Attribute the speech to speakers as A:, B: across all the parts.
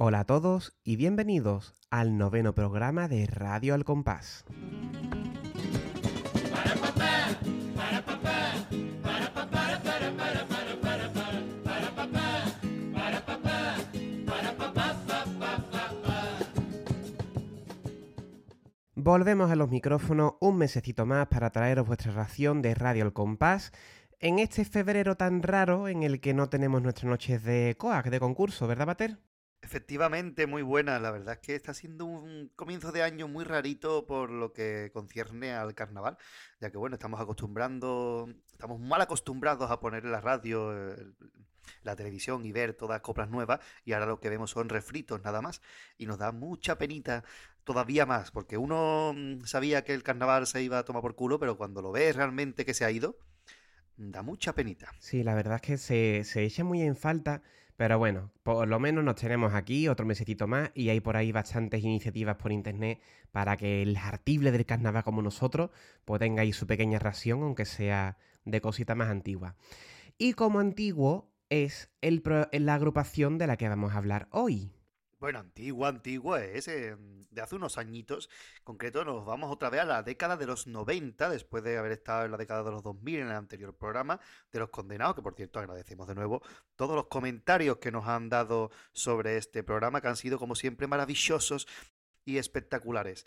A: Hola a todos y bienvenidos al noveno programa de Radio Al Compás. Volvemos a los micrófonos un mesecito más para traeros vuestra ración de Radio Al Compás en este febrero tan raro en el que no tenemos nuestras noches de COAC, de concurso, ¿verdad, Pater?
B: Efectivamente, muy buena. La verdad es que está siendo un comienzo de año muy rarito por lo que concierne al carnaval, ya que bueno, estamos acostumbrando, estamos mal acostumbrados a poner en la radio, la televisión y ver todas coplas nuevas, y ahora lo que vemos son refritos nada más, y nos da mucha penita todavía más, porque uno mm, sabía que el carnaval se iba a tomar por culo, pero cuando lo ves realmente que se ha ido, da mucha penita.
A: Sí, la verdad es que se, se echa muy en falta, pero bueno, por lo menos nos tenemos aquí otro mesecito más y hay por ahí bastantes iniciativas por internet para que el artible del carnaval como nosotros pues tenga ahí su pequeña ración, aunque sea de cosita más antigua. Y como antiguo es el la agrupación de la que vamos a hablar hoy.
B: Bueno, antigua, antigua es eh, de hace unos añitos. En concreto, nos vamos otra vez a la década de los 90, después de haber estado en la década de los 2000 en el anterior programa de los condenados, que por cierto agradecemos de nuevo todos los comentarios que nos han dado sobre este programa, que han sido como siempre maravillosos y espectaculares.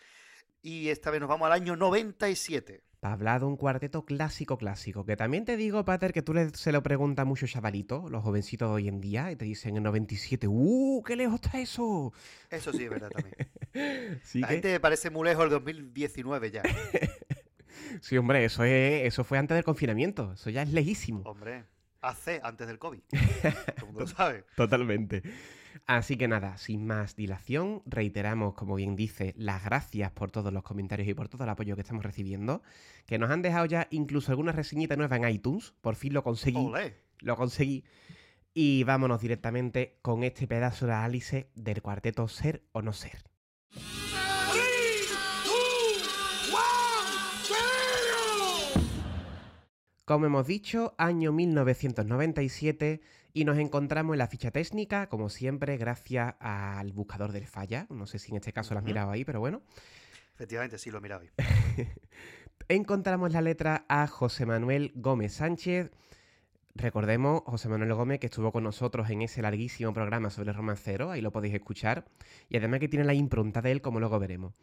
B: Y esta vez nos vamos al año 97
A: para hablar de un cuarteto clásico clásico. Que también te digo, Pater, que tú le, se lo preguntas a muchos chavalitos, los jovencitos de hoy en día, y te dicen en 97, ¡uh! ¡Qué lejos está eso!
B: Eso sí, es verdad también. ¿Sí La gente parece muy lejos el 2019 ya.
A: sí, hombre, eso, es, eso fue antes del confinamiento. Eso ya es lejísimo.
B: Hombre hace antes del COVID. Todo mundo lo sabe.
A: Totalmente. Así que nada, sin más dilación, reiteramos, como bien dice, las gracias por todos los comentarios y por todo el apoyo que estamos recibiendo. Que nos han dejado ya incluso alguna reseñita nueva en iTunes. Por fin lo conseguí. Lo conseguí. Y vámonos directamente con este pedazo de Alice del cuarteto Ser o No Ser. Como hemos dicho, año 1997 y nos encontramos en la ficha técnica, como siempre, gracias al buscador del falla. No sé si en este caso lo has mirado ahí, pero bueno.
B: Efectivamente, sí lo he mirado ahí.
A: encontramos la letra a José Manuel Gómez Sánchez. Recordemos, José Manuel Gómez, que estuvo con nosotros en ese larguísimo programa sobre romancero, ahí lo podéis escuchar, y además que tiene la impronta de él, como luego veremos.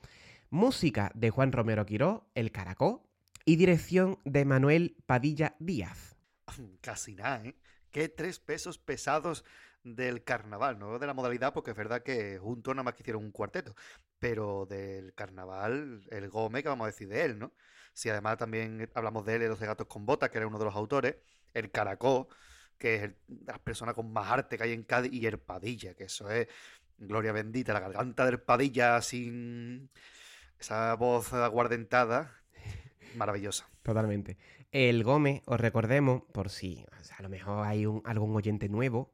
A: Música de Juan Romero Quiró, El Caracó, y dirección de Manuel Padilla Díaz.
B: Casi nada, ¿eh? Qué tres pesos pesados del carnaval, no de la modalidad, porque es verdad que juntos nada más que hicieron un cuarteto, pero del carnaval, el Gómez, que vamos a decir de él, ¿no? Si además también hablamos de él, de los de Gatos con Botas, que era uno de los autores, el Caracó, que es la persona con más arte que hay en Cádiz, y el Padilla, que eso es gloria bendita, la garganta del Padilla sin esa voz aguardentada, Maravillosa.
A: Totalmente. El Gómez, os recordemos, por si a lo mejor hay un, algún oyente nuevo,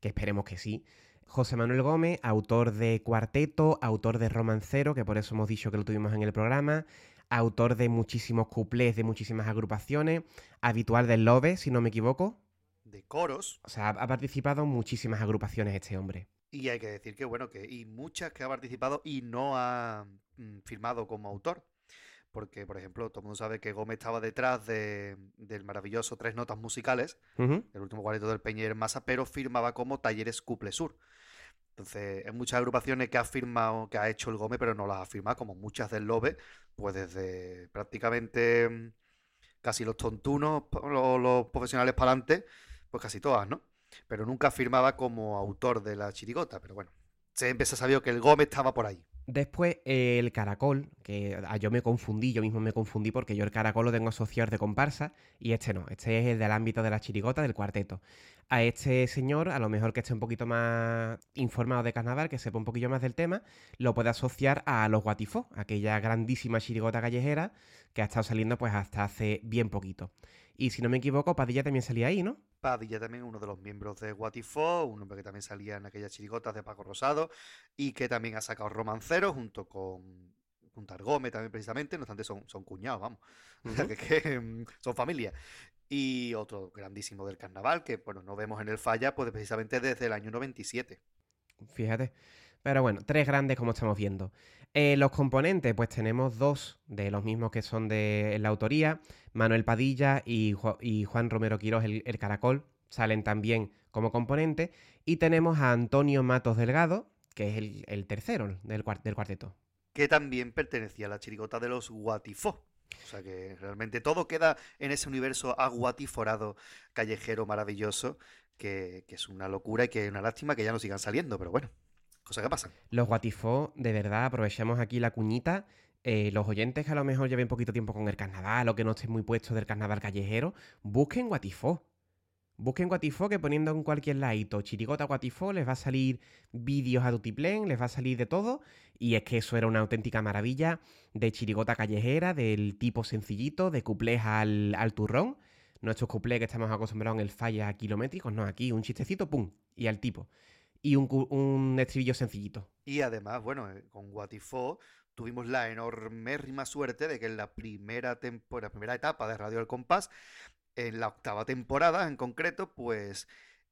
A: que esperemos que sí. José Manuel Gómez, autor de Cuarteto, autor de Romancero, que por eso hemos dicho que lo tuvimos en el programa, autor de muchísimos cuplés de muchísimas agrupaciones, habitual del Lobe, si no me equivoco.
B: De coros.
A: O sea, ha participado en muchísimas agrupaciones este hombre.
B: Y hay que decir que, bueno, que y muchas que ha participado y no ha mm, firmado como autor porque, por ejemplo, todo el mundo sabe que Gómez estaba detrás de, del maravilloso Tres Notas Musicales, el último cuarteto del Peñer Masa, pero firmaba como Talleres Cuple Sur. Entonces, hay muchas agrupaciones que ha firmado, que ha hecho el Gómez, pero no las ha firmado, como muchas del Lobe, pues desde prácticamente mm, casi los tontunos, los, los profesionales para adelante, pues casi todas, ¿no? Pero nunca firmaba como autor de la chirigota, pero bueno, se empezó a saber que el Gómez estaba por ahí.
A: Después el caracol, que ah, yo me confundí, yo mismo me confundí porque yo el caracol lo tengo asociado de comparsa y este no, este es el del ámbito de la chirigota, del cuarteto. A este señor, a lo mejor que esté un poquito más informado de carnaval, que sepa un poquillo más del tema, lo puede asociar a los guatifos, aquella grandísima chirigota callejera que ha estado saliendo pues hasta hace bien poquito. Y si no me equivoco, Padilla también salía ahí, ¿no?
B: Padilla también, uno de los miembros de Guatifo, un hombre que también salía en aquellas chirigotas de Paco Rosado y que también ha sacado Romancero junto con junto Gómez también precisamente, no obstante son, son cuñados, vamos, que, mm, son familia. Y otro grandísimo del carnaval, que bueno, no vemos en el falla, pues precisamente desde el año 97.
A: Fíjate. Pero bueno, tres grandes como estamos viendo. Eh, los componentes, pues tenemos dos de los mismos que son de la autoría, Manuel Padilla y, Juan Romero Quirós, el, Caracol, salen también como componente. Y tenemos a Antonio Matos Delgado, que es el, tercero del, del, cuarteto.
B: Que también pertenecía a la chirigota de los Guatifó. O sea que realmente todo queda en ese universo aguatiforado, callejero, maravilloso, que, es una locura y que es una lástima que ya no sigan saliendo, pero bueno, cosas que pasan.
A: Los Guatifó, de verdad, aprovechamos aquí la cuñita. Eh, los oyentes que a lo mejor lleven poquito tiempo con el carnaval o que no estén muy puestos del carnaval callejero, busquen Guatifó. Busquen Guatifó que poniendo en cualquier ladito chirigota Guatifó les va a salir vídeos a Dutiplén, les va a salir de todo. Y es que eso era una auténtica maravilla de chirigota callejera, del tipo sencillito, de cuplés al, al turrón. Nuestros cuplés que estamos acostumbrados en el falla kilométricos, no, aquí un chistecito, pum, y al tipo. Y un, estribillo sencillito.
B: Y además, bueno, eh, con Guatifó tuvimos la enormérrima suerte de que en la primera, primera etapa de Radio El Compás en la octava temporada en concreto, pues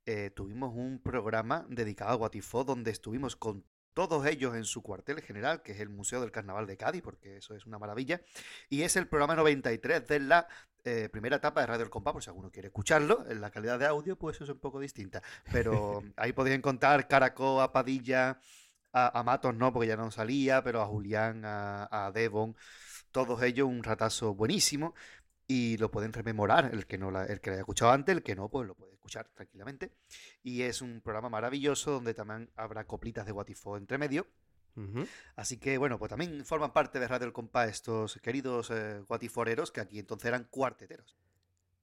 B: eh, tuvimos un programa dedicado a Guatifó donde estuvimos con todos ellos en su cuartel general, que es el Museo del Carnaval de Cádiz, porque eso es una maravilla. Y es el programa 93 de la eh, primera etapa de Radio El Compás, por si alguno quiere escucharlo. En la calidad de audio, pues es un poco distinta. Pero ahí podéis encontrar Caracó, a Padilla, a, Matos no, porque ya no salía, pero a Julián, a, a Devon, todos ellos un ratazo buenísimo y lo pueden rememorar, el que no la, el que haya escuchado antes, el que no, pues lo puede escuchar tranquilamente. Y es un programa maravilloso donde también habrá coplitas de Guatifo entre medio. Así que bueno, pues también forman parte de Radio El Compás estos queridos eh, guatiforeros que aquí entonces eran cuarteteros.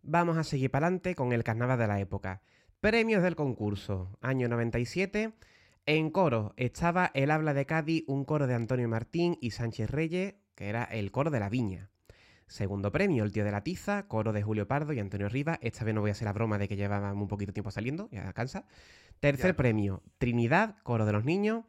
A: Vamos a seguir para adelante con el carnaval de la época. Premios del concurso, año 97. En coro estaba El Habla de Cádiz, un coro de Antonio Martín y Sánchez Reyes, que era el coro de la Viña. Segundo premio, El Tío de la Tiza, coro de Julio Pardo y Antonio Rivas. Esta vez no voy a hacer la broma de que llevaban un poquito tiempo saliendo, ya cansa. Tercer premio, Trinidad, coro de los niños.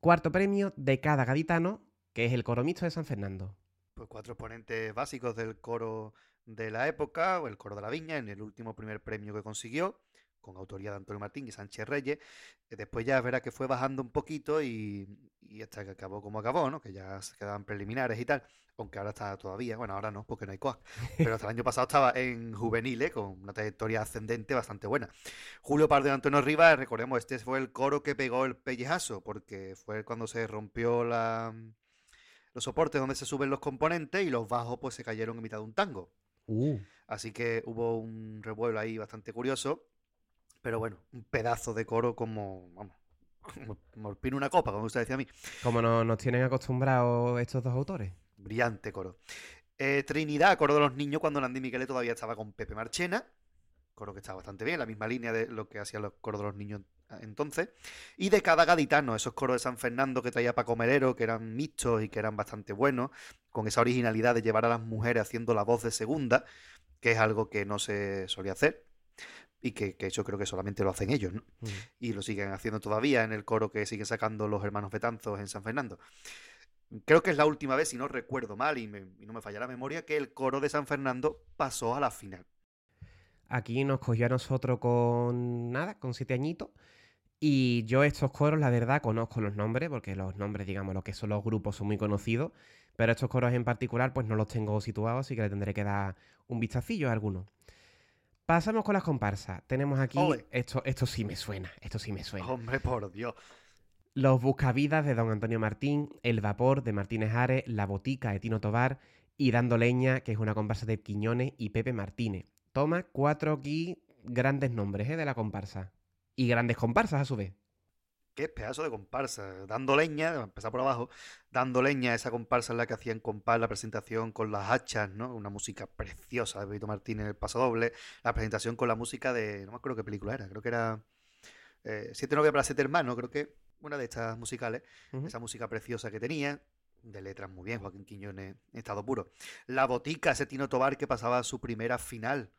A: Cuarto premio, De cada gaditano, que es el coro mixto de San Fernando.
B: Pues cuatro ponentes básicos del coro de la época, o el coro de la viña, en el último primer premio que consiguió con autoría de Antonio Martín y Sánchez Reyes. Eh, después ya verá que fue bajando un poquito y, hasta que acabó como acabó, ¿no? Que ya se quedaban preliminares y tal. Aunque ahora está todavía, bueno, ahora no, porque no hay COAC. Pero hasta el año pasado estaba en juveniles, con una trayectoria ascendente bastante buena. Julio Pardo y Antonio Rivas, recordemos, este fue el coro que pegó el pellejazo, porque fue cuando se rompió la, los soportes donde se suben los componentes y los bajos pues se cayeron en mitad de un tango. Uh. Así que hubo un revuelo ahí bastante curioso pero bueno, un pedazo de coro como, vamos, como pino una copa, como usted decía a mí.
A: Como no, nos tienen acostumbrados estos dos autores.
B: Brillante coro. Eh, Trinidad, coro de los niños, cuando Nandi Miquele todavía estaba con Pepe Marchena. Coro que estaba bastante bien, la misma línea de lo que hacían los coros de los niños entonces. Y de cada gaditano, esos coros de San Fernando que traía Paco Merero, que eran mixtos y que eran bastante buenos, con esa originalidad de llevar a las mujeres haciendo la voz de segunda, que es algo que no se solía hacer y que, eso creo que solamente lo hacen ellos, ¿no? Mm. Y lo siguen haciendo todavía en el coro que siguen sacando los hermanos Betanzos en San Fernando. Creo que es la última vez, si no recuerdo mal y, no me falla la memoria, que el coro de San Fernando pasó a la final.
A: Aquí nos cogió a nosotros con nada, con siete añitos. Y yo estos coros, la verdad, conozco los nombres, porque los nombres, digamos, lo que son los grupos son muy conocidos. Pero estos coros en particular, pues no los tengo situados, así que le tendré que dar un vistacillo a algunos. Pasamos con las comparsas. Tenemos aquí. Esto, esto sí me suena. Esto sí me suena.
B: Hombre, por Dios.
A: Los Buscavidas de Don Antonio Martín, El Vapor de Martínez Ares, La Botica de Tino Tobar y Dando Leña, que es una comparsa de Quiñones y Pepe Martínez. Toma cuatro aquí grandes nombres ¿eh? de la comparsa. Y grandes comparsas a su vez.
B: Qué pedazo de comparsa. Dando leña, empezar por abajo, dando leña esa comparsa en la que hacían compás la presentación con las hachas, ¿no? Una música preciosa de Benito Martínez, el paso doble. La presentación con la música de. No me acuerdo qué película era, creo que era. Eh, Siete novias para siete hermanos, creo que una de estas musicales. Esa música preciosa que tenía. De letras muy bien, Joaquín Quiñones estado puro. La botica, ese Tino Tobar que pasaba su primera final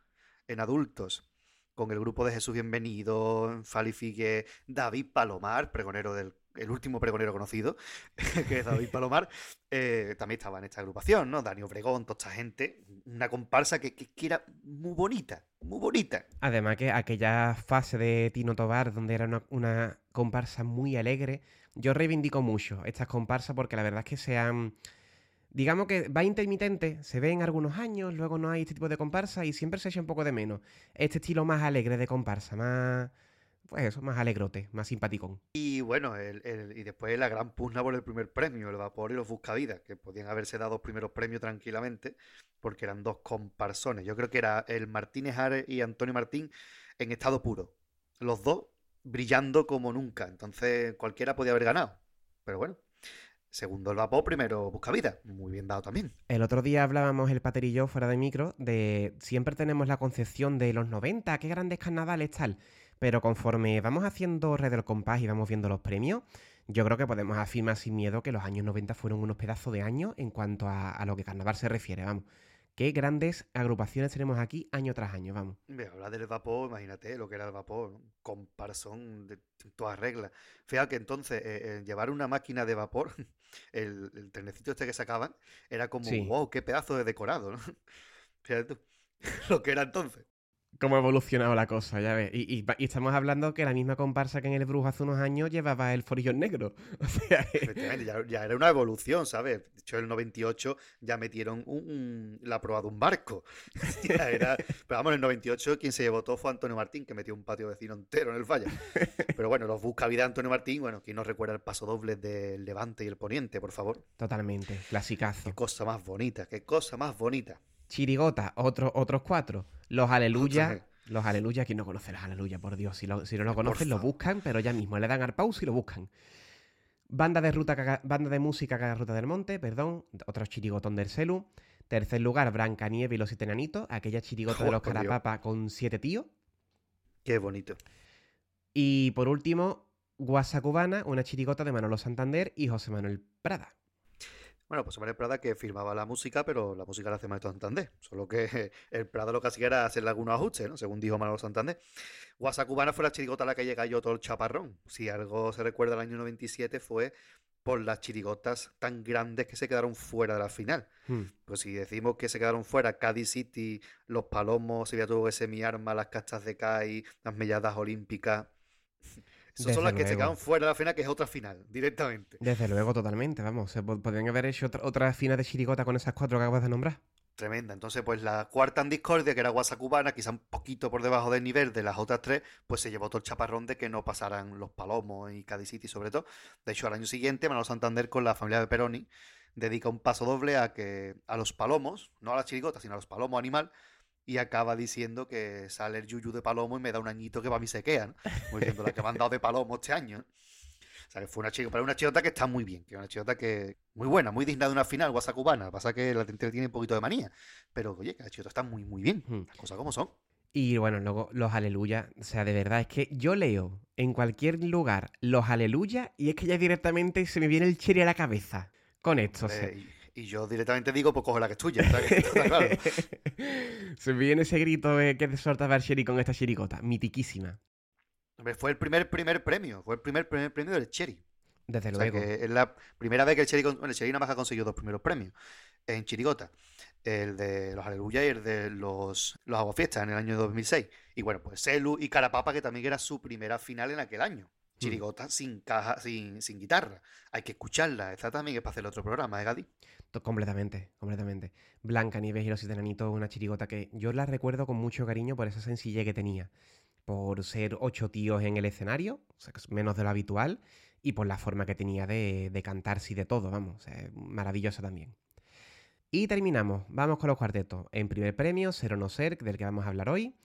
B: en adultos con el grupo de Jesús Bienvenido, Fali Figue, David Palomar, pregonero del el último pregonero conocido, que es David Palomar, eh, también estaba en esta agrupación, ¿no? Dani Obregón, toda esta gente, una comparsa que, era muy bonita, muy bonita.
A: Además que aquella fase de Tino Tobar, donde era una, una comparsa muy alegre, yo reivindico mucho estas comparsas porque la verdad es que sean digamos que va intermitente, se ve en algunos años, luego no hay este tipo de comparsa y siempre se echa un poco de menos. Este estilo más alegre de comparsa, más, pues eso, más alegrote, más simpaticón.
B: Y bueno, y después la gran pugna por el primer premio, el Vapor y los Buscavidas, que podían haberse dado primeros premios tranquilamente, porque eran dos comparsones. Yo creo que era el Martínez Ares y Antonio Martín en estado puro. Los dos brillando como nunca. Entonces cualquiera podía haber ganado. Pero bueno, Segundo el vapor, primero busca vida. Muy bien dado también.
A: El otro día hablábamos el pater y yo fuera de micro de siempre tenemos la concepción de los 90, qué grandes carnavales tal. Pero conforme vamos haciendo Red del Compás y vamos viendo los premios, yo creo que podemos afirmar sin miedo que los años 90 fueron unos pedazos de años en cuanto a, a lo que carnaval se refiere, vamos qué grandes agrupaciones tenemos aquí año tras año, vamos.
B: Habla del vapor, imagínate lo que era el vapor, comparsón de todas reglas. Fíjate que entonces eh, eh, llevar una máquina de vapor, el, el, trenecito este que sacaban, era como, wow, qué pedazo de decorado, ¿no? Fíjate tú, lo que era entonces
A: cómo ha evolucionado la cosa, ya ves. Y, estamos hablando que la misma comparsa que en el Brujo hace unos años llevaba el forillón negro. O sea,
B: Efectivamente, ya, era una evolución, ¿sabes? De hecho, en el 98 ya metieron la prueba de un barco. era... Pero vamos, en el 98 quien se llevó todo fue Antonio Martín, que metió un patio vecino entero en el falla. Pero bueno, los busca vida Antonio Martín, bueno, quien nos recuerda el paso doble del Levante y el Poniente, por favor.
A: Totalmente, clasicazo.
B: Qué cosa más bonita, qué cosa más bonita.
A: Chirigota, otros otros cuatro. Los Aleluya. Los Aleluya, ¿quién no conoce los Aleluya? Por Dios, si, no lo conocen, lo buscan, pero ya mismo le dan al pause y lo buscan. Banda de, ruta, banda de música Caga Ruta del Monte, perdón, otro chirigotón del Celu. Tercer lugar, Branca Nieve y los Siete aquella chirigota de los Carapapa con siete tíos.
B: Qué bonito.
A: Y por último, Guasa Cubana, una chirigota de Manolo Santander y José Manuel Prada.
B: Bueno, pues Manuel Prada que firmaba la música, pero la música la hace Manuel Santander. Solo que el Prada lo que hacía era hacerle algunos ajustes, ¿no? Según dijo Manuel Santander. Guasa Cubana fue la chirigota a la que llegó todo el chaparrón. Si algo se recuerda del año 97 fue por las chirigotas tan grandes que se quedaron fuera de la final. Hmm. Pues si decimos que se quedaron fuera Cádiz City, los Palomos, Sevilla tuvo ese mi arma, las castas de CAI, las melladas olímpicas. Esas son las que se quedan fuera de la final, que es otra final, directamente.
A: Desde luego, totalmente, vamos. Se podrían haber hecho otra, otra final de chirigota con esas cuatro que acabas de nombrar.
B: Tremenda. Entonces, pues la cuarta en discordia, que era Guasa Cubana, quizá un poquito por debajo del nivel de las otras tres, pues se llevó todo el chaparrón de que no pasaran los Palomos y Cádiz City, sobre todo. De hecho, al año siguiente, Manolo Santander con la familia de Peroni dedica un paso doble a que a los palomos, no a las chirigotas, sino a los palomos animal, y acaba diciendo que sale el yuyu de palomo y me da un añito que para mí se queda, ¿no? Muy diciendo la que me han dado de palomo este año. O sea, que fue una chica, pero una chilota que está muy bien, que es una chilota que muy buena, muy digna de una final guasa cubana. Pasa que la gente tiene un poquito de manía, pero oye, que la chilota está muy, muy bien. Hmm. Las cosas como son.
A: Y bueno, luego los aleluya, o sea, de verdad, es que yo leo en cualquier lugar los aleluya y es que ya directamente se me viene el cherry a la cabeza con esto.
B: Y yo directamente digo, pues coge la que es tuya.
A: Se me viene ese grito que te solta Sherry con esta chiricota, mitiquísima.
B: fue el primer primer premio, fue el primer primer premio del Cherry.
A: Desde luego.
B: es la primera vez que el Cherry, el Cherry nada más ha conseguido dos primeros premios en Chirigota. El de los Aleluya y el de los, los Aguafiestas en el año 2006. Y bueno, pues Selu y Carapapa, que también era su primera final en aquel año. Mm. Chirigota sin caja, sin, sin guitarra. Hay que escucharla. Esta también es para hacer otro programa, ¿eh, Gadi?
A: Completamente, completamente. Blanca Nieves y los Siete una chirigota que yo la recuerdo con mucho cariño por esa sencillez que tenía. Por ser ocho tíos en el escenario, o sea, menos de lo habitual, y por la forma que tenía de, de cantarse y de todo, vamos. maravillosa también. Y terminamos, vamos con los cuartetos. En primer premio, Ser o No Ser, del que vamos a hablar hoy.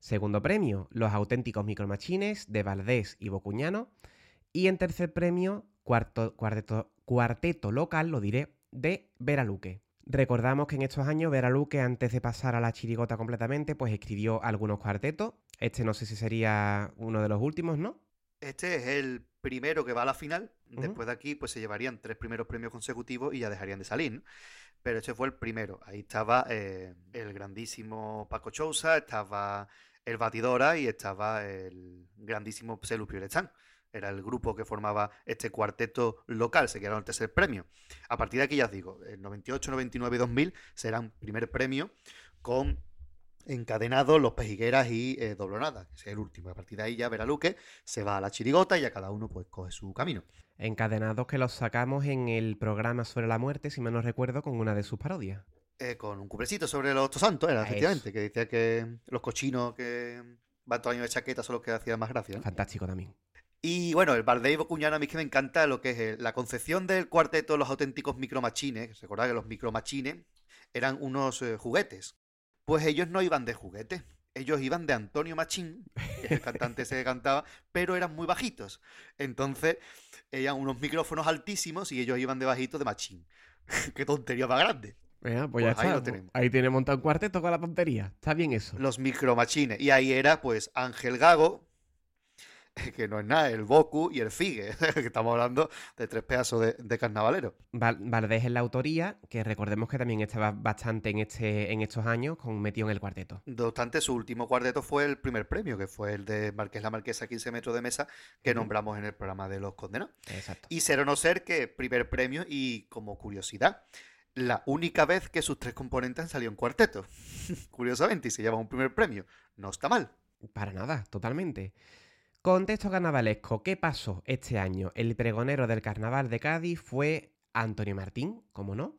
A: Segundo premio, Los auténticos micromachines, de Valdés y Bocuñano. Y en tercer premio, cuarto, cuarteto, cuarteto local, lo diré, de Vera Luque. Recordamos que en estos años Vera Luque, antes de pasar a la chirigota completamente, pues escribió algunos cuartetos. Este no sé si sería uno de los últimos, ¿no?
B: Este es el primero que va a la final. Después de aquí, pues se llevarían tres primeros premios consecutivos y ya dejarían de salir. Pero este fue el primero. Ahí estaba eh, el grandísimo Paco Chousa, estaba el Batidora y estaba el grandísimo Selupio Lechán. Era el grupo que formaba este cuarteto local, se quedaron el tercer premio. A partir de aquí ya os digo, el 98, 99 y 2000 serán primer premio con encadenados los pejigueras y eh, doblonadas, que es el último. A partir de ahí ya Veraluque se va a la chirigota y ya cada uno pues coge su camino.
A: Encadenados que los sacamos en el programa sobre la muerte, si me no recuerdo, con una de sus parodias.
B: Eh, con un cubrecito sobre los tosantos, era, efectivamente, que decía que los cochinos que van todo año de chaqueta son los que hacían más gracia.
A: Fantástico también.
B: Y bueno, el Bardeo Cuñano a mí que me encanta lo que es eh, la concepción del cuarteto Los auténticos micromachines. Recordad que los micromachines eran unos juguetes pues ellos no iban de juguete. Ellos iban de Antonio Machín, que es el cantante ese que cantaba, pero eran muy bajitos. Entonces, eran unos micrófonos altísimos y ellos iban de bajitos de Machín. Qué tontería más grande.
A: Pues, pues ya ahí está. Lo tenemos. Ahí tiene montado un cuarteto con la tontería. Está bien eso.
B: Los micromachines. Y ahí era, pues, Ángel Gago, que no es nada, el Boku y el Figue, que estamos hablando de tres pedazos de, de carnavalero.
A: Valdés es la autoría, que recordemos que también estaba bastante en, este, en estos años con metido en el cuarteto.
B: No obstante, su último cuarteto fue el primer premio, que fue el de Marqués la Marquesa 15 metros de mesa, que nombramos en el programa de los condenados.
A: Exacto.
B: Y ser o no ser que primer premio y como curiosidad, la única vez que sus tres componentes han salido en cuarteto. Curiosamente, y se lleva un primer premio. No está mal.
A: Para nada, totalmente. Contexto carnavalesco. ¿Qué pasó este año? El pregonero del carnaval de Cádiz fue Antonio Martín, como no.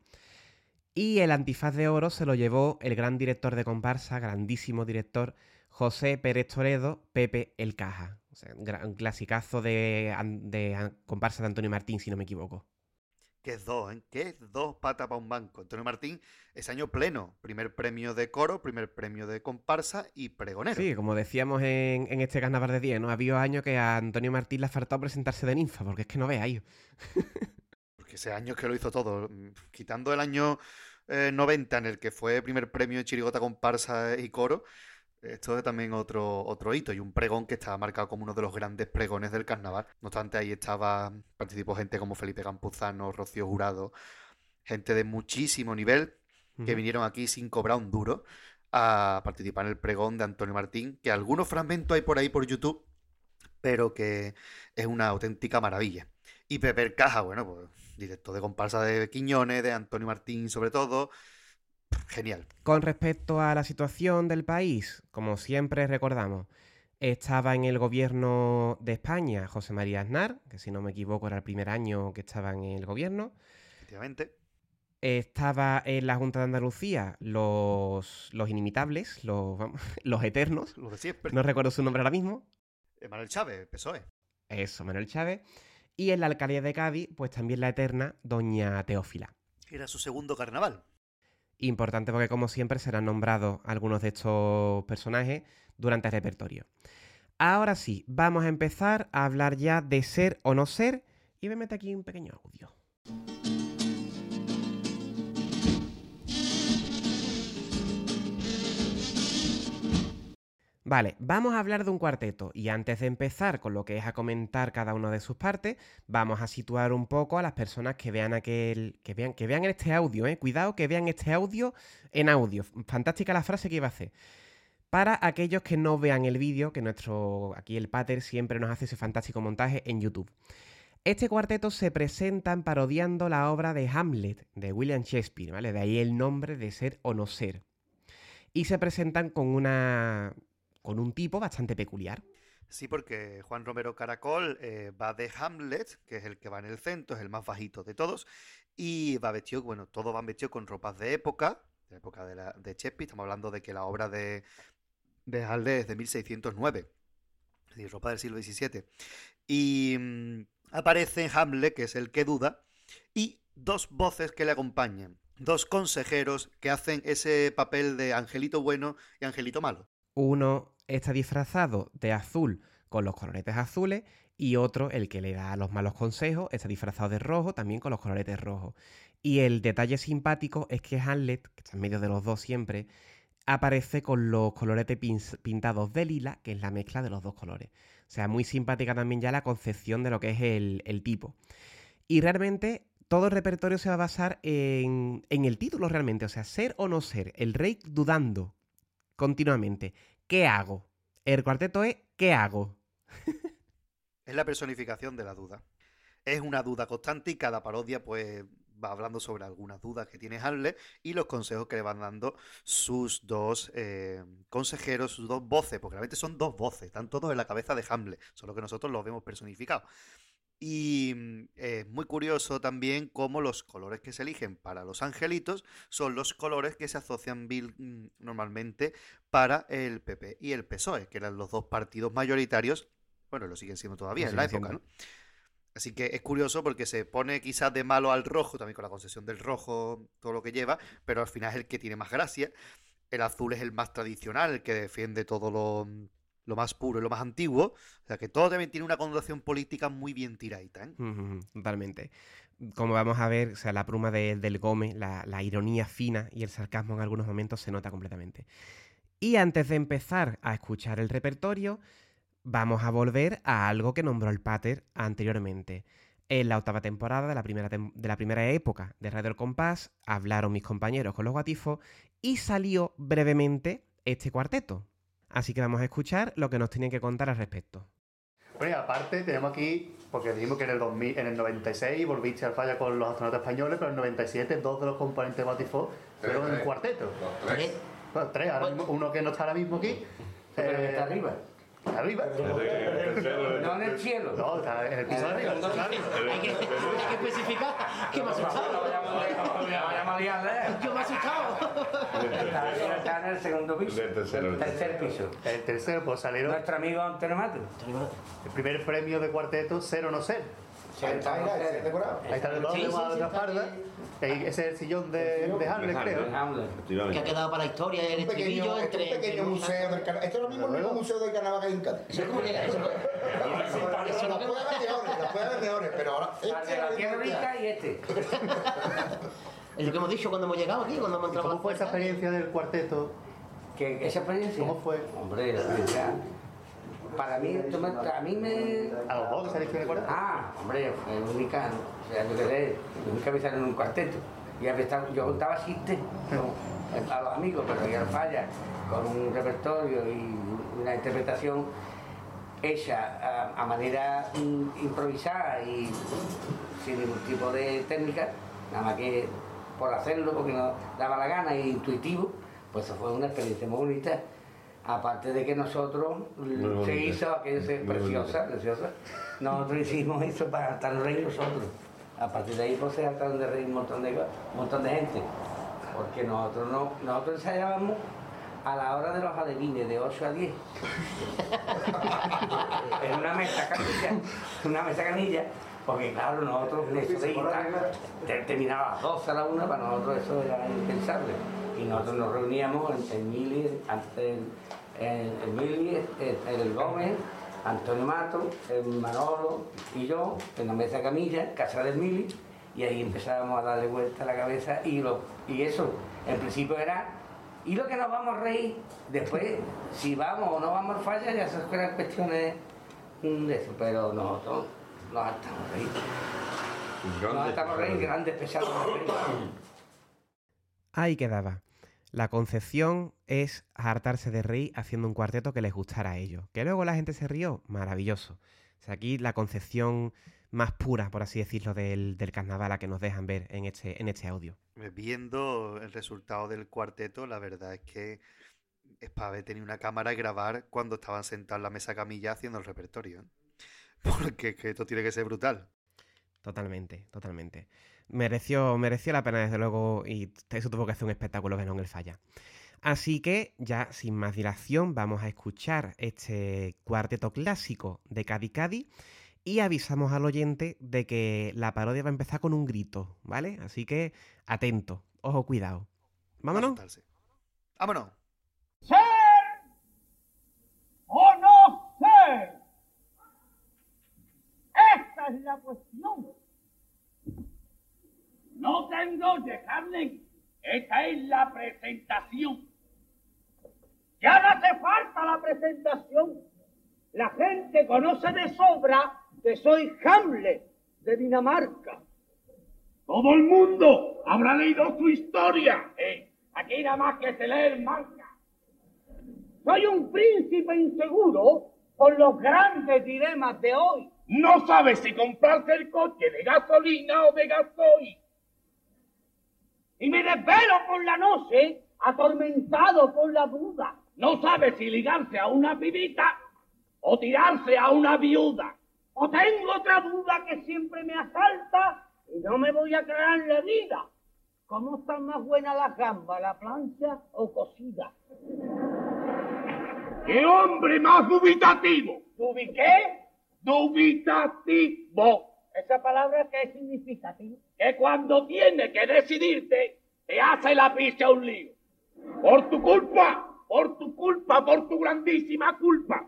A: Y el antifaz de oro se lo llevó el gran director de comparsa, grandísimo director, José Pérez Toledo, Pepe el Caja. un clasicazo de, de comparsa de Antonio Martín, si no me equivoco.
B: ¿Qué es dos, ¿eh? ¿Qué es dos patas para un banco? Antonio Martín es año pleno. Primer premio de coro, primer premio de comparsa y pregonero.
A: Sí, como decíamos en, este carnaval de 10, ¿no? Había años que a Antonio Martín le ha faltado presentarse de ninfa, porque es que no veáis.
B: porque ese año que lo hizo todo. Quitando el año 90 eh, en el que fue primer premio de chirigota, comparsa y coro, esto es también otro, otro hito y un pregón que estaba marcado como uno de los grandes pregones del carnaval. No obstante, ahí estaba, participó gente como Felipe Campuzano, Rocío Jurado, gente de muchísimo nivel que vinieron aquí sin cobrar un duro a participar en el pregón de Antonio Martín, que algunos fragmentos hay por ahí por YouTube, pero que es una auténtica maravilla. Y Pepe Caja, bueno, pues directo de comparsa de Quiñones, de Antonio Martín sobre todo, Genial.
A: Con respecto a la situación del país, como siempre recordamos, estaba en el gobierno de España José María Aznar, que si no me equivoco era el primer año que estaba en el gobierno.
B: Efectivamente.
A: Estaba en la Junta de Andalucía los, los inimitables, los, los eternos.
B: Los de siempre.
A: No recuerdo su nombre ahora mismo.
B: Manuel Chávez, PSOE.
A: Eso, Manuel Chávez. Y en la alcaldía de Cádiz, pues también la eterna Doña Teófila.
B: Era su segundo carnaval.
A: Importante porque como siempre serán nombrados algunos de estos personajes durante el repertorio. Ahora sí, vamos a empezar a hablar ya de ser o no ser y me mete aquí un pequeño audio. Vale, vamos a hablar de un cuarteto y antes de empezar con lo que es a comentar cada una de sus partes, vamos a situar un poco a las personas que vean aquel que vean que vean este audio, eh. Cuidado que vean este audio en audio. Fantástica la frase que iba a hacer. Para aquellos que no vean el vídeo, que nuestro aquí el pater siempre nos hace ese fantástico montaje en YouTube. Este cuarteto se presentan parodiando la obra de Hamlet de William Shakespeare, ¿vale? De ahí el nombre de ser o no ser. Y se presentan con una con un tipo bastante peculiar.
B: Sí, porque Juan Romero Caracol eh, va de Hamlet, que es el que va en el centro, es el más bajito de todos, y va vestido, bueno, todos van vestidos con ropas de época, de época de, la, de Shakespeare, estamos hablando de que la obra de, de Hamlet es de 1609, es decir, ropa del siglo XVII. Y mm, aparece Hamlet, que es el que duda, y dos voces que le acompañan, dos consejeros que hacen ese papel de angelito bueno y angelito malo.
A: Uno está disfrazado de azul con los coloretes azules y otro, el que le da los malos consejos, está disfrazado de rojo también con los coloretes rojos. Y el detalle simpático es que Hamlet, que está en medio de los dos siempre, aparece con los coloretes pintados de lila, que es la mezcla de los dos colores. O sea, muy simpática también ya la concepción de lo que es el, tipo. Y realmente todo el repertorio se va a basar en, en el título realmente, o sea, ser o no ser, el rey dudando continuamente. ¿Qué hago? El cuarteto es ¿qué hago?
B: es la personificación de la duda. Es una duda constante y cada parodia pues va hablando sobre algunas dudas que tiene Hamlet y los consejos que le van dando sus dos eh, consejeros, sus dos voces, porque realmente son dos voces, están todos en la cabeza de Hamlet, solo que nosotros los vemos personificados. Y mm, es muy curioso también cómo los colores que se eligen para los angelitos son los colores que se asocian mm, normalmente para el PP y el PSOE, que eran los dos partidos mayoritarios, bueno, lo siguen siendo todavía en la época, ¿no? Así que es curioso porque se pone quizás de malo al rojo, también con la concesión del rojo, todo lo que lleva, pero al final es el que tiene más gracia. El azul es el más tradicional, el que defiende todo lo, más puro y lo más antiguo. O sea que todo también tiene una connotación política muy bien tiradita. ¿eh?
A: totalmente. Como vamos a ver, o sea, la pluma del Gómez, la, la ironía fina y el sarcasmo en algunos momentos se nota completamente. Y antes de empezar a escuchar el repertorio, vamos a volver a algo que nombró el Pater anteriormente. En la octava temporada de la primera, de la primera época de Radio El Compás hablaron mis compañeros con los guatifos y salió brevemente este cuarteto. Así que vamos a escuchar lo que nos tienen que contar al respecto.
C: Bueno, y aparte tenemos aquí, porque dijimos que en el, 2000, en el 96 volviste al falla con los astronautas españoles, pero en el 97 dos de los componentes de Guatifo fueron en el cuarteto.
D: tres.
C: tres, uno que no está ahora mismo aquí.
D: Pero que está arriba.
C: Arriba.
D: No en el cielo.
C: No, está en el piso de arriba.
D: Hay que, especificar. ¿Qué me ha asustado? ¿Qué me ha asustado? Está en el segundo piso. El tercer piso.
C: El tercero, pues salieron.
D: Nuestro amigo Antonio Mato.
C: El primer premio de cuarteto, cero no ser.
E: Ahí está, ahí
C: está el de la espalda. Ese es el sillón de, de Hamlet, creo.
F: Que ha quedado para la historia el estribillo
E: entre. Un pequeño museo del carnaval. Esto es lo mismo el mismo museo del carnaval que hay en Cádiz. Eso
F: cómo llega eso.
E: Eso lo puede haber mejores, lo puede haber mejores, pero ahora.
D: Este la tierra y este.
F: Es lo que hemos dicho cuando hemos llegado aquí, cuando hemos entrado.
C: ¿Cómo fue esa experiencia del cuarteto?
D: ¿Qué, ¿Esa experiencia?
C: ¿Cómo fue?
D: Hombre, la experiencia para mí, a mí me...
C: ¿A los dos saliste el cuarteto?
D: Ah, hombre, fue única, o sea, yo qué sé, nunca me en un cuarteto. Y yo contaba chistes a los amigos, pero ya falla, con un repertorio y una interpretación hecha a, manera improvisada y sin ningún tipo de técnica, nada más que por hacerlo, porque nos daba la gana e intuitivo, pues eso fue una experiencia muy bonita aparte de que nosotros se hizo aquello preciosa, preciosa, nosotros hicimos eso para estar reír nosotros. A partir de ahí pues se trataron de reír un montón de, montón de gente. Porque nosotros no, nosotros ensayábamos a la hora de los alevines, de 8 a 10. en una mesa canilla, una mesa canilla, porque claro, nosotros eso de terminaba a las 12 a la 1, para nosotros eso era impensable. Y nosotros nos reuníamos en, en Mili, antes el, Mili, el, Gómez, Antonio Mato, el Manolo y yo en la mesa camilla, casa del Mili, y ahí empezábamos a darle vuelta a la cabeza y, lo, y eso, en principio era, y lo que nos vamos a reír, después, si vamos o no vamos a fallar, ya son cuestiones de eso, pero nosotros nos estamos reír. Nos estamos reír, grandes pesados.
A: Ahí quedaba. La concepción es hartarse de reír haciendo un cuarteto que les gustara a ellos. Que luego la gente se rió, maravilloso. O sea, aquí la concepción más pura, por así decirlo, del, carnaval a que nos dejan ver en este, en este audio.
B: Viendo el resultado del cuarteto, la verdad es que Spave tenía una cámara y grabar cuando estaban sentados en la mesa camilla haciendo el repertorio. Porque que esto tiene que ser brutal.
A: Totalmente, totalmente mereció, mereció la pena, desde luego, y eso tuvo que hacer un espectáculo que no en el falla. Así que, ya sin más dilación, vamos a escuchar este cuarteto clásico de Cadi Cadi y avisamos al oyente de que la parodia va a empezar con un grito, ¿vale? Así que, atento, ojo, cuidado. ¿Vámonos?
B: ¡Vámonos!
G: ¡Ser o no ser! Esta es la cuestión. No tengo que Carmen. Esta es la presentación. Ya no hace falta la presentación. La gente conoce de sobra que soy Hamlet de Dinamarca. Todo el mundo habrá leído tu historia. Eh, aquí nada más que se lee el manga. Soy un príncipe inseguro por los grandes dilemas de hoy.
H: No sabes si comprarse el coche de gasolina o de gasoil.
G: Y me desvelo por la noche atormentado por la duda.
H: No sabes si ligarse a una pibita o tirarse a una viuda.
G: O tengo otra duda que siempre me asalta y no me voy a crear la vida. ¿Cómo están más buenas las gambas, la plancha o cocida?
H: ¡Qué hombre más dubitativo!
G: ¿Dubiqué?
H: Dubitativo.
G: ¿Esa palabra qué significa, tío?
H: Que cuando tiene que decidirte, te hace la picha un lío. Por tu culpa, por tu culpa, por tu grandísima culpa.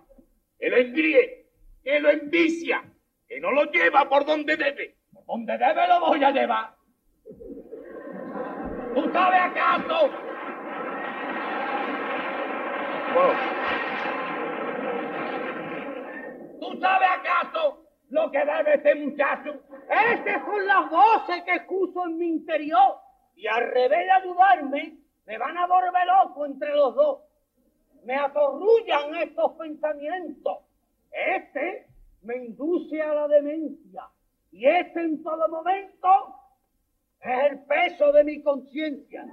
H: Que lo engríe, que lo envicia, que no lo lleva por donde debe. Por donde debe lo voy a llevar. ¿Tú sabes acaso? ¿Tú sabes acaso lo que debe este muchacho?
G: Estas son las voces que escucho en mi interior. Y al revés de ayudarme, me van a volver loco entre los dos. Me atorrullan estos pensamientos. Este me induce a la demencia. Y este en todo momento es el peso de mi conciencia.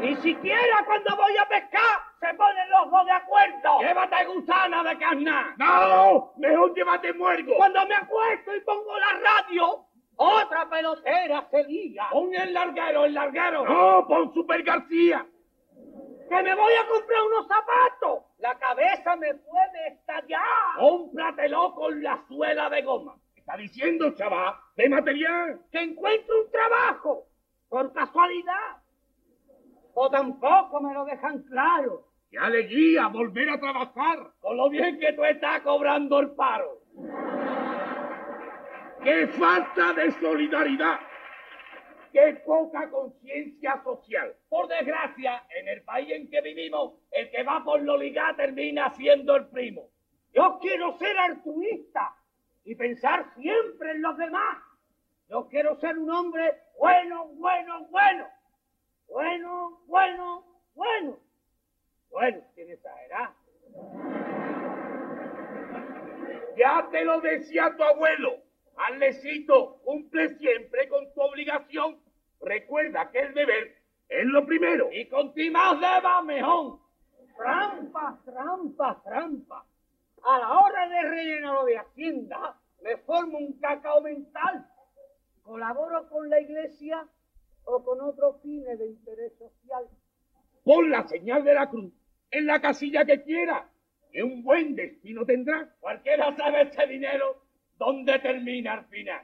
G: Ni siquiera cuando voy a pescar se ponen los dos de acuerdo.
H: ¡Llévate gusana de carna! ¡No! ¡Mejor llévate muergo!
G: Cuando me acuesto y pongo la radio, otra pelotera se lía.
H: ¡Pon el larguero, el larguero! ¡No! ¡Pon Super García!
G: ¡Que me voy a comprar unos zapatos! La cabeza me puede estallar.
H: ¡Cómpratelo con la suela de goma! ¿Qué está diciendo, chaval? ¡De material!
G: Que encuentro un trabajo. Por casualidad. O tampoco me lo dejan claro.
H: ¡Qué alegría volver a trabajar! Con lo bien que tú estás cobrando el paro. ¡Qué falta de solidaridad! ¡Qué poca conciencia social! Por desgracia, en el país en que vivimos, el que va por lo ligar termina siendo el primo.
G: Yo quiero ser altruista y pensar siempre en los demás. Yo quiero ser un hombre bueno, bueno, bueno. Bueno, bueno, bueno. Bueno, sin exagerar.
H: Ya te lo decía tu abuelo. Alecito, cumple siempre con tu obligación. Recuerda que el deber es lo primero. Y con ti más deba mejor.
G: Trampa, trampa, trampa. A la hora de rellenarlo de Hacienda, me formo un cacao mental. Colaboro con la iglesia o con otros fines de interés social.
H: Pon la señal de la cruz en la casilla que quiera. Que un buen destino tendrá. Cualquiera sabe ese dinero dónde termina al final.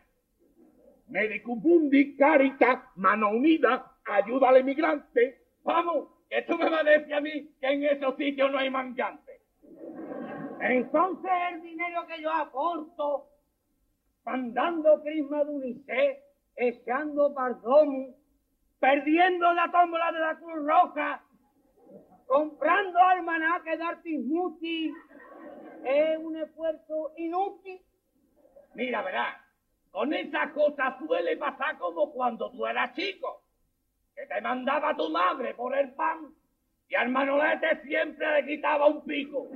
H: Medicum Mundi, Caritas, Mano Unida, Ayuda al Emigrante. Vamos, que tú me vas a decir a mí que en esos sitios no hay mangante.
G: Entonces el dinero que yo aporto, mandando crisma de UNICEF, echando pardón, perdiendo la tómbola de la Cruz Roja, comprando almanaques de Artismuti, es un esfuerzo inútil.
H: Mira, verás, con esas cosas suele pasar como cuando tú eras chico, que te mandaba tu madre por el pan y al manolete siempre le quitaba un pico.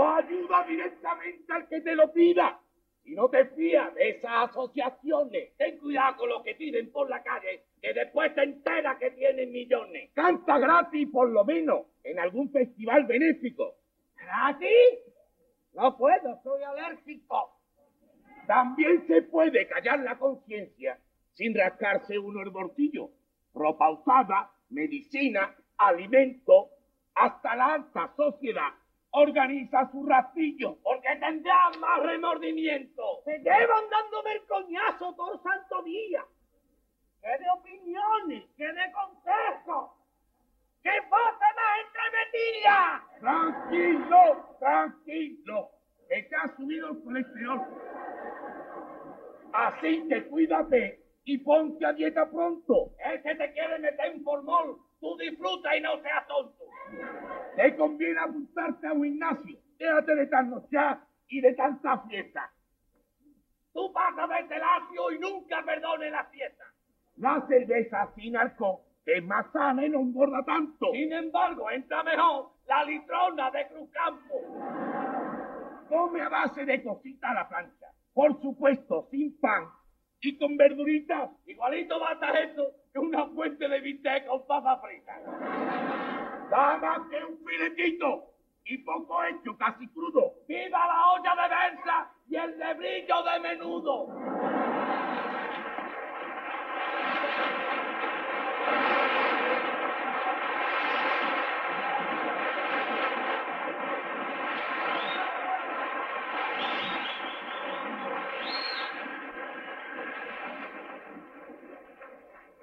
H: O ayuda directamente al que te lo pida. Si no te fías de esas asociaciones, ten cuidado con lo que piden por la calle, que después te enteras que tienen millones. Canta gratis por lo menos en algún festival benéfico.
G: ¿Gratis? No puedo, soy alérgico.
H: También se puede callar la conciencia sin rascarse uno el bolsillo. Ropa usada, medicina, alimento, hasta la alta sociedad organiza su rastillo porque tendrá más remordimiento.
G: Se llevan dándome el coñazo todo el santo día. ¿Qué de opiniones? ¿Qué de consejos? ¿Qué voces más entremetidas?
H: Tranquilo, tranquilo, que te ha subido el colesterol. Así que cuídate y ponte a dieta pronto. El que te quiere meter en formol, tú disfruta y no seas tonto. Te conviene apuntarte a un gimnasio. Déjate de trasnochar y de tanta fiesta. Tú pasas de este lacio y nunca perdones la fiesta. La cerveza sin alcohol es más sana y no engorda tanto. Sin embargo, entra mejor la litrona de Cruzcampo. Come a base de cositas a la plancha. Por supuesto, sin pan y con verduritas. Igualito va a esto que una fuente de bistec con papa frita. Nada que un filetito y poco hecho, casi crudo. ¡Viva la olla de versa y el lebrillo de menudo!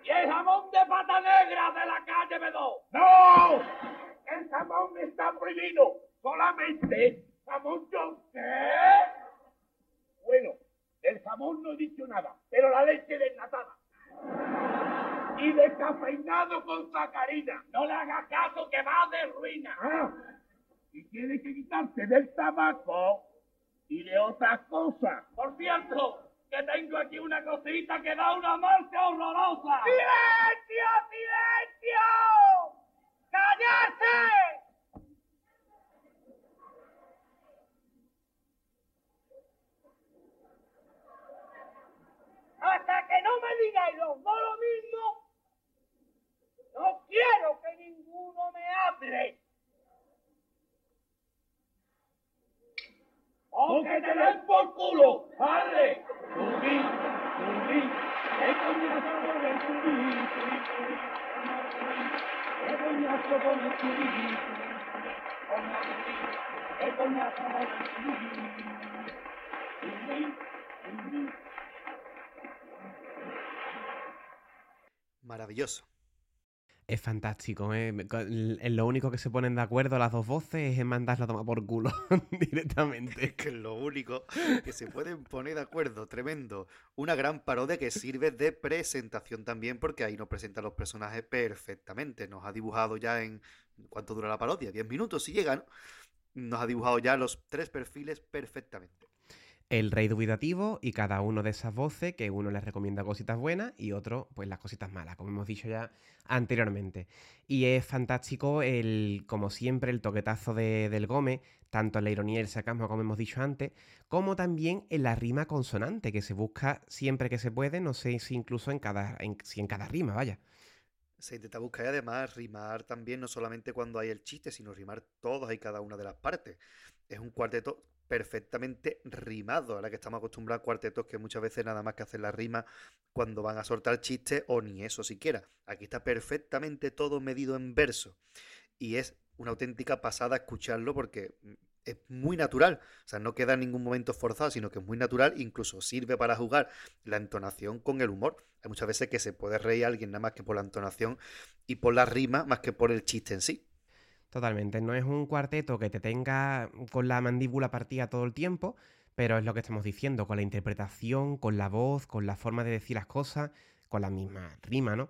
H: y el jamón de pata negra de la calle Bedó. ¡No! Jamón está prohibido. Solamente jamón yo. ¿Qué? Bueno, del jamón no he dicho nada, pero la leche desnatada. Y descafeinado con sacarina. No le hagas caso que va de ruina. Ah, y tienes que quitarte del tabaco y de otras cosas. Por cierto, que tengo aquí una cosita que da una marca horrorosa. ¡Silencio, silencio! ¡Cállate! Digáis los dos lo mismo, no quiero que ninguno me hable. ¡O que te den por culo! ¡Arre! ¡Subí! ¡Subí! ¡Qué coñazo con el subí! ¡Qué coñazo con el subí! ¡Qué coñazo con el subí! ¡Subí! ¡Subí!
B: Maravilloso.
A: Es fantástico, ¿eh? Lo único que se ponen de acuerdo las dos voces es en mandarla a tomar por culo directamente.
B: Es que es lo único que se pueden poner de acuerdo, tremendo. Una gran parodia que sirve de presentación también, porque ahí nos presenta los personajes perfectamente. Nos ha dibujado ya en. ¿Cuánto dura la parodia? ¿10 minutos si llega, no? Nos ha dibujado ya los tres perfiles perfectamente.
A: El rey dubitativo y cada uno de esas voces que uno les recomienda cositas buenas y otro pues las cositas malas, como hemos dicho ya anteriormente. Y es fantástico el, como siempre, el toquetazo de, del Gómez, tanto en la ironía y el sarcasmo, como hemos dicho antes, como también en la rima consonante, que se busca siempre que se puede, no sé si incluso en cada, en, si en cada rima, vaya.
B: Se intenta buscar además rimar también, no solamente cuando hay el chiste, sino rimar todas y cada una de las partes. Es un cuarteto perfectamente rimado, ahora que estamos acostumbrados a cuartetos que muchas veces nada más que hacen la rima cuando van a soltar chistes o ni eso siquiera. Aquí está perfectamente todo medido en verso y es una auténtica pasada escucharlo porque mm, es muy natural, o sea, no queda en ningún momento forzado, sino que es muy natural, incluso sirve para jugar la entonación con el humor. Hay muchas veces que se puede reír a alguien nada más que por la entonación y por la rima más que por el chiste en sí.
A: Totalmente, no es un cuarteto que te tenga con la mandíbula partida todo el tiempo, pero es lo que estamos diciendo, con la interpretación, con la voz, con la forma de decir las cosas, con la misma rima, ¿no?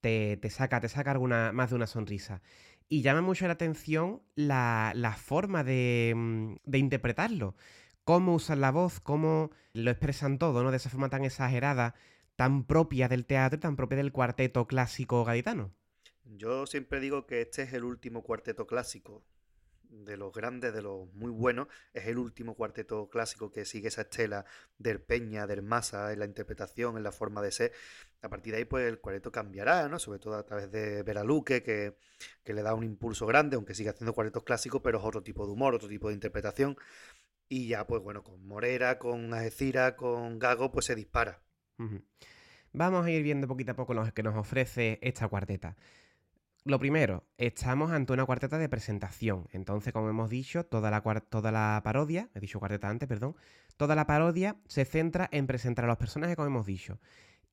A: Te, te saca, te saca alguna, más de una sonrisa. Y llama mucho la atención la, la forma de, mm, de interpretarlo. Cómo usan la voz, cómo lo expresan todo, ¿no? De esa forma tan exagerada, tan propia del teatro tan propia del cuarteto clásico gaditano.
B: Yo siempre digo que este es el último cuarteto clásico de los grandes, de los muy buenos, es el último cuarteto clásico que sigue esa estela del Peña, del Masa, en la interpretación, en la forma de ser. A partir de ahí, pues el cuarteto cambiará, ¿no? Sobre todo a través de Veraluque, que, que le da un impulso grande, aunque sigue haciendo cuartetos clásicos, pero es otro tipo de humor, otro tipo de interpretación. Y ya, pues bueno, con Morera, con Algeciras, con Gago, pues se dispara.
A: Vamos a ir viendo poquito a poco lo que nos ofrece esta cuarteta. Lo primero, estamos ante una cuarteta de presentación. Entonces, como hemos dicho, toda la, parodia, he dicho cuarteta antes, perdón, toda la parodia se centra en presentar a los personajes, como hemos dicho.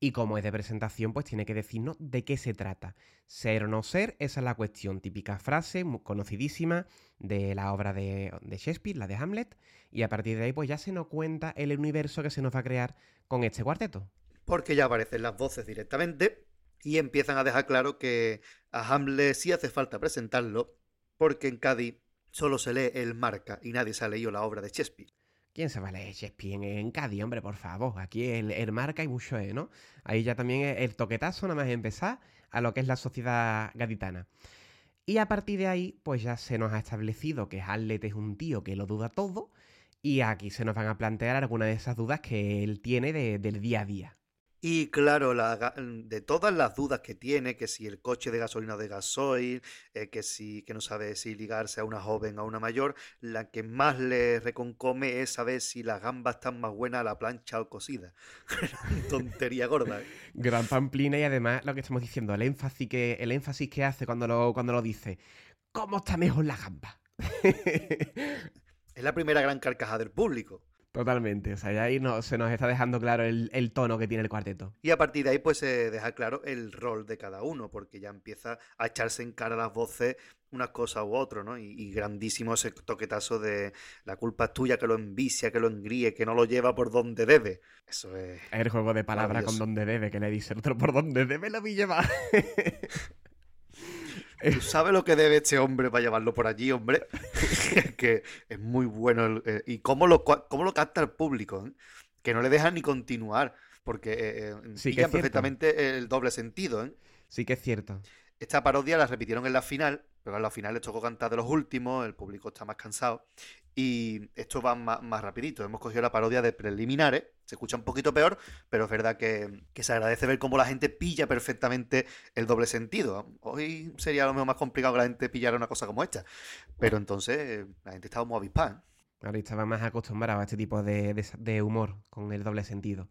A: Y como es de presentación, pues tiene que decirnos de qué se trata. Ser o no ser, esa es la cuestión. Típica frase conocidísima de la obra de Shakespeare, la de Hamlet. Y a partir de ahí, pues ya se nos cuenta el universo que se nos va a crear con este cuarteto.
B: porque ya aparecen las voces directamente y empiezan a dejar claro que a Hamlet sí hace falta presentarlo, porque en Cádiz solo se lee el marca y nadie se ha leído la obra de Shakespeare.
A: ¿Quién se va a leer Shakespeare en, Cádiz, hombre, por favor? Aquí el, el marca y mucho E, ¿no? Ahí ya también el toquetazo, nada más empezar, a lo que es la sociedad gaditana. Y a partir de ahí, pues ya se nos ha establecido que Hamlet es un tío que lo duda todo, y aquí se nos van a plantear algunas de esas dudas que él tiene de- del día a día.
B: Y claro, la ga- de todas las dudas que tiene, que si el coche de gasolina o de gasoil, eh, que si que no sabe si ligarse a una joven o a una mayor, la que más le reconcome es saber si las gambas están más buenas a la plancha o cocida. Tontería gorda. ¿eh?
A: Gran pamplina y además lo que estamos diciendo, el énfasis que, el énfasis que hace cuando lo, cuando lo dice. ¿Cómo está mejor la gamba?
B: Es la primera gran carcajada del público.
A: Totalmente, o sea, ya ahí no- se nos está dejando claro el, el tono que tiene el cuarteto.
B: Y a partir de ahí, pues se deja claro el rol de cada uno, porque ya empieza a echarse en cara las voces unas cosas u otras, ¿no? Y, y grandísimo ese toquetazo de la culpa es tuya, que lo envicia, que lo engríe, que no lo lleva por donde debe. Eso es.
A: El juego de palabras con donde debe, que le dice el otro por donde debe la vi llevar.
B: ¿Tú sabes lo que debe este hombre para llevarlo por allí, hombre? que es muy bueno. el- eh, y cómo lo, cómo lo capta el público, ¿eh? Que no le dejan ni continuar, porque eh, eh,
A: Sí,
B: pillan perfectamente el doble sentido, ¿eh?
A: sí que es cierto.
B: Esta parodia la repitieron en la final, pero en la final les tocó cantar de los últimos, el público está más cansado. Y esto va más, más rapidito. Hemos cogido la parodia de preliminares, se escucha un poquito peor, pero es verdad que, que se agradece ver cómo la gente pilla perfectamente el doble sentido. Hoy sería a lo mejor más complicado que la gente pillara una cosa como esta. Pero entonces eh, la gente estaba muy avispada. ¿eh?
A: Ahora estaba más acostumbrado a este tipo de, de- de humor con el doble sentido.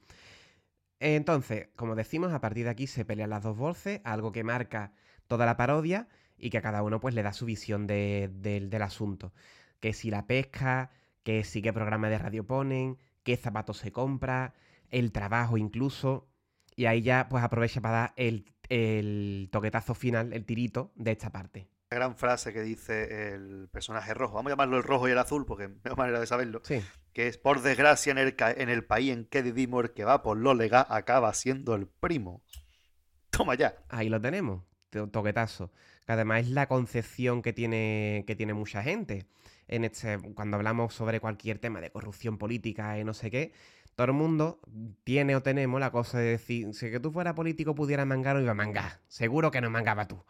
A: Entonces, como decimos, a partir de aquí se pelean las dos voces, algo que marca toda la parodia y que a cada uno pues le da su visión de- del- del asunto. Que si la pesca, que si qué programa de radio ponen, qué zapatos se compra, el trabajo incluso. Y ahí ya pues aprovecha para dar el, el toquetazo final, el tirito de esta parte.
B: La gran frase que dice el personaje rojo, vamos a llamarlo el rojo y el azul, porque hay manera de saberlo.
A: Sí,
B: que es por desgracia en el, en el país en que vivimos el que va por lo legal acaba siendo el primo. Toma ya.
A: Ahí lo tenemos, toquetazo. Que además es la concepción que tiene, que tiene mucha gente. En este, cuando hablamos sobre cualquier tema de corrupción política y no sé qué, todo el mundo tiene o tenemos la cosa de decir, si que tú fueras político pudieras mangar o iba a mangar. Seguro que no mangaba tú.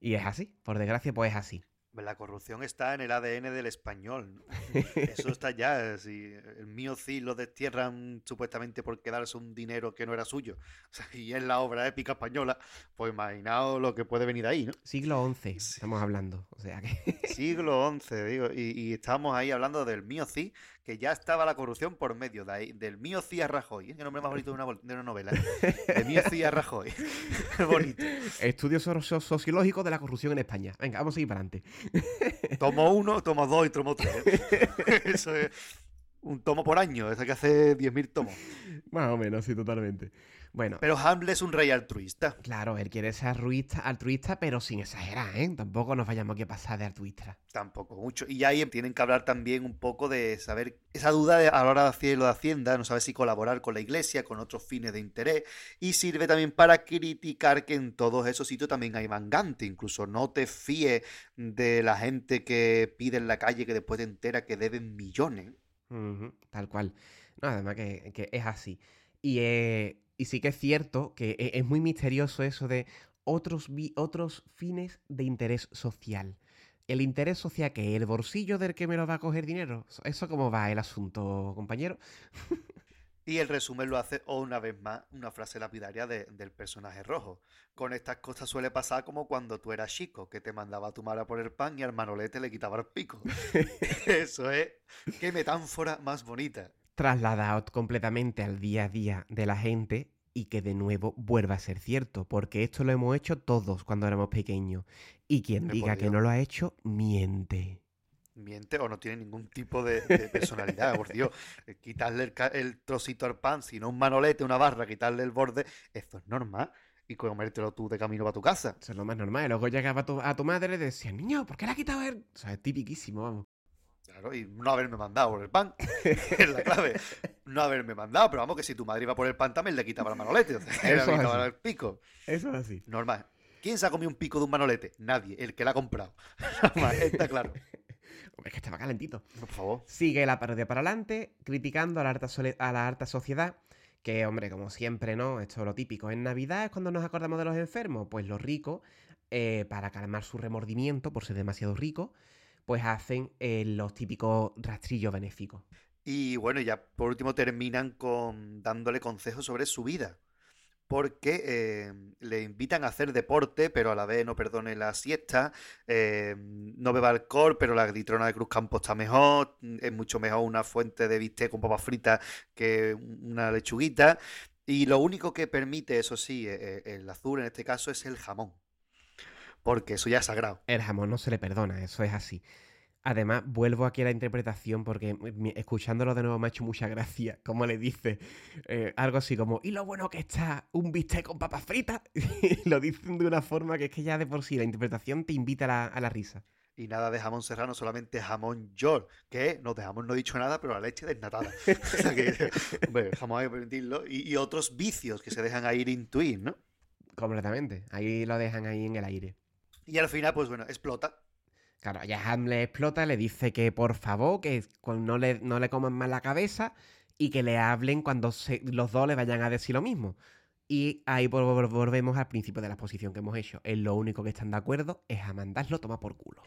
A: Y es así, por desgracia, pues es así.
B: La corrupción está en el ADN del español. ¿no? Eso está ya. Si el mío sí lo destierran supuestamente por quedarse un dinero que no era suyo. O sea, y es la obra épica española, pues imaginaos lo que puede venir ahí, ¿no?
A: Siglo XI
B: Sí.
A: estamos hablando. O sea que...
B: Siglo XI, digo. Y, y estamos ahí hablando del mío sí, que ya estaba la corrupción por medio de ahí, del mío sí a Rajoy. ¿eh? Qué nombre más bonito de una, de una novela. De mío sí a Rajoy. Bonito.
A: Estudios socio- sociológicos de la corrupción en España. Venga, vamos a ir para adelante.
B: Tomo uno, tomo dos y tomo tres. Eso es un tomo por año. Eso hay que hacer 10.000 tomos.
A: Más o menos, sí, totalmente. Bueno,
B: Pero Hamlet es un rey altruista.
A: Claro, él quiere ser altruista, altruista, pero sin exagerar, ¿eh? Tampoco nos vayamos aquí a pasar de altruista.
B: Tampoco mucho. Y ahí tienen que hablar también un poco de saber esa duda de, a la hora de hacer lo de Hacienda, no sabe si colaborar con la iglesia, con otros fines de interés. Y sirve también para criticar que en todos esos sitios también hay mangante. Incluso no te fíes de la gente que pide en la calle que después te entera que deben millones.
A: Tal cual. No, además que, que es así. Y, eh, y sí que es cierto que e- es muy misterioso eso de otros, otros fines de interés social. El interés social que el bolsillo del que me lo va a coger dinero. ¿Eso cómo va el asunto, compañero?
B: Y el resumen lo hace una vez más una frase lapidaria de- del personaje rojo. Con estas cosas suele pasar como cuando tú eras chico, que te mandaba a tu madre a por el pan y al manolete le quitaba el pico. Eso es. Qué metáfora más bonita.
A: Trasladado completamente al día a día de la gente y que de nuevo vuelva a ser cierto, porque esto lo hemos hecho todos cuando éramos pequeños. Y quien
B: Me
A: diga que no lo ha hecho, miente.
B: Miente o no tiene ningún tipo de, de personalidad, por Dios. Eh, Quitarle el, el trocito al pan, sino un manolete, una barra, quitarle el borde, eso es normal. Y comértelo tú de camino para tu casa.
A: Eso es lo más normal. Y luego llegaba tu- a tu madre y decía, niño, ¿por qué le ha quitado él? O sea, es tipiquísimo, vamos.
B: Claro, y no haberme mandado por el pan. es la clave. No haberme mandado, pero vamos, que si tu madre iba por el pan también le quitaba el manolete. O sea, le
A: Eso es
B: quitaba el pico.
A: Eso es así.
B: Normal. ¿Quién se ha comido un pico de un manolete? Nadie, el que la ha comprado. Está claro.
A: Es que estaba calentito.
B: Por favor.
A: Sigue la parodia para adelante, criticando a la, alta a la alta sociedad. Que, hombre, como siempre, ¿no? Esto es lo típico. En Navidad es cuando nos acordamos de los enfermos. Pues los ricos, eh, para calmar su remordimiento por ser demasiado ricos, pues hacen eh, los típicos rastrillos benéficos.
B: Y bueno, ya por último terminan con dándole consejos sobre su vida. Porque eh, le invitan a hacer deporte, pero a la vez no perdone la siesta, eh, no beba alcohol, pero la glitrona de Cruz Campo está mejor, es mucho mejor una fuente de bistec con papas fritas que una lechuguita. Y lo único que permite, eso sí, eh, eh, el azul en este caso es el jamón. Porque eso ya es sagrado.
A: El jamón no se le perdona, eso es así. Además, vuelvo aquí a la interpretación porque escuchándolo de nuevo me ha hecho mucha gracia. Como le dice eh, algo así como, y lo bueno que está un bistec con papas fritas. Y lo dicen de una forma que es que ya de por sí la interpretación te invita a la, a la risa.
B: Y nada de jamón serrano, solamente jamón york, que no de jamón no he dicho nada, pero la leche desnatada. o sea que, hombre, jamón hay que permitirlo. Y, y otros vicios que se dejan ahí ir intuir, ¿no?
A: Completamente. Ahí lo dejan ahí en el aire.
B: Y al final, pues bueno, explota.
A: Claro, ya Ham le explota, le dice que por favor, que no le, no le coman más la cabeza y que le hablen cuando se- los dos le vayan a decir lo mismo. Y ahí vol- vol- volvemos al principio de la exposición que hemos hecho. Es lo único que están de acuerdo es a mandarlo toma por culo.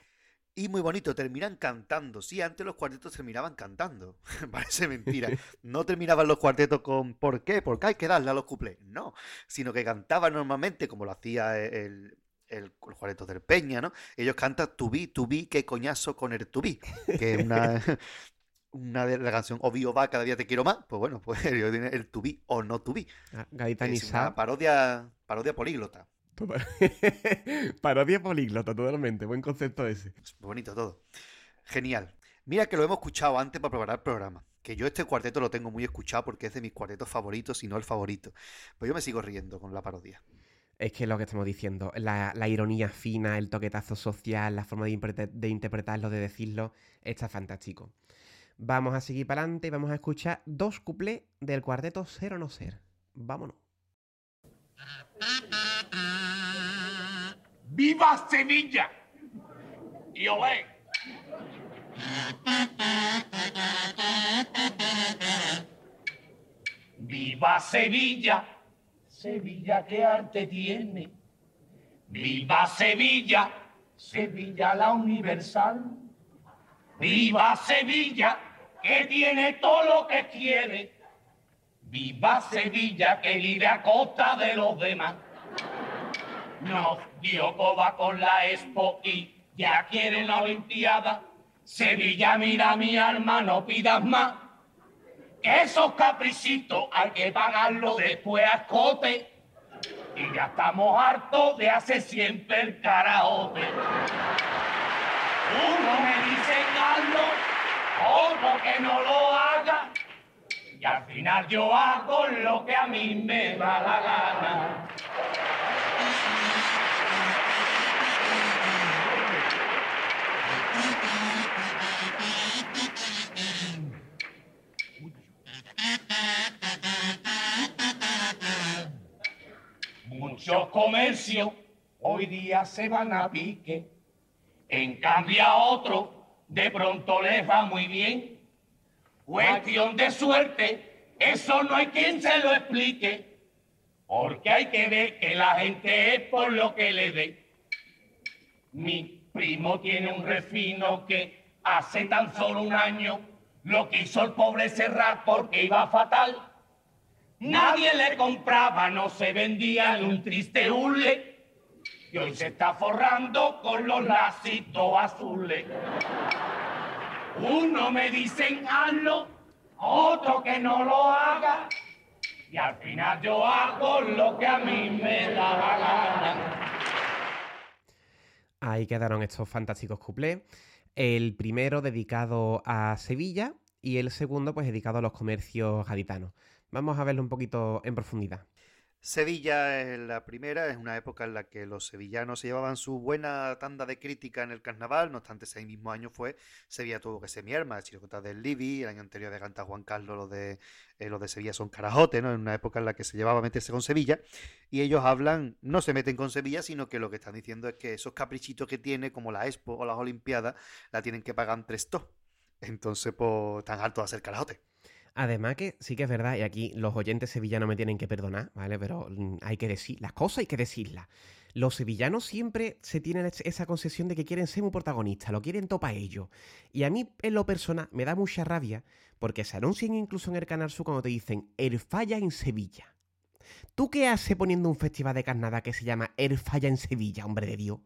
B: Y muy bonito, terminan cantando. Sí, antes los cuartetos terminaban cantando. Parece mentira. No terminaban los cuartetos con ¿por qué? Porque hay que darle a los cuplés. No, sino que cantaban normalmente, como lo hacía el, el, el cuarteto del Peña, ¿no? Ellos cantan tu vi, tu vi, qué coñazo con el tu vi, que es una, una de la canción Obi o va, cada día te quiero más. Pues bueno, pues ellos tienen el tu vi o no tu vi.
A: Ah,
B: parodia, parodia políglota.
A: Parodia políglota, totalmente. Buen concepto ese.
B: Es bonito todo. Genial. Mira que lo hemos escuchado antes para preparar el programa. Que yo este cuarteto lo tengo muy escuchado porque es de mis cuartetos favoritos y no el favorito. Pues yo me sigo riendo con la parodia.
A: Es que lo que estamos diciendo, la, ironía fina, el toquetazo social, la forma de, de interpretarlo, de decirlo, está fantástico. Vamos a seguir para adelante y vamos a escuchar dos cuplés del cuarteto Ser o No Ser. Vámonos.
H: ¡Viva Sevilla! Y olé. ¡Viva Sevilla! Sevilla qué arte tiene. ¡Viva Sevilla! Sevilla la universal. ¡Viva Sevilla! Que tiene todo lo que quiere. ¡Viva Sevilla! Que vive a costa de los demás. Nos dio coba con la Expo ya quieren la Olimpiada. Sevilla, mira mi alma, no pidas más. Esos capricitos hay que pagarlo después a escote. Y ya estamos hartos de hacer siempre el karaoke. Uno me dice hazlo, otro que no lo haga. Y al final yo hago lo que a mí me da la gana. Muchos comercios hoy día se van a pique. En cambio a otros de pronto les va muy bien. Cuestión de suerte, eso no hay quien se lo explique. Porque hay que ver que la gente es por lo que le dé. Mi primo tiene un refino que hace tan solo un año lo quiso el pobre cerrar porque iba fatal. Nadie le compraba, no se vendía en un triste hule. Y hoy se está forrando con los lacitos azules. Uno me dicen hazlo, otro que no lo haga. Y al final yo hago lo que a mí me da la gana.
A: Ahí quedaron estos fantásticos cuplés. El primero dedicado a Sevilla y el segundo pues dedicado a los comercios gaditanos. Vamos a verlo un poquito en profundidad.
B: Sevilla es la primera, es una época en la que los sevillanos se llevaban su buena tanda de crítica en el carnaval, no obstante ese mismo año fue Sevilla tuvo que ser mi arma, Chiricota del Libi, el año anterior de Canta Juan Carlos, lo de, eh, lo de Sevilla son carajote, ¿no? En una época en la que se llevaba a meterse con Sevilla, y ellos hablan, no se meten con Sevilla, sino que lo que están diciendo es que esos caprichitos que tiene, como la Expo o las Olimpiadas, la tienen que pagar entre estos. Entonces, pues, están hartos de hacer carajote.
A: Además que sí que es verdad, y aquí los oyentes sevillanos me tienen que perdonar, ¿vale? Pero mm, hay que decir, las cosas hay que decirlas. Los sevillanos siempre se tienen es- esa concesión de que quieren ser muy protagonistas, lo quieren topa ellos. Y a mí, en lo personal, me da mucha rabia porque se anuncian incluso en el Canal Sur cuando te dicen El Falla en Sevilla. ¿Tú qué haces poniendo un festival de carnaval que se llama El Falla en Sevilla, hombre de Dios?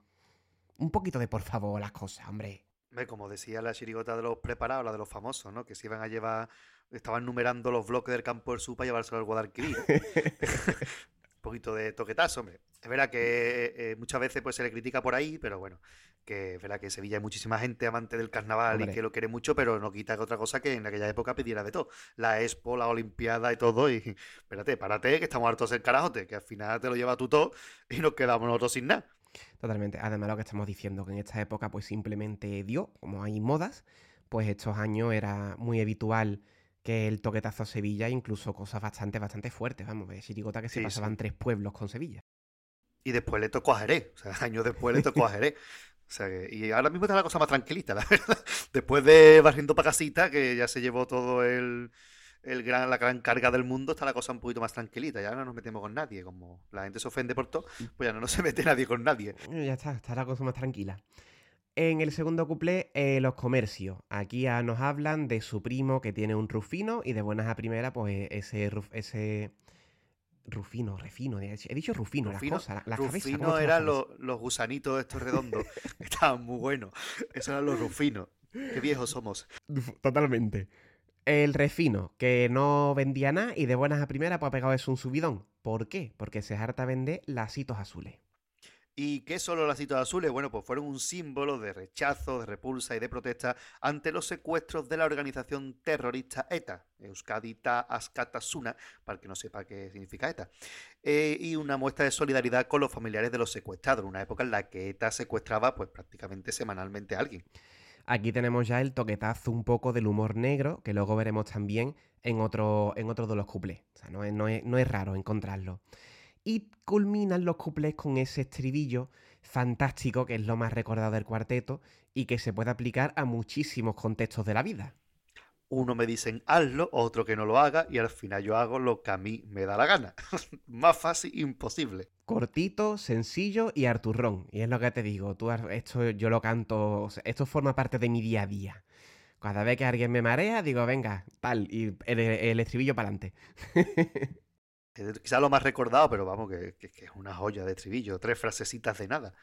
A: Un poquito de por favor las cosas, hombre.
B: Como decía la chirigota de los preparados, la de los famosos, ¿no? Que se iban a llevar, estaban numerando los bloques del campo del sur para llevárselo al Guadalquivir. Un poquito de toquetazo, hombre. Es verdad que eh, muchas veces pues, se le critica por ahí, pero bueno, que es verdad que en Sevilla hay muchísima gente amante del carnaval
A: Hombre.
B: y que lo quiere mucho, pero no quita que otra cosa que en aquella época pidiera de todo. La Expo, la Olimpiada y todo, y espérate, párate, que estamos hartos del carajote, que al final te lo lleva tú todo y nos quedamos nosotros sin nada.
A: Totalmente. Además, lo que estamos diciendo, que en esta época, pues simplemente dio, como hay modas, pues estos años era muy habitual que el toquetazo a Sevilla, incluso cosas bastante, bastante fuertes, vamos, de chirigota que se
B: Sí,
A: pasaban
B: sí.
A: tres pueblos con Sevilla.
B: Y después le tocó a Jerez. O sea, años después le tocó a Jerez. O sea, que- y ahora mismo está la cosa más tranquilita, la verdad. Después de Barriendo para casita, que ya se llevó todo el, el gran, la gran carga del mundo, está la cosa un poquito más tranquilita. Ya no nos metemos con nadie. Como la gente se ofende por todo, pues ya no, no se mete nadie con nadie.
A: Ya está, está la cosa más tranquila. En el segundo cuplé, eh, los comercios. Aquí nos hablan de su primo que tiene un rufino y de buenas a primera, pues ese, ruf- ese rufino, refino, he dicho rufino,
B: Rufino,
A: las cosas, la, la cabeza,
B: Rufino
A: ¿cómo está la
B: eran los, los gusanitos estos redondos, estaban muy buenos. Esos eran los rufinos. Qué viejos somos.
A: Totalmente. El refino, que no vendía nada y de buenas a primeras pues ha pegado eso un subidón. ¿Por qué? Porque se harta vender lasitos azules.
B: ¿Y qué son los lacitos azules? Bueno, pues fueron un símbolo de rechazo, de repulsa y de protesta ante los secuestros de la organización terrorista ETA, Euskadita Askatasuna, para el que no sepa qué significa ETA, eh, y una muestra de solidaridad con los familiares de los secuestrados, una época en la que ETA secuestraba pues prácticamente semanalmente a alguien.
A: Aquí tenemos ya el toquetazo un poco del humor negro, que luego veremos también en otro, en otro de los cuplés. No es- no es raro encontrarlo. Y culminan los cuplés con ese estribillo fantástico, que es lo más recordado del cuarteto, y que se puede aplicar a muchísimos contextos de la vida.
B: Uno me dicen hazlo, otro que no lo haga, y al final yo hago lo que a mí me da la gana. Más fácil imposible.
A: Cortito, sencillo y arturrón. Y es lo que te digo, tú, esto yo lo canto, esto forma parte de mi día a día. Cada vez que alguien me marea, digo, venga, tal, y el, el estribillo para adelante.
B: Quizá lo más recordado, pero vamos, que, es una joya de estribillo, tres frasecitas de nada.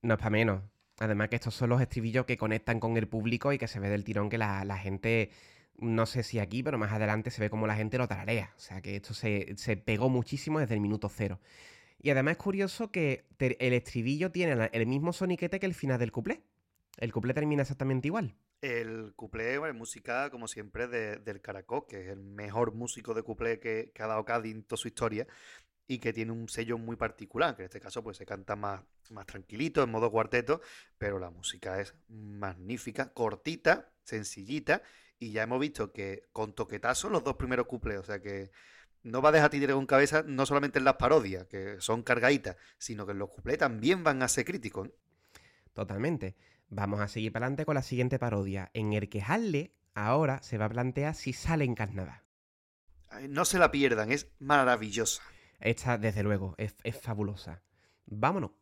A: No es para menos. Además que estos son los estribillos que conectan con el público y que se ve del tirón que la, gente, no sé si aquí, pero más adelante se ve como la gente lo tararea. O sea que esto se, se pegó muchísimo desde el minuto cero. Y además es curioso que el estribillo tiene el mismo soniquete que el final del cuplé. El cuplé termina exactamente igual.
B: El cuplé, bueno, música, como siempre, de- del Caracol, que es el mejor músico de cuplé que, ha dado Cádiz en toda su historia y que tiene un sello muy particular, que en este caso pues se canta más, más tranquilito, en modo cuarteto, pero la música es magnífica, cortita, sencillita, y ya hemos visto que con toquetazo los dos primeros cuplés, o sea que no va a dejar títere con cabeza no solamente en las parodias, que son cargaditas, sino que en los cuplés también van a ser críticos. ¿eh?
A: Totalmente. Vamos a seguir para adelante con la siguiente parodia, en el que Halle ahora se va a plantear si sale en carnaval.
B: Ay, No se la pierdan, es maravillosa.
A: Esta, desde luego, es, es fabulosa. Vámonos.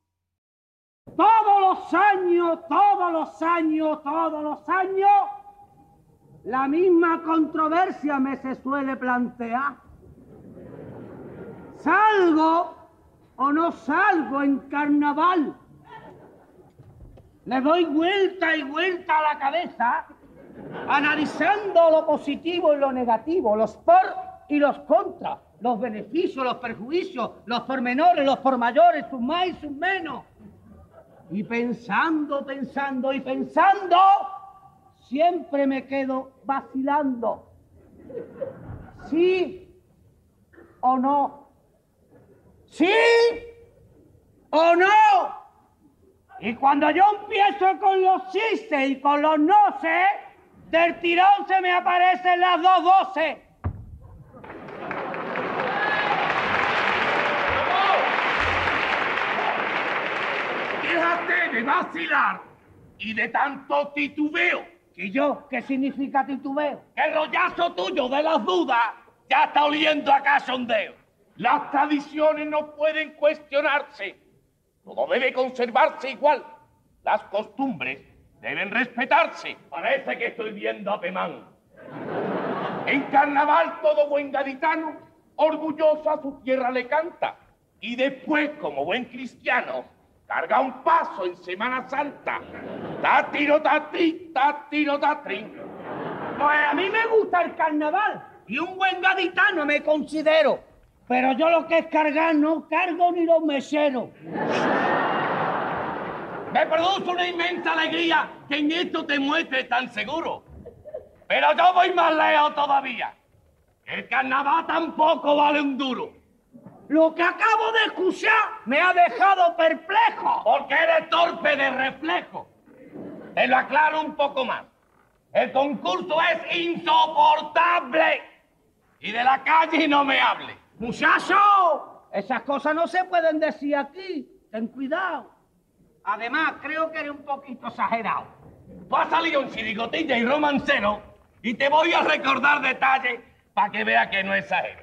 G: Todos los años, todos los años, todos los años, la misma controversia me se suele plantear. ¿Salgo o no salgo en carnaval? Le doy vuelta y vuelta a la cabeza, analizando lo positivo y lo negativo, los por y los contra, los beneficios, los perjuicios, los pormenores, los por mayores, sus más y sus menos. Y pensando, pensando y pensando, siempre me quedo vacilando. ¿Sí o no? ¿Sí o no? Y cuando yo empiezo con los chistes y con los no sé, del tirón se me aparecen las dos voces.
H: Déjate de vacilar y de tanto titubeo.
G: ¿Y yo qué significa titubeo?
H: El rollazo tuyo de las dudas ya está oliendo a cachondeo. Las tradiciones no pueden cuestionarse. Todo debe conservarse igual. Las costumbres deben respetarse. Parece que estoy viendo a Pemán. En carnaval todo buen gaditano, orgulloso a su tierra le canta. Y después, como buen cristiano, carga un paso en Semana Santa. Tatiro tatri, tatiro tatri.
G: Pues a mí me gusta el carnaval y un buen gaditano me considero. Pero yo lo que es cargar no cargo ni los meseros.
H: Me produce una inmensa alegría que en esto te muestres tan seguro. Pero yo voy más lejos todavía. El carnaval tampoco vale un duro.
G: Lo que acabo de escuchar me ha dejado perplejo.
H: Porque eres torpe de reflejo. Te lo aclaro un poco más. El concurso es insoportable. Y de la calle no me hable.
G: ¡Muchacho! Esas cosas no se pueden decir aquí. Ten cuidado. Además, creo que eres un poquito exagerado.
H: Tú has salido en chirigotilla y romancero y te voy a recordar detalles para que veas que no exagero.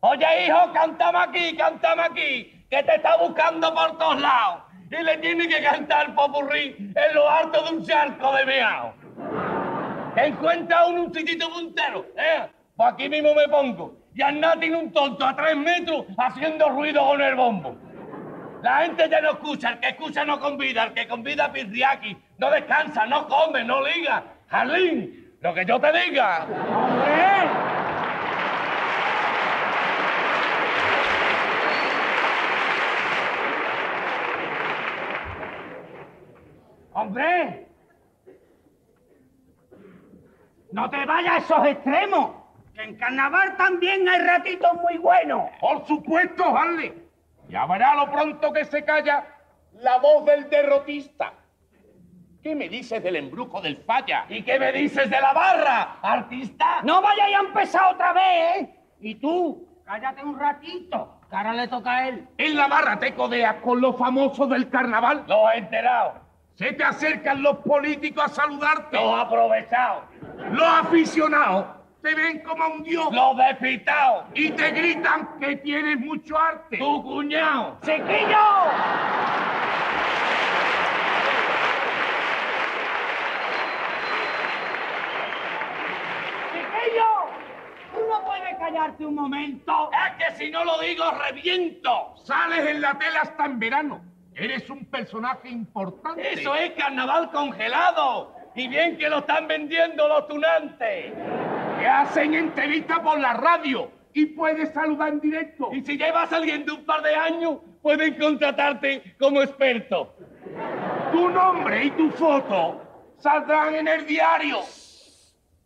H: Oye, hijo, cántame aquí, cántame aquí, que te está buscando por todos lados. Y le tiene que cantar popurrí en lo alto de un charco de meao. Te encuentra un, un sitito puntero, ¿eh? Pues aquí mismo me pongo. Y anda tiene un tonto a tres metros haciendo ruido con el bombo. La gente ya no escucha, el que escucha no convida, el que convida pirriaki, no descansa, no come, no liga. Jalín, lo que yo te diga.
G: ¡Hombre! ¡Hombre! No te vayas a esos extremos. Que en carnaval también hay ratitos muy buenos.
H: Por supuesto, Harley. Ya verá lo pronto que se calla la voz del derrotista. ¿Qué me dices del embrujo del falla? ¿Y qué me dices de la barra, artista?
G: No vayas a empezar otra vez, ¿eh? Y tú, cállate un ratito, que ahora le toca a él.
H: En la barra te codeas con los famosos del carnaval. Los enterados. Se te acercan los políticos a saludarte.
G: Los aprovechados.
H: Los aficionados te ven como un dios.
G: Los despistados.
H: Y te gritan que tienes mucho arte.
G: Tu cuñado. ¡Chiquillo! ¡Chiquillo! Tú no puedes callarte un momento.
H: Es que si no lo digo, reviento. Sales en la tela hasta en verano. Eres un personaje importante. Eso es carnaval congelado. Y bien que lo están vendiendo los tunantes. Que hacen entrevista por la radio y puedes saludar en directo. Y si llevas saliendo un par de años, pueden contratarte como experto. Tu nombre y tu foto saldrán en el diario.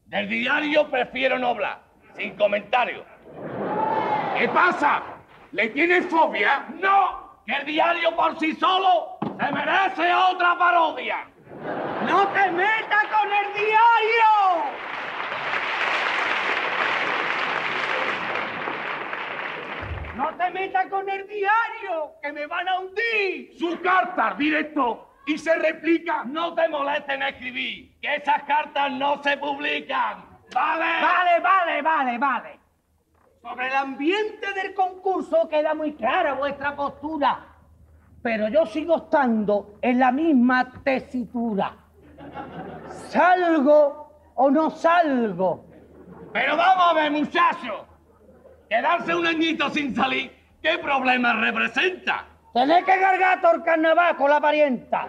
H: Del diario prefiero no hablar, sin comentarios. ¿Qué pasa? ¿Le tienes fobia? No, que el diario por sí solo se merece otra parodia.
G: ¡No te metas con el diario! ¡No te metas con el diario! ¡Que me van a hundir!
H: Su carta directo y se replica. No te molestes en escribir, que esas cartas no se publican. ¿Vale?
G: Vale, vale, vale, vale. Sobre el ambiente del concurso queda muy clara vuestra postura. Pero yo sigo estando en la misma tesitura. ¿Salgo o no salgo?
H: Pero vamos a ver, muchacho. Quedarse un añito sin salir, ¿qué problema representa?
G: Tenés que cargar todo el carnaval con la parienta.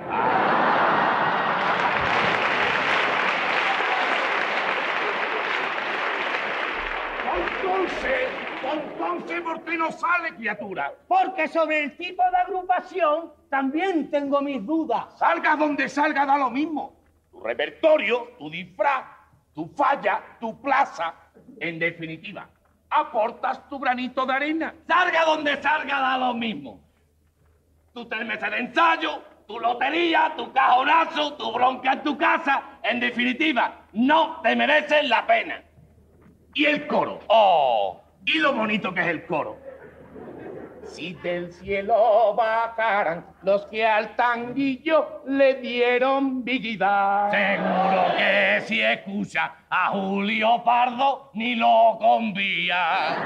H: Entonces, entonces, ¿por qué no sale, criatura?
G: Porque sobre el tipo de agrupación también tengo mis dudas.
H: Salga donde salga, da lo mismo. Tu repertorio, tu disfraz, tu falla, tu plaza, en definitiva, aportas tu granito de arena. Salga donde salga, da lo mismo. Tu tres meses de ensayo, tu lotería, tu cajonazo, tu bronca en tu casa. En definitiva, no te mereces la pena. Y el coro. ¡Oh! Y lo bonito que es el coro. Si del cielo bajaran los que al tanguillo le dieron vida. Seguro que si escucha a Julio Pardo ni lo convía.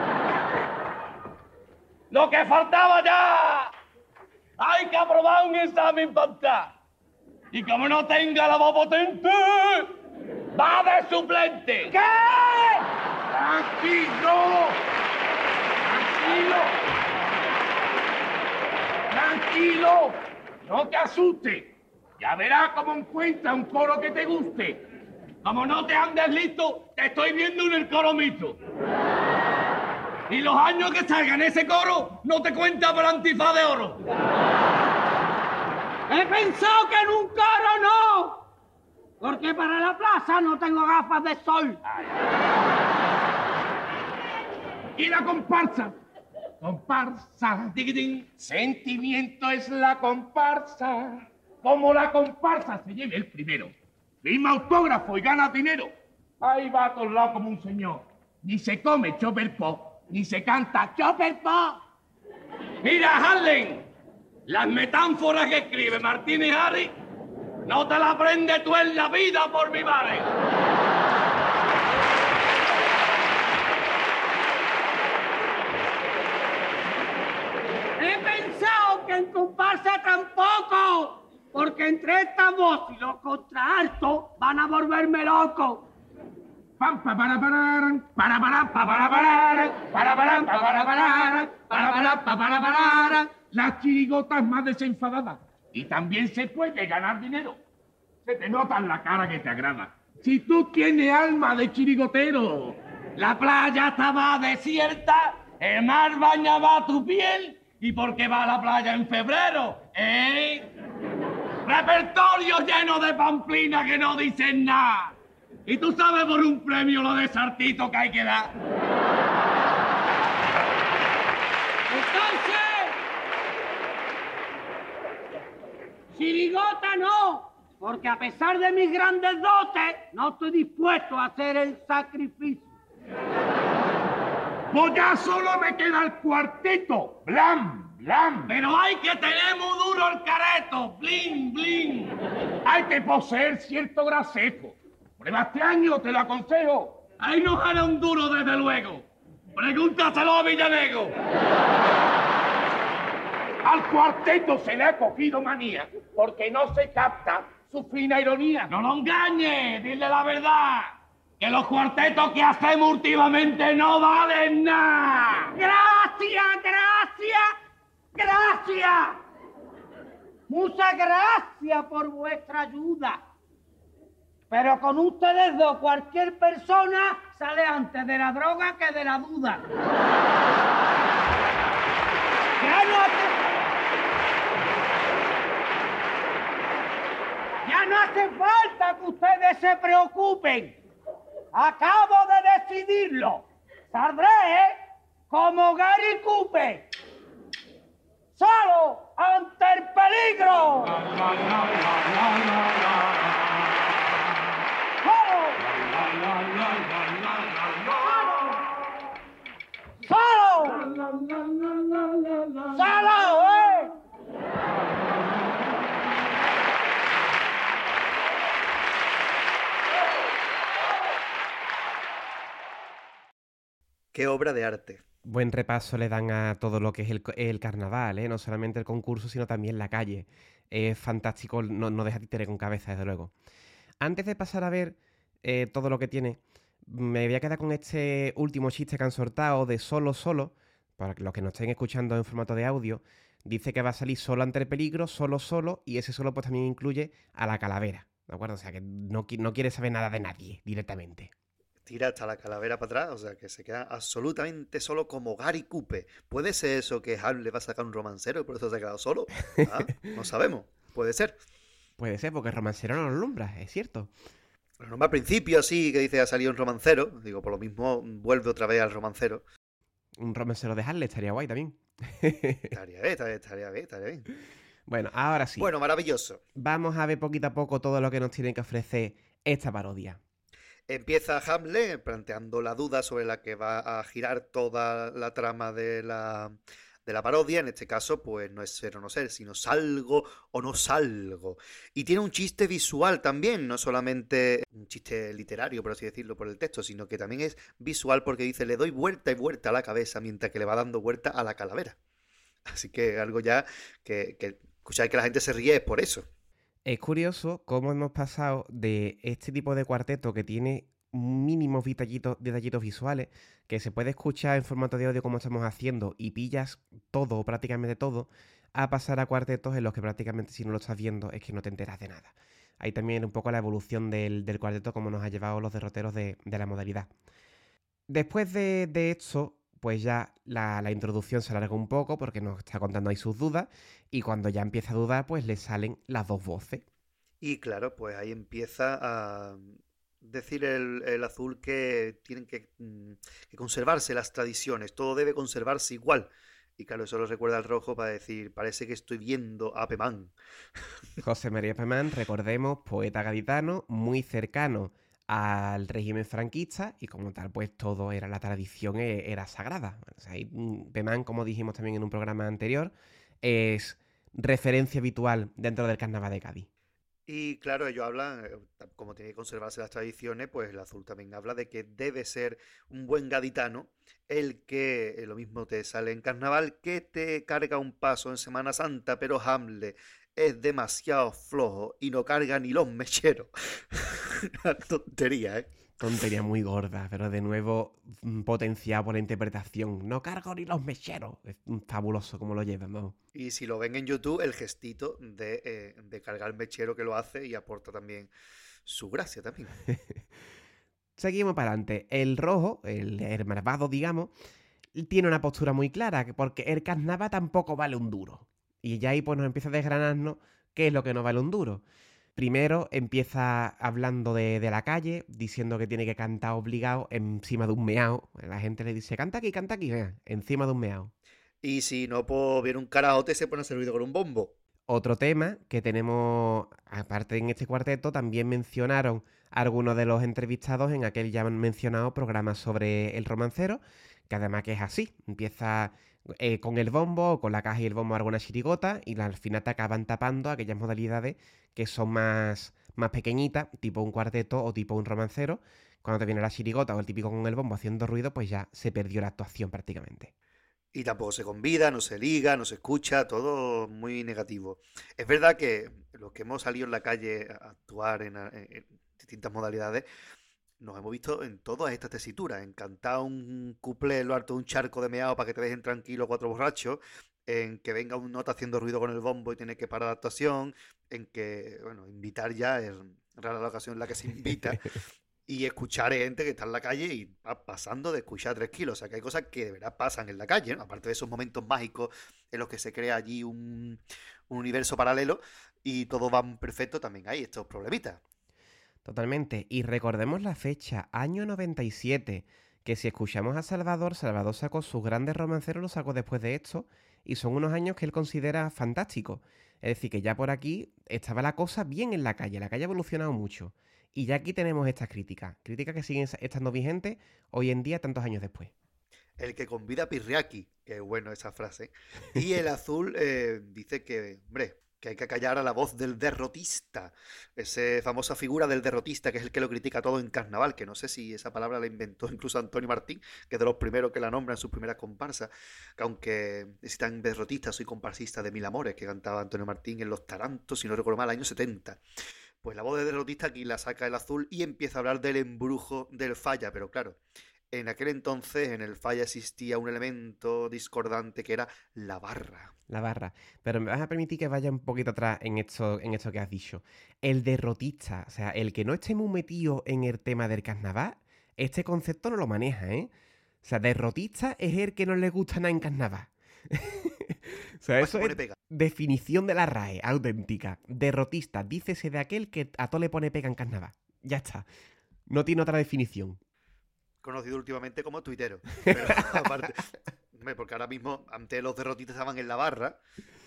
H: Lo que faltaba ya. Hay que aprobar un examen para Y como no tenga la voz potente, va de suplente. ¿Qué? Tranquilo. Tranquilo. Tranquilo, no te asustes. Ya verás cómo encuentra un coro que te guste. Como no te andes listo, te estoy viendo en el coro mito. Y los años que salgan ese coro no te cuenta por antifaz de oro.
G: He pensado que en un coro no. Porque para la plaza no tengo gafas de sol.
H: Y la comparsa. Comparsa, tiquitín. Sentimiento es la comparsa. Como la comparsa se lleve el primero. Firma autógrafo y gana dinero. Ahí va a todos lados como un señor. Ni se come chopper pop, ni se canta chopper pop. Mira, Harlem, las metáforas que escribe Martínez Harry, no te la aprendes tú en la vida por mi madre.
G: He pensado que en comparsa tampoco. Porque entre esta voz y los contraaltos van a volverme loco.
H: Pam, pa, para, para, para, para, pa, para, para, para, para, pa, para, para, para, para, pa, para, para. La chirigota es más desenfadada y también se puede ganar dinero. Se te nota en la cara que te agrada. Si tú tienes alma de chirigotero, la playa estaba desierta, el mar bañaba tu piel y por qué va a la playa en febrero, ¿eh? Repertorio lleno de pamplina que no dicen nada. Y tú sabes por un premio lo de sartito que hay que dar.
G: Entonces, chirigota no. Porque a pesar de mis grandes dotes, no estoy dispuesto a hacer el sacrificio.
H: Pues ya solo me queda el cuarteto. Blam, blam. Pero hay que tener muy duro el careto. Blin, blin. Hay que poseer cierto grasejo. Prueba este año, te lo aconsejo. Ahí no gana un duro, desde luego. Pregúntaselo a Villanego. Al cuarteto se le ha cogido manía porque no se capta su fina ironía. No lo engañes, dile la verdad. Que los cuartetos que hacemos últimamente no valen nada.
G: Gracias, gracias, gracias. Muchas gracias por vuestra ayuda. Pero con ustedes dos, cualquier persona sale antes de la droga que de la duda. Ya no hace, ya no hace falta que ustedes se preocupen. Acabo de decidirlo. Saldré como Gary Cooper. Solo ante el peligro. ¡Solo! ¡Solo, eh!
B: Qué obra de arte.
A: Buen repaso le dan a todo lo que es el, carnaval, ¿eh? no solamente el concurso, sino también la calle. Es fantástico, no, no deja títere con cabeza, desde luego. Antes de pasar a ver eh, todo lo que tiene, me voy a quedar con este último chiste que han sortado de solo, solo. Para los que nos estén escuchando en formato de audio, dice que va a salir solo ante el peligro, solo, solo, y ese solo pues también incluye a la calavera. ¿De acuerdo? O sea que no quiere saber nada de nadie directamente.
B: Tira hasta la calavera para atrás, o sea que se queda absolutamente solo como Gary Cooper. ¿Puede ser eso que Hal le va a sacar un romancero y por eso se ha quedado solo? Ah, no sabemos. Puede ser.
A: Puede ser, porque el romancero no lo alumbra, es cierto.
B: Lo nombra al principio, así, que dice ha salido un romancero. Digo, por lo mismo vuelve otra vez al romancero.
A: Un romancero de Harley estaría guay también.
B: Estaría bien, estaría bien, estaría bien.
A: Bueno, ahora sí.
B: Bueno, maravilloso.
A: Vamos a ver poquito a poco todo lo que nos tiene que ofrecer esta parodia.
B: Empieza Hamlet planteando la duda sobre la que va a girar toda la trama de la, de la parodia. En este caso, pues no es ser o no ser, sino salgo o no salgo. Y tiene un chiste visual también, no solamente un chiste literario, por así decirlo, por el texto, sino que también es visual porque dice le doy vuelta y vuelta a la cabeza mientras que le va dando vuelta a la calavera. Así que algo ya que, que escucháis que la gente se ríe es por eso.
A: Es curioso cómo hemos pasado de este tipo de cuarteto que tiene mínimos detallitos, visuales, que se puede escuchar en formato de audio como estamos haciendo y pillas todo, prácticamente todo, a pasar a cuartetos en los que prácticamente si no lo estás viendo es que no te enteras de nada. Ahí también un poco la evolución del, cuarteto, como nos ha llevado los derroteros de, de la modalidad. Después de, de esto, pues ya la, la, introducción se alarga un poco porque nos está contando ahí sus dudas y cuando ya empieza a dudar pues le salen las dos voces.
B: Y claro, pues ahí empieza a decir el, el azul que tienen que, mm, que, conservarse las tradiciones, todo debe conservarse igual. Y claro, eso lo recuerda el rojo para decir, parece que estoy viendo a Pemán.
A: José María Pemán, recordemos, poeta gaditano, muy cercano al régimen franquista y como tal pues todo era la tradición era sagrada. O sea, Pemán, como dijimos también en un programa anterior, es referencia habitual dentro del carnaval de Cádiz.
B: Y claro, ellos hablan, como tiene que conservarse las tradiciones, pues el azul también habla de que debe ser un buen gaditano el que lo mismo te sale en carnaval que te carga un paso en Semana Santa, pero Hamlet es demasiado flojo y no carga ni los mecheros. Una tontería, ¿eh?
A: Tontería muy gorda, pero de nuevo potenciada por la interpretación. No cargo ni los mecheros. Es fabuloso como lo llevan, ¿no?
B: Y si lo ven en YouTube, el gestito de, eh, de cargar el mechero que lo hace y aporta también su gracia también.
A: Seguimos para adelante. El rojo, el, el malvado, digamos, tiene una postura muy clara, porque el carnaval tampoco vale un duro. Y ya ahí pues nos empieza a desgranarnos qué es lo que nos vale un duro. Primero empieza hablando de, de, la calle, diciendo que tiene que cantar obligado encima de un meao. La gente le dice, canta aquí, canta aquí, vea, encima de un meao.
B: Y si no, pues viene un karaoke se pone a ruido con un bombo.
A: Otro tema que tenemos, aparte en este cuarteto, también mencionaron algunos de los entrevistados en aquel ya mencionado programa sobre el romancero, que además que es así, empieza eh, con el bombo, con la caja y el bombo alguna chirigota, y al final te acaban tapando aquellas modalidades que son más, más pequeñitas, tipo un cuarteto o tipo un romancero. Cuando te viene la chirigota o el típico con el bombo haciendo ruido, pues ya se perdió la actuación prácticamente.
B: Y tampoco se convida, no se liga, no se escucha, todo muy negativo. Es verdad que los que hemos salido en la calle a actuar en distintas modalidades, nos hemos visto en todas estas tesituras, en cantar un cuplé en lo alto de un charco de meado para que te dejen tranquilo cuatro borrachos, en que venga un nota haciendo ruido con el bombo y tiene que parar la actuación, en que, bueno, invitar ya es rara la ocasión en la que se invita, y escuchar gente que está en la calle y va pasando de escuchar tres kilos, o sea que hay cosas que de verdad pasan en la calle, ¿no? aparte de esos momentos mágicos en los que se crea allí un, un universo paralelo y todo va perfecto, también hay estos problemitas.
A: Totalmente. Y recordemos la fecha, año 97, que si escuchamos a Salvador, Salvador sacó sus grandes romanceros, los sacó después de esto, y son unos años que él considera fantásticos. Es decir, que ya por aquí estaba la cosa bien en la calle, la calle ha evolucionado mucho. Y ya aquí tenemos estas críticas, críticas que siguen estando vigentes hoy en día, tantos años después.
B: El que convida a Pirriaki, que bueno esa frase. Y el azul eh, dice que, hombre, que hay que callar a la voz del derrotista, esa famosa figura del derrotista que es el que lo critica todo en carnaval, que no sé si esa palabra la inventó incluso Antonio Martín, que es de los primeros que la nombra en sus primeras comparsas, que aunque si tan derrotista, soy comparsista de Mil Amores, que cantaba Antonio Martín en Los Tarantos, si no recuerdo mal, años 70. Pues la voz del derrotista aquí la saca el azul y empieza a hablar del embrujo del falla, pero claro, en aquel entonces en el falla existía un elemento discordante que era la barra.
A: La barra. Pero me vas a permitir que vaya un poquito atrás en esto, en esto que has dicho. El derrotista, o sea, el que no esté muy metido en el tema del carnaval, este concepto no lo maneja, ¿eh? O sea, derrotista es el que no le gusta nada en carnaval. o sea, eso es pega. definición de la RAE, auténtica. Derrotista, dícese de aquel que a todo le pone pega en carnaval. Ya está. No tiene otra definición.
B: Conocido últimamente como tuitero. Pero aparte, porque ahora mismo, antes los derrotistas estaban en la barra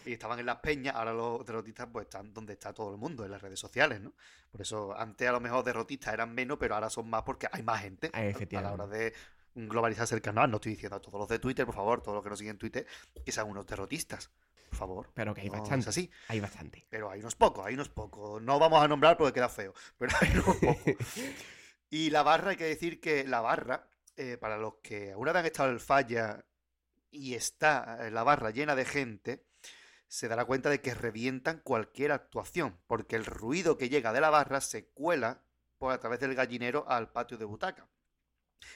B: y estaban en las peñas, ahora los derrotistas pues están donde está todo el mundo, en las redes sociales, ¿no? Por eso antes a lo mejor derrotistas eran menos, pero ahora son más porque hay más gente
A: Ah,
B: a la hora de globalizarse el canal. No estoy diciendo a todos los de Twitter, por favor, todos los que nos siguen en Twitter, que sean unos derrotistas. Por favor.
A: Pero que hay
B: No, es
A: bastante.
B: así.
A: Hay bastante.
B: Pero hay unos pocos, hay unos pocos. No vamos a nombrar porque queda feo, pero hay unos pocos. Y la barra, hay que decir que la barra, eh, para los que vez han estado en el falla y está eh, la barra llena de gente, se dará cuenta de que revientan cualquier actuación, porque el ruido que llega de la barra se cuela por a través del gallinero al patio de butaca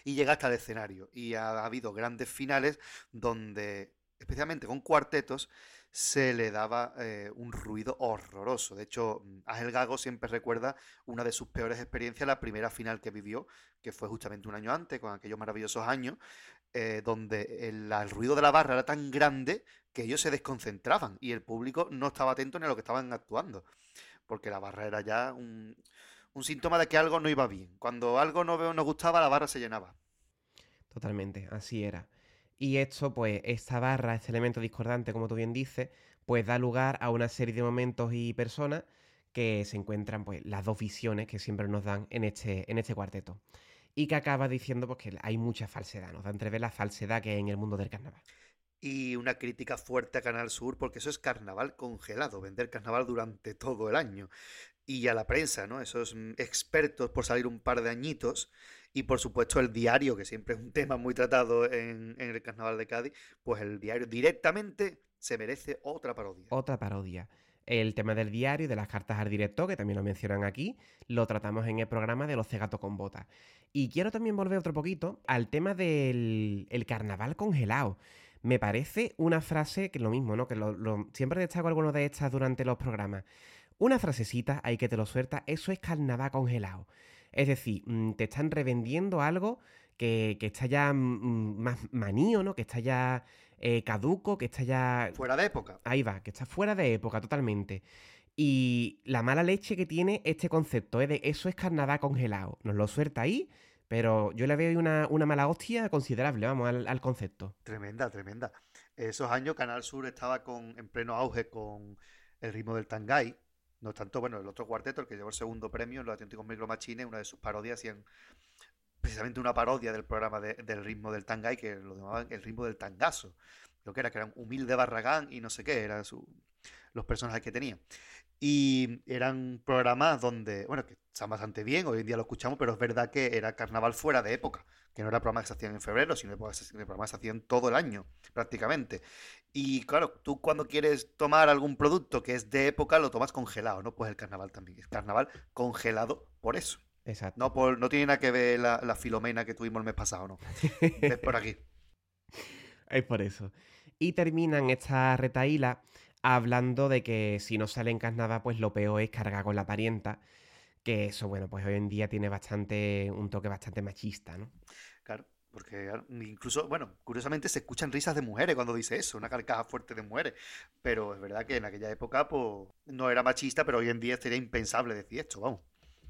B: y llega hasta el escenario. Y ha habido grandes finales donde, especialmente con cuartetos, se le daba eh, un ruido horroroso. De hecho, mm, Ángel Gago siempre recuerda una de sus peores experiencias, la primera final que vivió, que fue justamente un año antes, con aquellos maravillosos años, eh, donde el, el ruido de la barra era tan grande que ellos se desconcentraban y el público no estaba atento ni a lo que estaban actuando, porque la barra era ya un, un síntoma de que algo no iba bien. Cuando algo no nos gustaba, la barra se llenaba.
A: Totalmente, así era. Y esto, pues, esta barra, este elemento discordante, como tú bien dices, pues da lugar a una serie de momentos y personas que se encuentran, pues, las dos visiones que siempre nos dan en este, en este cuarteto. Y que acaba diciendo, pues, que hay mucha falsedad, nos da entrever la falsedad que hay en el mundo del carnaval.
B: Y una crítica fuerte a Canal Sur, porque eso es carnaval congelado, vender carnaval durante todo el año. Y a la prensa, ¿no? Esos mm, expertos por salir un par de añitos. Y por supuesto el diario, que siempre es un tema muy tratado en, en el carnaval de Cádiz, pues el diario directamente se merece otra parodia.
A: Otra parodia. El tema del diario y de las cartas al director, que también lo mencionan aquí, lo tratamos en el programa de los cegatos con botas. Y quiero también volver otro poquito al tema del el carnaval congelado. Me parece una frase que es lo mismo, ¿no? Que lo, lo- siempre destaco alguno de estas durante los programas. Una frasecita, hay que te lo suelta, eso es carnaval congelado. Es decir, mm, te están revendiendo algo que, que está ya mm, más manío, ¿no? Que está ya eh, caduco, que está ya
B: Fuera de época.
A: Ahí va, que está fuera de época totalmente. Y la mala leche que tiene este concepto es de eso es carnaval congelado. Nos lo suelta ahí, pero yo le veo ahí una, una mala hostia considerable, vamos, al, al concepto.
B: Tremenda, tremenda. Esos años Canal Sur estaba con, en pleno auge con el ritmo del Tangay. No tanto, bueno, el otro cuarteto, el que llevó el segundo premio en los Auténticos Micro Machines, una de sus parodias hacían precisamente una parodia del programa de- del ritmo del Tangay, que lo llamaban el ritmo del tangazo. Lo que era, que era un humilde Barragán y no sé qué, eran los personajes que tenía. Y eran programas donde, bueno, que están bastante bien, hoy en día lo escuchamos, pero es verdad que era carnaval fuera de época, que no era programas que se hacían en febrero, sino programas que se hacían todo el año, prácticamente. Y claro, tú cuando quieres tomar algún producto que es de época, lo tomas congelado, ¿no? Pues el carnaval también. Es carnaval congelado por eso.
A: Exacto.
B: No, por, no tiene nada que ver la, la filomena que tuvimos el mes pasado, ¿no? Es por aquí.
A: Es por eso. Y terminan esta retaíla hablando de que si no sale en carnaval, pues lo peor es cargar con la parienta. Que eso, bueno, pues hoy en día tiene bastante. un toque bastante machista, ¿no?
B: Claro, porque ah, incluso, bueno, curiosamente se escuchan risas de mujeres cuando dice eso, una carcajada fuerte de mujeres. Pero es verdad que en aquella época, pues, no era machista, pero hoy en día sería impensable decir esto, vamos.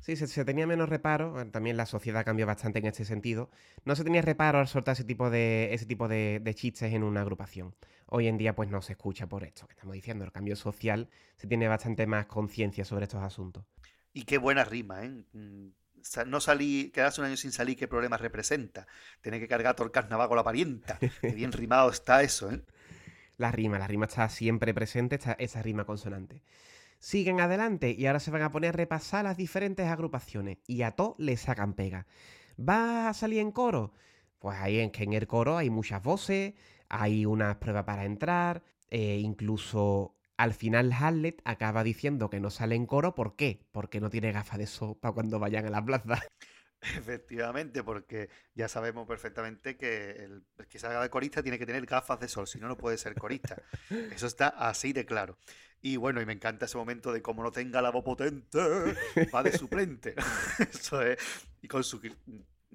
A: Sí, se, se tenía menos reparo, también la sociedad cambió bastante en este sentido. No se tenía reparo al soltar ese tipo de, ese tipo de, de chistes en una agrupación. Hoy en día pues no se escucha por esto que estamos diciendo, el cambio social, se tiene bastante más conciencia sobre estos asuntos.
B: Y qué buena rima, ¿eh? No salí, quedarse un año sin salir, ¿qué problemas representa? Tener que cargar todo el carnaval con la parienta. Qué bien rimado está eso, ¿eh?
A: La rima, la rima está siempre presente, está esa rima consonante. Siguen adelante y ahora se van a poner a repasar las diferentes agrupaciones y a todos le sacan pega. ¿Va a salir en coro? Pues ahí en que en el coro hay muchas voces, hay unas pruebas para entrar, eh, incluso al final Hamlet acaba diciendo que no sale en coro, ¿por qué? Porque no tiene gafas de sol para cuando vayan a la plaza.
B: Efectivamente, porque ya sabemos perfectamente que el que salga de corista tiene que tener gafas de sol, si no, no puede ser corista. Eso está así de claro. Y bueno, y me encanta ese momento de como no tenga la voz potente, va de suplente. Eso es. Y con su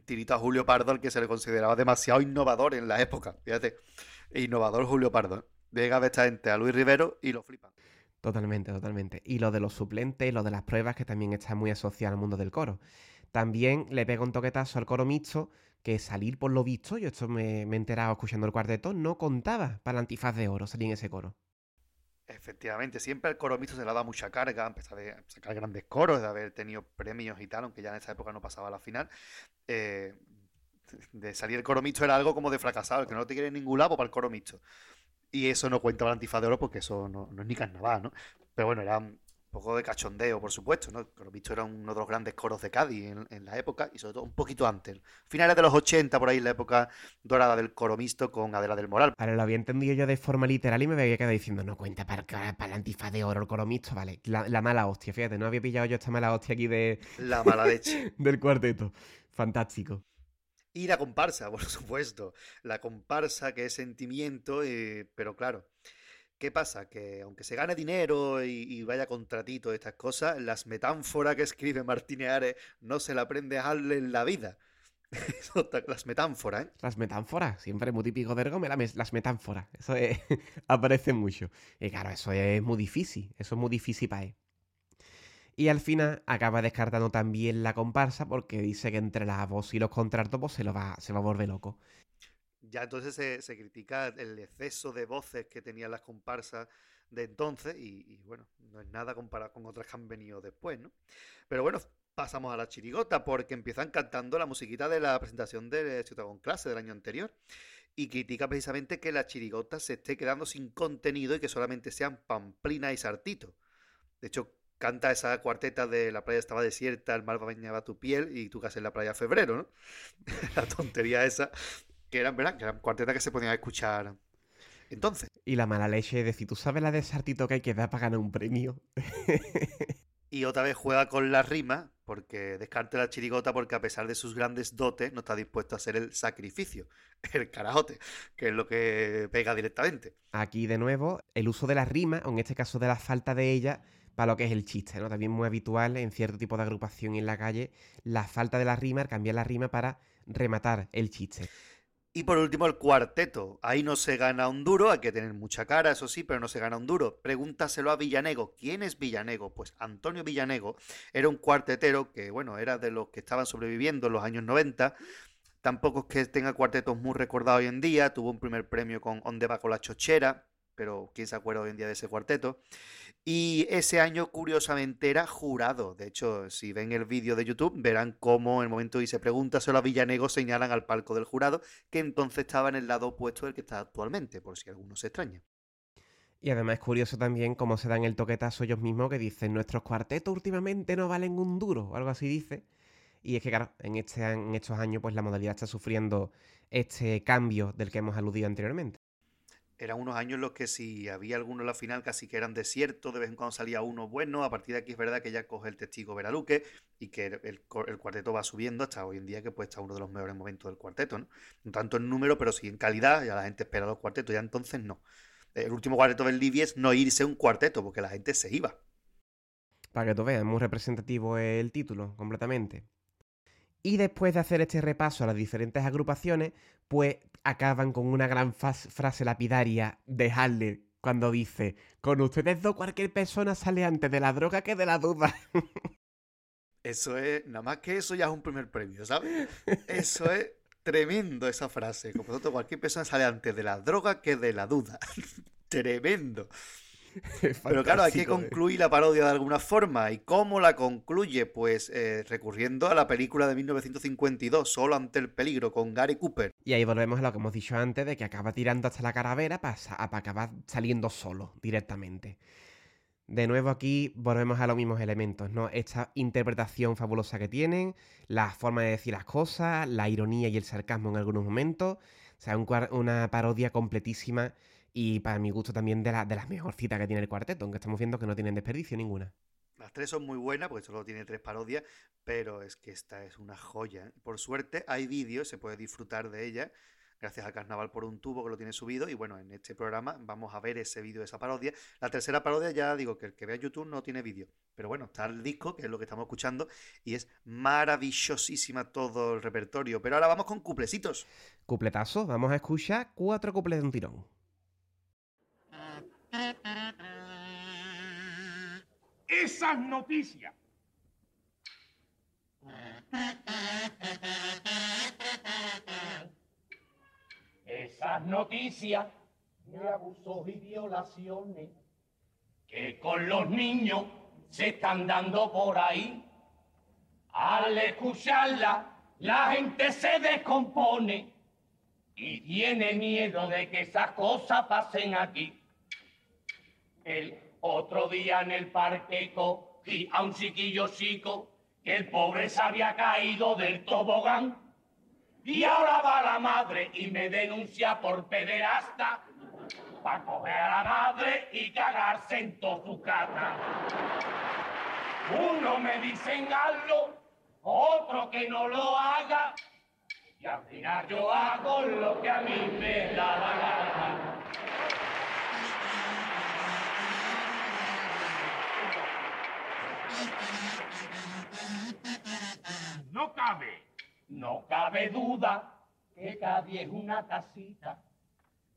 B: tirito a Julio Pardo, que se le consideraba demasiado innovador en la época. Fíjate, innovador Julio Pardo. Llega a esta gente a Luis Rivero y lo flipan.
A: Totalmente, totalmente. Y lo de los suplentes, lo de las pruebas, que también está muy asociado al mundo del coro. También le pega un toquetazo al coro mixto, que salir por lo visto, yo esto me, me he enterado escuchando el cuarteto, no contaba para el antifaz de oro salir en ese coro.
B: Efectivamente, siempre al coro mixto se le ha dado mucha carga, a pesar de sacar grandes coros, de haber tenido premios y tal, aunque ya en esa época no pasaba a la final. Eh, de salir el coro mixto era algo como de fracasado, el que no te quiere en ningún lado para el coro mixto. Y eso no cuenta para el antifaz de oro porque eso no, no es ni carnaval, ¿no? Pero bueno, era un poco de cachondeo, por supuesto, ¿no? El coro mixto era uno de los grandes coros de Cádiz en, en la época y sobre todo un poquito antes. Finales de los 80, por ahí, la época dorada del coro mixto con Adela del Moral.
A: Vale, lo había entendido yo de forma literal y me había quedado diciendo, no cuenta para, para el antifaz de oro el coro mixto, vale. La, la mala hostia, fíjate, no había pillado yo esta mala hostia aquí de,
B: La mala leche.
A: del cuarteto. Fantástico.
B: Y la comparsa, por supuesto. La comparsa que es sentimiento, eh, pero claro. ¿Qué pasa? Que aunque se gane dinero y, y vaya contratito estas cosas, las metáforas que escribe Martínez Ares no se la aprende a darle en la vida. Las metáforas, ¿eh?
A: Las metáforas, siempre muy típico de Ergo, las metáforas. Eso es- aparece mucho. Y claro, eso es muy difícil. Eso es muy difícil para él. Y al final acaba descartando también la comparsa porque dice que entre la voz y los contratos pues, se, lo va, se va a volver loco.
B: Ya entonces se, se critica el exceso de voces que tenían las comparsas de entonces y, bueno, no es nada comparado con otras que han venido después, ¿no? Pero bueno, pasamos a la chirigota porque empiezan cantando la musiquita de la presentación de Ciudad clase del año anterior y critica precisamente que la chirigota se esté quedando sin contenido y que solamente sean pamplina y sartito. De hecho, canta esa cuarteta de la playa estaba desierta, el mar bañaba tu piel y tú casi en la playa febrero, ¿no? la tontería esa, que eran, ¿verdad? Que eran cuartetas que se podían escuchar entonces.
A: Y la mala leche es decir, ¿tú sabes la de Sartito que hay que dar para ganar un premio?
B: Y otra vez juega con la rima, porque descarte la chirigota porque a pesar de sus grandes dotes no está dispuesto a hacer el sacrificio, el carajote, que es lo que pega directamente.
A: Aquí de nuevo, el uso de la rima, o en este caso de la falta de ella, para lo que es el chiste, ¿no? También muy habitual en cierto tipo de agrupación en la calle, la falta de la rima, cambiar la rima para rematar el chiste.
B: Y por último, el cuarteto. Ahí no se gana un duro, hay que tener mucha cara, eso sí, pero no se gana un duro. Pregúntaselo a Villanego. ¿Quién es Villanego? Pues Antonio Villanego era un cuartetero que, bueno, era de los que estaban sobreviviendo en los años 90. Tampoco es que tenga cuartetos muy recordados hoy en día. Tuvo un primer premio con Onde va con la chochera, pero quién se acuerda hoy en día de ese cuarteto. Y ese año, curiosamente, era jurado. De hecho, si ven el vídeo de YouTube, verán cómo en el momento y se pregunta solo a Villanego señalan al palco del jurado, que entonces estaba en el lado opuesto del que está actualmente, por si alguno se extraña.
A: Y además es curioso también cómo se dan el toquetazo ellos mismos que dicen nuestros cuartetos últimamente no valen un duro, o algo así dice. Y es que claro, en, este, en estos años pues la modalidad está sufriendo este cambio del que hemos aludido anteriormente.
B: Eran unos años en los que si había alguno en la final casi que eran desiertos, de vez en cuando salía uno bueno, a partir de aquí es verdad que ya coge el testigo Veraluque y que el, cuarteto va subiendo hasta hoy en día que pues está uno de los mejores momentos del cuarteto, ¿no? No tanto en número, pero sí en calidad, ya la gente espera los cuartetos, ya entonces no. El último cuarteto del Libby es no irse un cuarteto, porque la gente se iba.
A: Para que tú veas, es muy representativo el título, completamente. Y después de hacer este repaso a las diferentes agrupaciones, pues acaban con una gran frase lapidaria de Harley cuando dice: Con ustedes dos, cualquier persona sale antes de la droga que de la duda.
B: Eso es, nada más que eso ya es un primer premio, ¿sabes? Eso es tremendo esa frase. Como nosotros, cualquier persona sale antes de la droga que de la duda. tremendo. Pero claro, hay que concluir eh. la parodia de alguna forma. ¿Y cómo la concluye? Pues eh, recurriendo a la película de 1952, Solo ante el peligro, con Gary Cooper.
A: Y ahí volvemos a lo que hemos dicho antes, de que acaba tirando hasta la caravera para, para acabar saliendo solo directamente. De nuevo aquí volvemos a los mismos elementos, ¿no? Esta interpretación fabulosa que tienen, la forma de decir las cosas, la ironía y el sarcasmo en algunos momentos. O sea, un, una parodia completísima y para mi gusto también de, la, de las mejorcitas que tiene el cuarteto, aunque estamos viendo que no tienen desperdicio ninguna.
B: Las tres son muy buenas porque solo tiene tres parodias, pero es que esta es una joya. Por suerte hay vídeos, se puede disfrutar de ella, gracias a Carnaval por un tubo que lo tiene subido. Y bueno, en este programa vamos a ver ese vídeo de esa parodia. La tercera parodia ya digo que el que vea YouTube no tiene vídeo. Pero bueno, está el disco, que es lo que estamos escuchando, y es maravillosísima todo el repertorio. Pero ahora vamos con cuplecitos.
A: Cupletazo, vamos a escuchar cuatro cuples de un tirón.
H: Esas noticias. Esas noticias de abusos y violaciones que con los niños se están dando por ahí. Al escucharla, la gente se descompone y tiene miedo de que esas cosas pasen aquí. El otro día en el parque cogí a un chiquillo chico que el pobre se había caído del tobogán. Y ahora va la madre y me denuncia por pederasta para coger a la madre y cagarse en toda su casa. Uno me dicen hazlo, otro que no lo haga. Y al final yo hago lo que a mí me da la gana. No cabe, no cabe duda que Cádiz es una casita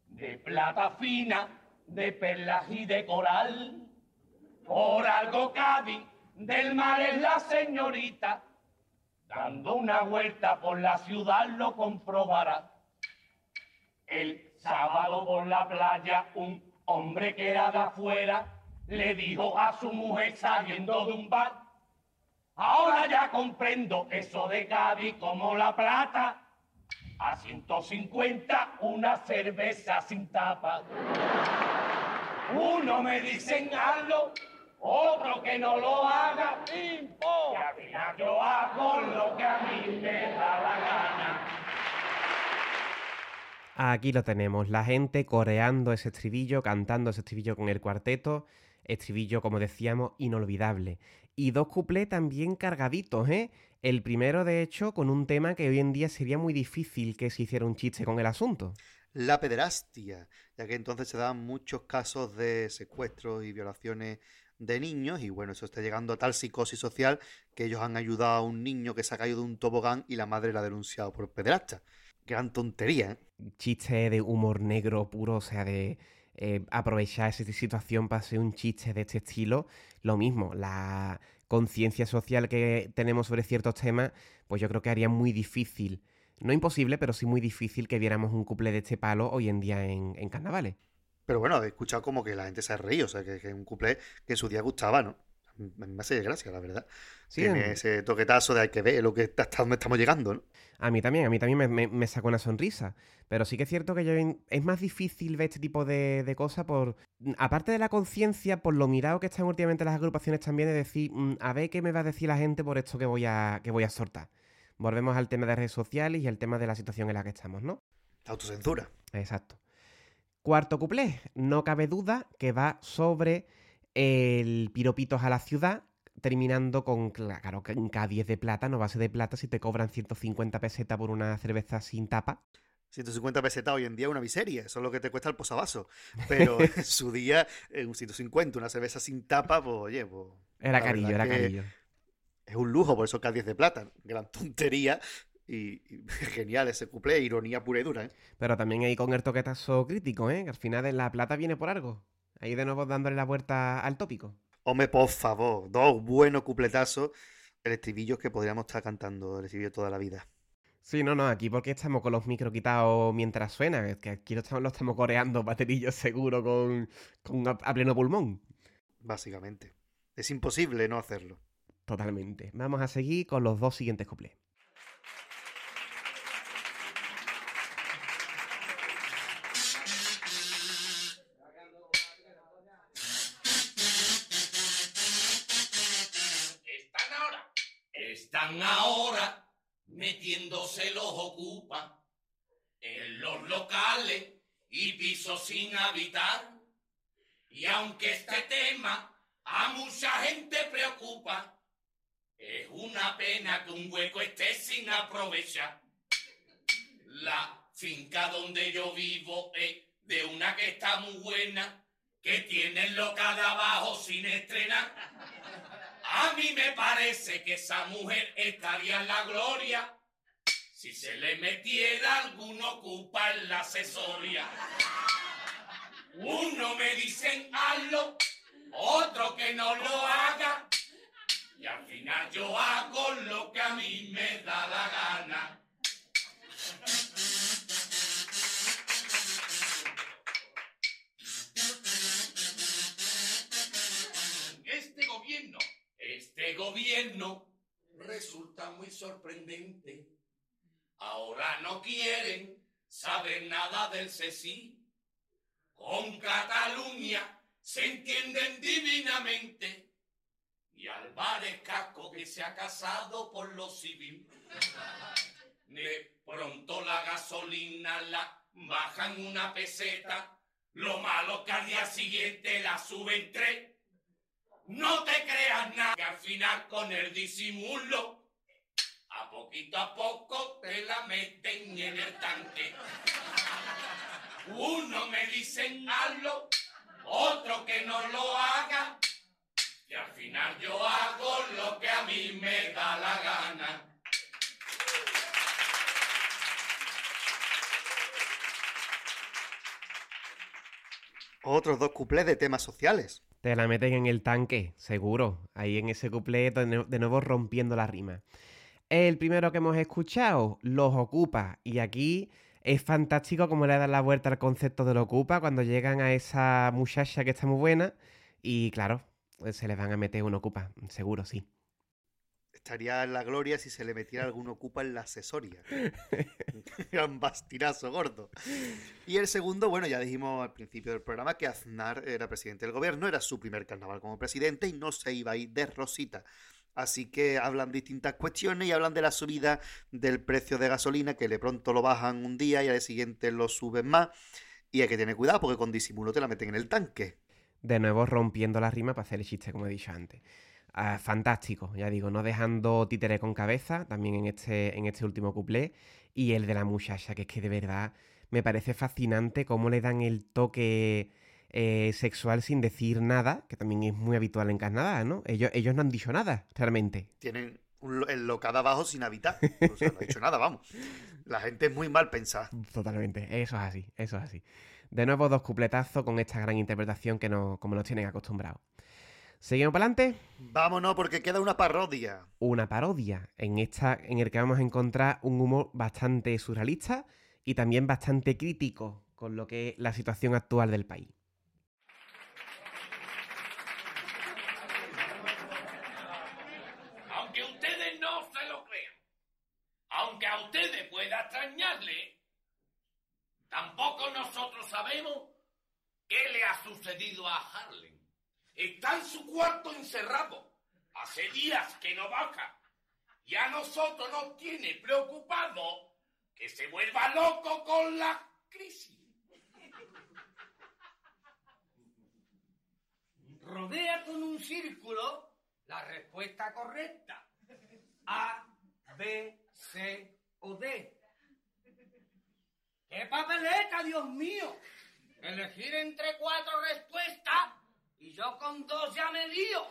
H: de plata fina, de perlas y de coral. Por algo Cádiz del mar es la señorita, dando una vuelta por la ciudad lo comprobará. El sábado por la playa un hombre que era de afuera le dijo a su mujer saliendo de un bar, ahora ya comprendo eso de Cádiz como la plata. A 150 una cerveza sin tapa. Uno me dicen hazlo, otro que no lo haga. Y al final yo hago lo que a mí me da la gana.
A: Aquí lo tenemos, la gente coreando ese estribillo, cantando ese estribillo con el cuarteto. Estribillo, como decíamos, inolvidable. Y dos cuplés también cargaditos, ¿eh? El primero, de hecho, con un tema que hoy en día sería muy difícil que se hiciera un chiste con el asunto.
B: La pederastia, ya que entonces se daban muchos casos de secuestros y violaciones de niños y bueno, eso está llegando a tal psicosis social que ellos han ayudado a un niño que se ha caído de un tobogán y la madre la ha denunciado por pederasta. Gran tontería, ¿eh?
A: Chiste de humor negro puro, o sea, de eh, aprovechar esa situación para hacer un chiste de este estilo. Lo mismo, la conciencia social que tenemos sobre ciertos temas, pues yo creo que haría muy difícil, no imposible, pero sí muy difícil que viéramos un couple de este palo hoy en día en, en carnavales.
B: Pero bueno, he escuchado como que la gente se ha reído, o sea, que es un cuplé que en su día gustaba, ¿no? Me hace gracia, la verdad.
A: Sí,
B: Tiene ese toquetazo de hay que ver lo que está- hasta dónde estamos llegando, ¿no?
A: A mí también, a mí también me, me- me sacó una sonrisa. Pero sí que es cierto que yo es más difícil ver este tipo de, de cosas por. Aparte de la conciencia, por lo mirado que están últimamente las agrupaciones también, de decir, mm, a ver qué me va a decir la gente por esto que voy a, que voy a soltar. Volvemos al tema de redes sociales y al tema de la situación en la que estamos, ¿no?
B: La autocensura.
A: Exacto. Cuarto cuplé, no cabe duda que va sobre el piropitos a la ciudad, terminando con, claro, en K10 de plata, no base de plata, si te cobran 150 pesetas por una cerveza sin tapa.
B: 150 pesetas hoy en día es una miseria, eso es lo que te cuesta el posavasos. Pero en su día, en un 150, una cerveza sin tapa, pues oye, pues.
A: Era carillo, era carillo.
B: Es un lujo, por eso K10 de plata. Gran tontería y, y genial ese cuplé, ironía pura y dura, ¿eh?
A: Pero también ahí con el toquetazo crítico, ¿eh? Que al final de la plata viene por algo. Ahí de nuevo dándole la vuelta al tópico.
B: Hombre, por favor, dos buenos cupletazos. El estribillo que podríamos estar cantando, el estribillo toda la vida.
A: Sí, no, no, aquí porque estamos con los micros quitados mientras suena, es que aquí lo estamos, lo estamos coreando baterillos seguro con, con a, a pleno pulmón.
B: Básicamente. Es imposible no hacerlo.
A: Totalmente. Vamos a seguir con los dos siguientes cuplés.
H: Metiéndose los ocupa en los locales y pisos sin habitar. Y aunque este tema a mucha gente preocupa, es una pena que un hueco esté sin aprovechar. La finca donde yo vivo es de una que está muy buena, que tiene de abajo sin estrenar. A mí me parece que esa mujer estaría en la gloria si se le metiera algún ocupa en la asesoría. Uno me dicen hazlo, otro que no lo haga. Y al final yo hago lo que a mí me da la gana. Este gobierno, este gobierno resulta muy sorprendente. Ahora no quieren saber nada del CECI. Con Cataluña se entienden divinamente. Y Álvarez Casco que se ha casado por lo civil. De pronto la gasolina la bajan una peseta. Lo malo que al día siguiente la suben tres. No te creas nada, que al final con el disimulo, a poquito a poco te la meten en el tanque. Uno me dicen hazlo, otro que no lo haga, y al final yo hago lo que a mí me da la gana.
B: Otros dos cuplés de temas sociales.
A: Te la meten en el tanque, seguro. Ahí en ese cuplé de nue- de nuevo rompiendo la rima. El primero que hemos escuchado, los ocupa. Y aquí es fantástico cómo le dan la vuelta al concepto de lo ocupa cuando llegan a esa muchacha que está muy buena. Y claro, se les van a meter un ocupa, seguro, sí.
B: Estaría en la gloria si se le metiera algún ocupa en la asesoria. Era un bastinazo gordo. Y el segundo, bueno, ya dijimos al principio del programa que Aznar era presidente del gobierno, era su primer carnaval como presidente y no se iba a ir de rosita. Así que hablan distintas cuestiones y hablan de la subida del precio de gasolina, que de pronto lo bajan un día y al siguiente lo suben más. Y hay que tener cuidado porque con disimulo te la meten en el tanque.
A: De nuevo rompiendo la rima para hacer el chiste, como he dicho antes. Ah, fantástico, ya digo, no dejando títere con cabeza, también en este, en este último cuplé. Y el de la muchacha, que es que de verdad me parece fascinante cómo le dan el toque eh, sexual sin decir nada, que también es muy habitual en Canadá, ¿no? Ellos, ellos no han dicho nada, realmente.
B: Tienen el local abajo sin habitar. O sea, no ha dicho nada, vamos. La gente es muy mal pensada.
A: Totalmente, eso es así, eso es así. De nuevo, dos cupletazos con esta gran interpretación que no, como nos tienen acostumbrados. Seguimos para adelante.
B: Vámonos porque queda una parodia.
A: Una parodia en esta en el que vamos a encontrar un humor bastante surrealista y también bastante crítico con lo que es la situación actual del país.
H: Aunque ustedes no se lo crean, aunque a ustedes pueda extrañarle, tampoco nosotros sabemos qué le ha sucedido a Harlem. Está en su cuarto encerrado. Hace días que no baja. Y a nosotros nos tiene preocupado que se vuelva loco con la crisis.
G: Rodea con un círculo la respuesta correcta. A, B, C o D. ¡Qué papeleta, Dios mío! Elegir entre cuatro respuestas y yo con dos ya me lío.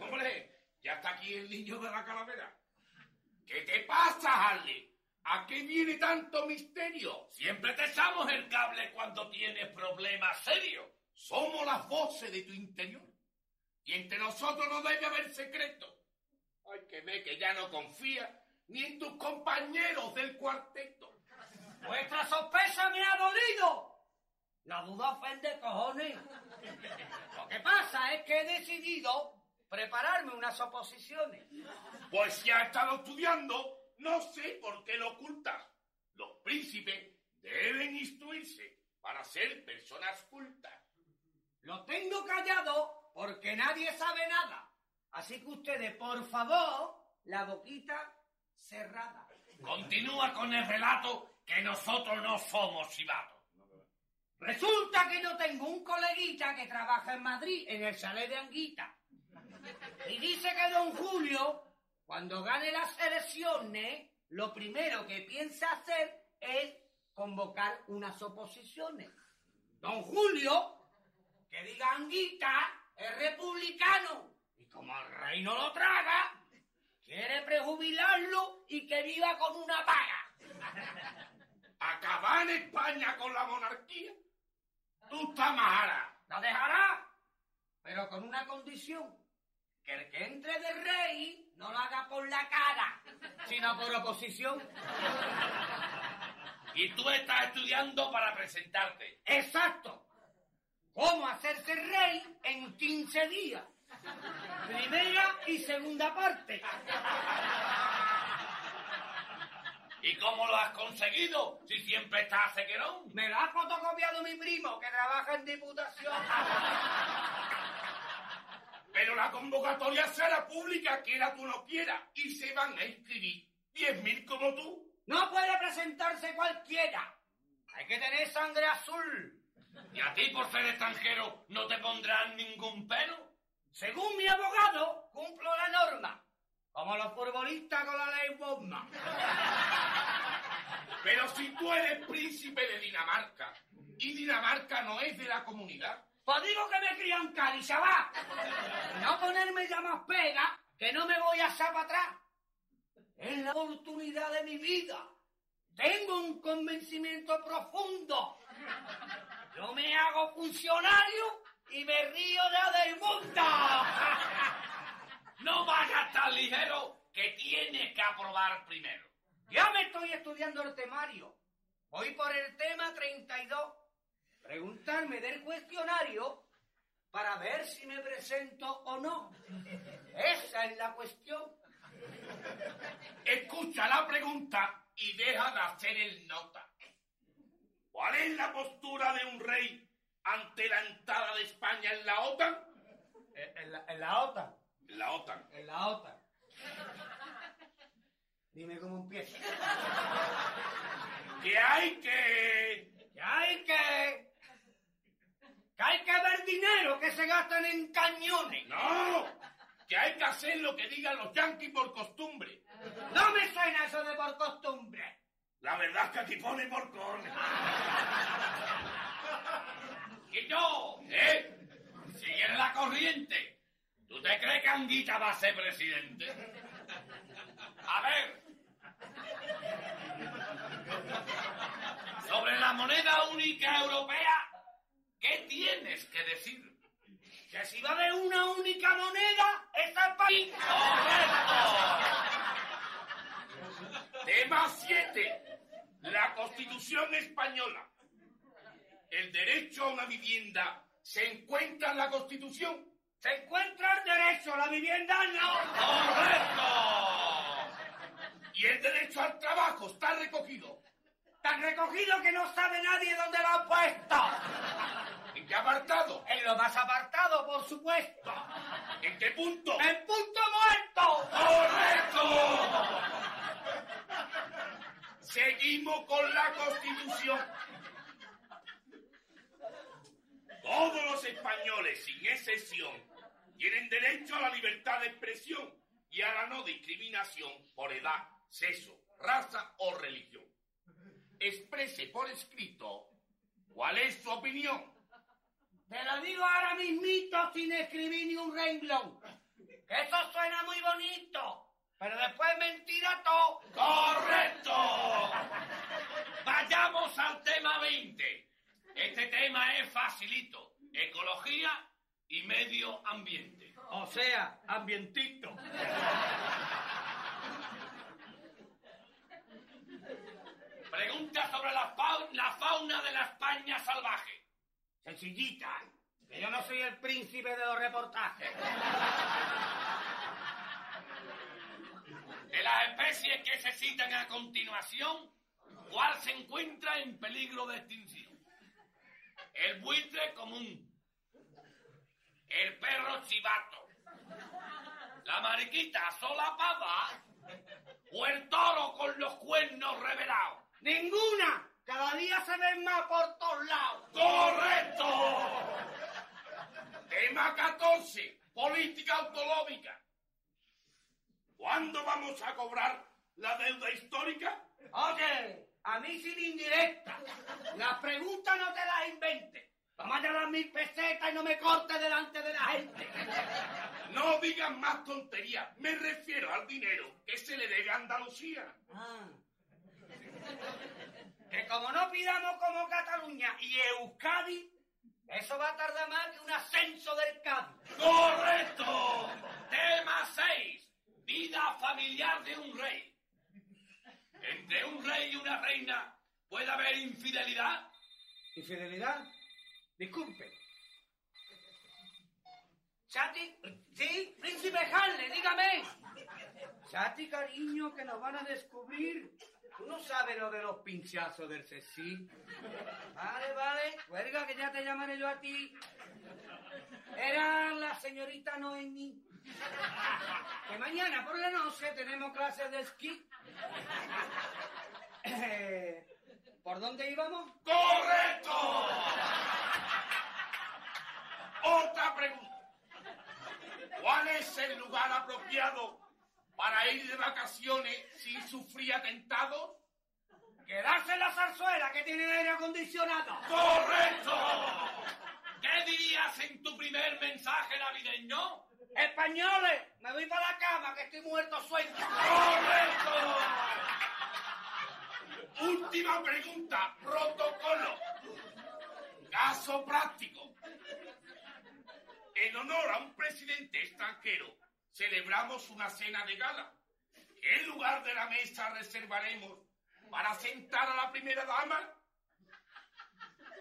H: Hombre, ya está aquí el niño de la calavera. ¿Qué te pasa, Harley? ¿A qué viene tanto misterio? Siempre te echamos el cable cuando tienes problemas serios. Somos las voces de tu interior. Y entre nosotros no debe haber secreto. Hay que ver que ya no confía ni en tus compañeros del cuarteto.
G: Vuestra sospecha me ha dolido. La duda ofende cojones. Lo que pasa es que he decidido prepararme unas oposiciones.
H: Pues si has estado estudiando, no sé por qué lo ocultas. Los príncipes deben instruirse para ser personas cultas.
G: Lo tengo callado porque nadie sabe nada. Así que ustedes, por favor, la boquita cerrada.
H: Continúa con el relato que nosotros no somos chivatos.
G: Resulta que yo tengo un coleguita que trabaja en Madrid, en el chalet de Anguita. Y dice que don Julio, cuando gane las elecciones, lo primero que piensa hacer es convocar unas oposiciones. Don Julio, que diga Anguita, es republicano. Y como el rey no lo traga, quiere prejubilarlo y que viva con una paga.
H: Acabar en España con la monarquía. Tú estás majara.
G: ¿La dejará? pero con una condición. Que el que entre de rey no lo haga por la cara, sino por oposición.
H: Y tú estás estudiando para presentarte.
G: Exacto. ¿Cómo hacerse rey en 15 días? Primera y segunda parte.
H: ¿Y cómo lo has conseguido si siempre estás sequerón?
G: Me lo ha fotocopiado mi primo, que trabaja en diputación.
H: Pero la convocatoria será pública, quiera tú no quiera, y se van a inscribir 10.000 como tú.
G: No puede presentarse cualquiera. Hay que tener sangre azul.
H: ¿Y a ti por ser extranjero no te pondrán ningún pelo?
G: Según mi abogado, cumplo la norma. Como los futbolistas con la ley Bosman.
H: Pero si tú eres príncipe de Dinamarca y Dinamarca no es de la comunidad,
G: Pues digo que me crío en chaval. No ponerme ya más pega, que no me voy a echar para atrás. Es la oportunidad de mi vida. Tengo un convencimiento profundo. Yo me hago funcionario y me río de del mundo.
H: No vayas tan ligero que tienes que aprobar primero.
G: Ya me estoy estudiando el temario. Voy por el tema 32. Preguntarme del cuestionario para ver si me presento o no. Esa es la cuestión.
H: Escucha la pregunta y deja de hacer el nota. ¿Cuál es la postura de un rey ante la entrada de España en la OTAN?
G: En la, en la OTAN.
H: En la OTAN.
G: En la OTAN. Dime cómo empieza.
H: Que hay que...
G: Que hay que... Que hay que ver dinero que se gastan en cañones.
H: ¡No! Que hay que hacer lo que digan los yanquis por costumbre.
G: No me suena eso de por costumbre.
H: La verdad es que aquí pone porcón. y yo, ¿eh? Sigue la corriente. ¿Tú te crees que Anguita va a ser presidente? A ver. Sobre la moneda única europea, ¿qué tienes que decir?
G: Que si va haber una única moneda, está el país.
H: ¡Correcto! Tema 7. La Constitución española. ¿El derecho a una vivienda se encuentra en la Constitución?
G: Se encuentra el derecho a la vivienda, no.
H: ¡Correcto! ¿Y el derecho al trabajo está recogido?
G: Tan recogido que no sabe nadie dónde lo han puesto.
H: ¿En qué apartado?
G: En lo más apartado, por supuesto.
H: ¿En qué punto?
G: ¡En punto muerto!
H: ¡Correcto! Seguimos con la Constitución. Todos los españoles, sin excepción, tienen derecho a la libertad de expresión y a la no discriminación por edad, sexo, raza o religión. Exprese por escrito cuál es su opinión.
G: Te lo digo ahora mismito sin escribir ni un renglón. Eso suena muy bonito, pero después es mentira todo.
H: ¡Correcto! Vayamos al tema 20. Este tema es facilito. Ecología y medio ambiente.
G: O sea, ambientito.
H: Pregunta sobre la, fau- la fauna de la España salvaje.
G: Sencillita, que yo no soy el príncipe de los reportajes.
H: De las especies que se citan a continuación, ¿cuál se encuentra en peligro de extinción? El buitre común, el perro chivato, la mariquita solapada o el toro con los cuernos revelados.
G: ¡Ninguna! Cada día se ven más por todos lados.
H: ¡Correcto! Tema 14. Política autonómica. ¿Cuándo vamos a cobrar la deuda histórica?
G: Oye, a mí sin indirecta. Las preguntas no te las inventes. Vamos a dar mil pesetas y no me cortes delante de la gente.
H: No digan más tonterías. Me refiero al dinero que se le debe a Andalucía.
G: Ah. Que como no pidamos como Cataluña y Euskadi, Eso va a tardar más que un ascenso del Cádiz.
I: ¡Correcto! Tema 6. Vida familiar de un rey. Entre un rey y una reina puede haber infidelidad.
G: ¿Infidelidad? Disculpe. Chati, sí, príncipe Harley, dígame. Chati, cariño, que nos van a descubrir. Tú no sabes lo de los pinchazos del Cecil. Vale, vale, cuelga que ya te llamaré yo a ti. Era la señorita Noemi. Que mañana por la noche tenemos clases de esquí. Eh, ¿Por dónde íbamos?
I: ¡Correcto! Otra pregunta. ¿Cuál es el lugar apropiado para ir de vacaciones sin sufrir atentados?
G: Quedarse en la zarzuela que tiene aire acondicionado.
I: ¡Correcto! ¿Qué dirías en tu primer mensaje navideño?
G: Españoles, me voy para la cama que estoy muerto sueño.
I: ¡Correcto! Última pregunta, protocolo. Caso práctico. En honor a un presidente extranjero, celebramos una cena de gala. ¿Qué lugar de la mesa reservaremos para sentar a la primera dama?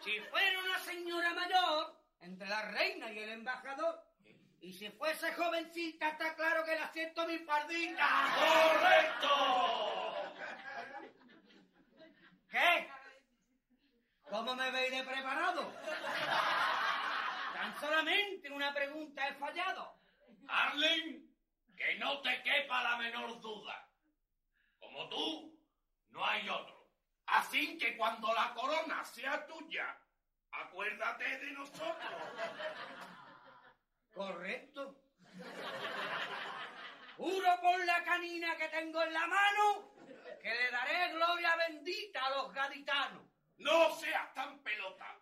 G: Si fuera una señora mayor, entre la reina y el embajador, y si fuese jovencita, está claro que la siento mi pardita.
I: ¡Correcto!
G: ¿Qué? ¿Cómo me veis de preparado? Tan solamente en una pregunta he fallado.
I: Arlen, que no te quepa la menor duda. Como tú, no hay otro. Así que cuando la corona sea tuya, acuérdate de nosotros.
G: Correcto. Juro por la canina que tengo en la mano que le daré gloria bendita a los gaditanos.
I: No seas tan pelota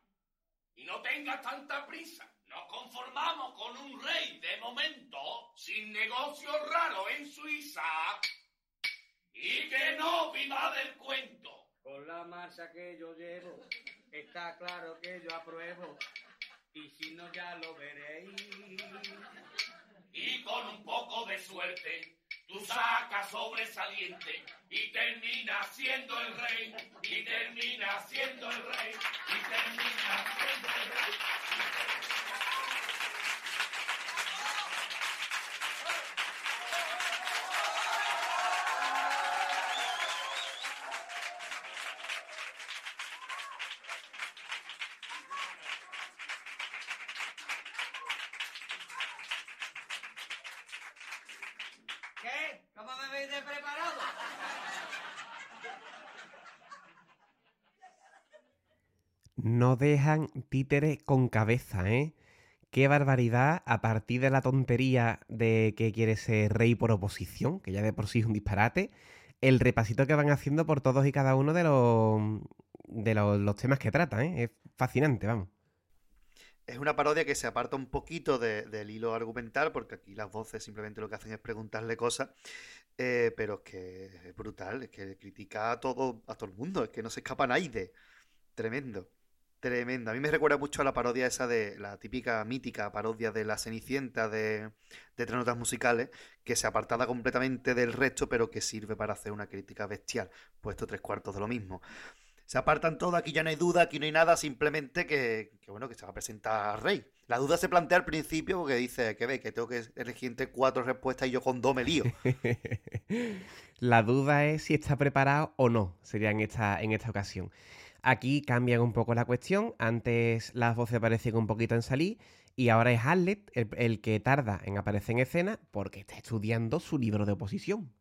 I: y no tengas tanta prisa. Nos conformamos con un rey de momento, sin negocios raros en Suiza y que no viva del cuento.
G: Con la marcha que yo llevo, está claro que yo apruebo. Y si no, ya lo veréis.
I: Y con un poco de suerte, tú sacas sobresaliente y terminas siendo el rey, y terminas siendo el rey, y terminas siendo el rey.
A: No dejan títere con cabeza, ¿eh? Qué barbaridad a partir de la tontería de que quiere ser rey por oposición, que ya de por sí es un disparate, el repasito que van haciendo por todos y cada uno de los, de los, temas que tratan, ¿eh? Es fascinante, vamos.
B: Es una parodia que se aparta un poquito de- del hilo argumental, porque aquí las voces simplemente lo que hacen es preguntarle cosas, eh, pero es que es brutal, es que critica a todo, a todo el mundo, es que no se escapa nadie. Tremendo, tremendo. A mí me recuerda mucho a la parodia esa de la típica mítica parodia de la Cenicienta de, Tres Notas Musicales, que se apartada completamente del resto, pero que sirve para hacer una crítica bestial. Puesto tres cuartos de lo mismo. Se apartan todo, aquí ya no hay duda, aquí no hay nada, simplemente que, que, bueno, que se va a presentar al rey. La duda se plantea al principio porque dice que ve que tengo que elegir entre cuatro respuestas y yo con dos me lío.
A: La duda es si está preparado o no, sería en esta, en esta ocasión. Aquí cambian un poco la cuestión. Antes las voces parecían un poquito en salir y ahora es Harlet el, el que tarda en aparecer en escena porque está estudiando su libro de oposición.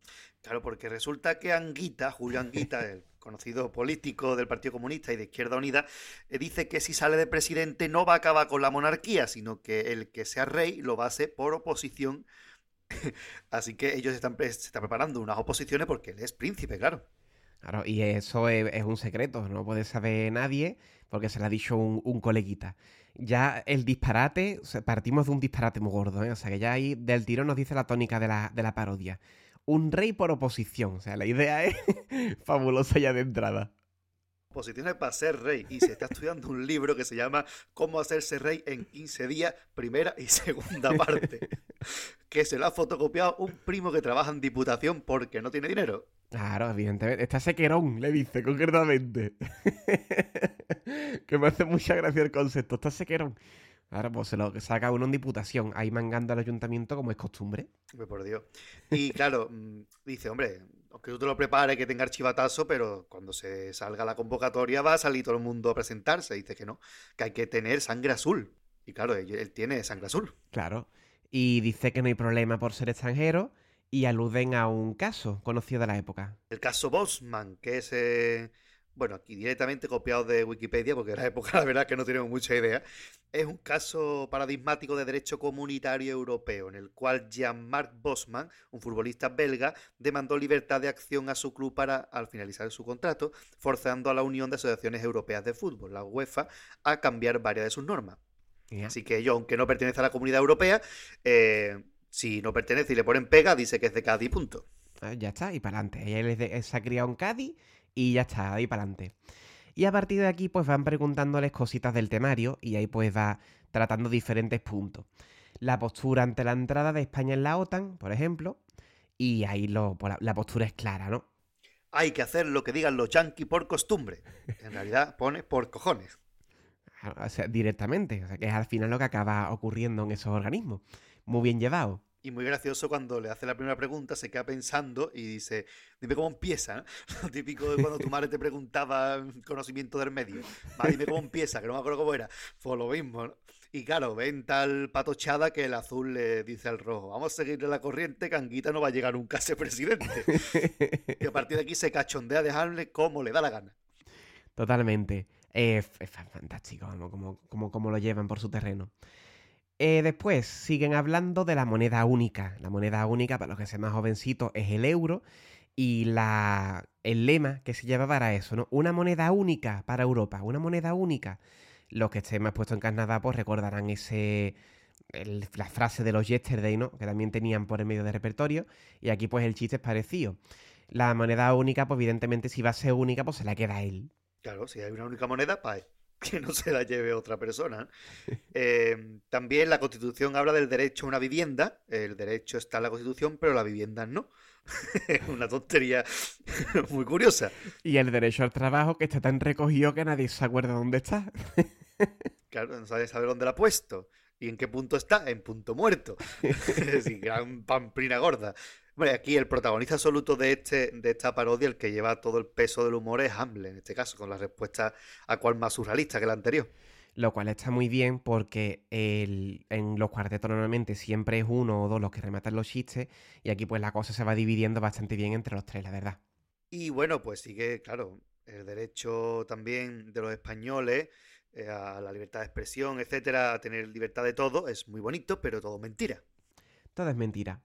B: Claro, porque resulta que Anguita, Julio Anguita, el conocido político del Partido Comunista y de Izquierda Unida, eh, dice que si sale de presidente no va a acabar con la monarquía, sino que el que sea rey lo va a hacer por oposición. Así que ellos están, pre- se están preparando unas oposiciones porque él es príncipe, claro.
A: Claro, y eso es, es un secreto, no puede saber nadie porque se lo ha dicho un, coleguita. Ya el disparate, partimos de un disparate muy gordo, ¿eh? o sea que ya ahí del tirón nos dice la tónica de la, de la parodia. Un rey por oposición, o sea, la idea es fabulosa ya de entrada.
B: Oposiciones para ser rey y se está estudiando un libro que se llama Cómo hacerse rey en 15 días, primera y segunda parte. que se lo ha fotocopiado un primo que trabaja en diputación porque no tiene dinero.
A: Claro, evidentemente. Está sequerón, le dice concretamente. que me hace mucha gracia el concepto. Está sequerón. Ahora, pues se lo saca uno en diputación, ahí mangando al ayuntamiento como es costumbre.
B: Por Dios. Y claro, mm, dice, hombre, aunque tú te lo prepares, que tenga archivatazo, pero cuando se salga la convocatoria va a salir todo el mundo a presentarse. Dice que no, que hay que tener sangre azul. Y claro, él, él tiene sangre azul.
A: Claro. Y dice que no hay problema por ser extranjero y aluden a un caso conocido de la época.
B: El caso Bosman, que es, eh, bueno, aquí directamente copiado de Wikipedia, porque en la época la verdad que no tenemos mucha idea, es un caso paradigmático de derecho comunitario europeo, en el cual Jean-Marc Bosman, un futbolista belga, demandó libertad de acción a su club para, al finalizar su contrato, forzando a la Unión de Asociaciones Europeas de Fútbol, la UEFA, a cambiar varias de sus normas. Así que ellos, aunque no pertenece a la comunidad europea, eh, si no pertenece y le ponen pega, dice que es de Cádiz, punto.
A: Ah, Ya está, y para adelante. Él es de- se ha criado en Cádiz y ya está, ahí para adelante. Y a partir de aquí, pues van preguntándoles cositas del temario y ahí pues va tratando diferentes puntos. La postura ante la entrada de España en la OTAN, por ejemplo, y ahí lo, pues, la, postura es clara, ¿no?
B: Hay que hacer lo que digan los yanquis por costumbre. En realidad pone por cojones.
A: Ah, O sea, directamente. O sea, que es al final lo que acaba ocurriendo en esos organismos. Muy bien llevado.
B: Y muy gracioso cuando le hace la primera pregunta, se queda pensando y dice, dime cómo empieza. ¿no? Lo típico de cuando tu madre te preguntaba conocimiento del medio. Va, dime cómo empieza, que no me acuerdo cómo era. Fue lo mismo, ¿no? Y claro, ven tal patochada que el azul le dice al rojo, vamos a seguirle la corriente, que Anguita no va a llegar nunca a ser presidente. y a partir de aquí se cachondea a dejarle como le da la gana.
A: Totalmente. Es fa- fantástico, vamos, como, como, como lo llevan por su terreno. Eh, después siguen hablando de la moneda única. La moneda única, para los que sean más jovencitos, es el euro. Y la, el lema que se llevaba era eso, ¿no? Una moneda única para Europa, una moneda única. Los que estén más puestos en Canadá, pues recordarán ese, la frase de los yesterday, ¿no? Que también tenían por el medio de repertorio. Y aquí, pues el chiste es parecido. La moneda única, pues evidentemente, si va a ser única, pues se la queda a él.
B: Claro, si hay una única moneda, pues que no se la lleve otra persona. Eh, también la Constitución habla del derecho a una vivienda. El derecho está en la Constitución, pero la vivienda no. Una tontería muy curiosa.
A: Y el derecho al trabajo que está tan recogido que nadie se acuerda dónde está.
B: Claro, no sabe saber dónde la ha puesto. ¿Y en qué punto está? En punto muerto. Gran pamplina gorda. Hombre, aquí el protagonista absoluto de, este, de esta parodia, el que lleva todo el peso del humor, es Hamlet, en este caso, con la respuesta a cual más surrealista que la anterior.
A: Lo cual está muy bien porque el- en los cuartetos normalmente siempre es uno o dos los que rematan los chistes y aquí pues la cosa se va dividiendo bastante bien entre los tres, la verdad.
B: Y bueno, pues sigue, claro, el derecho también de los españoles eh, a la libertad de expresión, etcétera, a tener libertad de todo, es muy bonito, pero todo mentira.
A: Todo es mentira.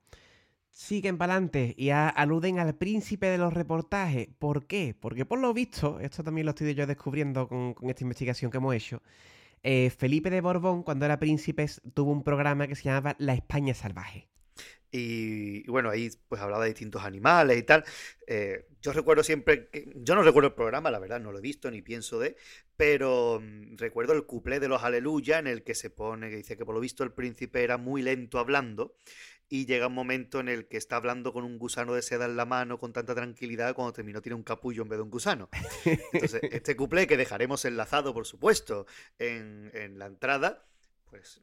A: Siguen para adelante y a- aluden al príncipe de los reportajes. ¿Por qué? Porque por lo visto, esto también lo estoy yo descubriendo con, esta investigación que hemos hecho, eh, Felipe de Borbón, cuando era príncipe, tuvo un programa que se llamaba La España Salvaje.
B: Y, y bueno, ahí pues hablaba de distintos animales y tal. Eh, yo recuerdo siempre. Yo no recuerdo el programa, la verdad, no lo he visto ni pienso de. Pero mm, recuerdo el cuplé de los Aleluya en el que se pone, que dice que por lo visto el príncipe era muy lento hablando. Y llega un momento en el que está hablando con un gusano de seda en la mano con tanta tranquilidad, cuando terminó tiene un capullo en vez de un gusano. Entonces, este cuplé que dejaremos enlazado, por supuesto, en, en la entrada, pues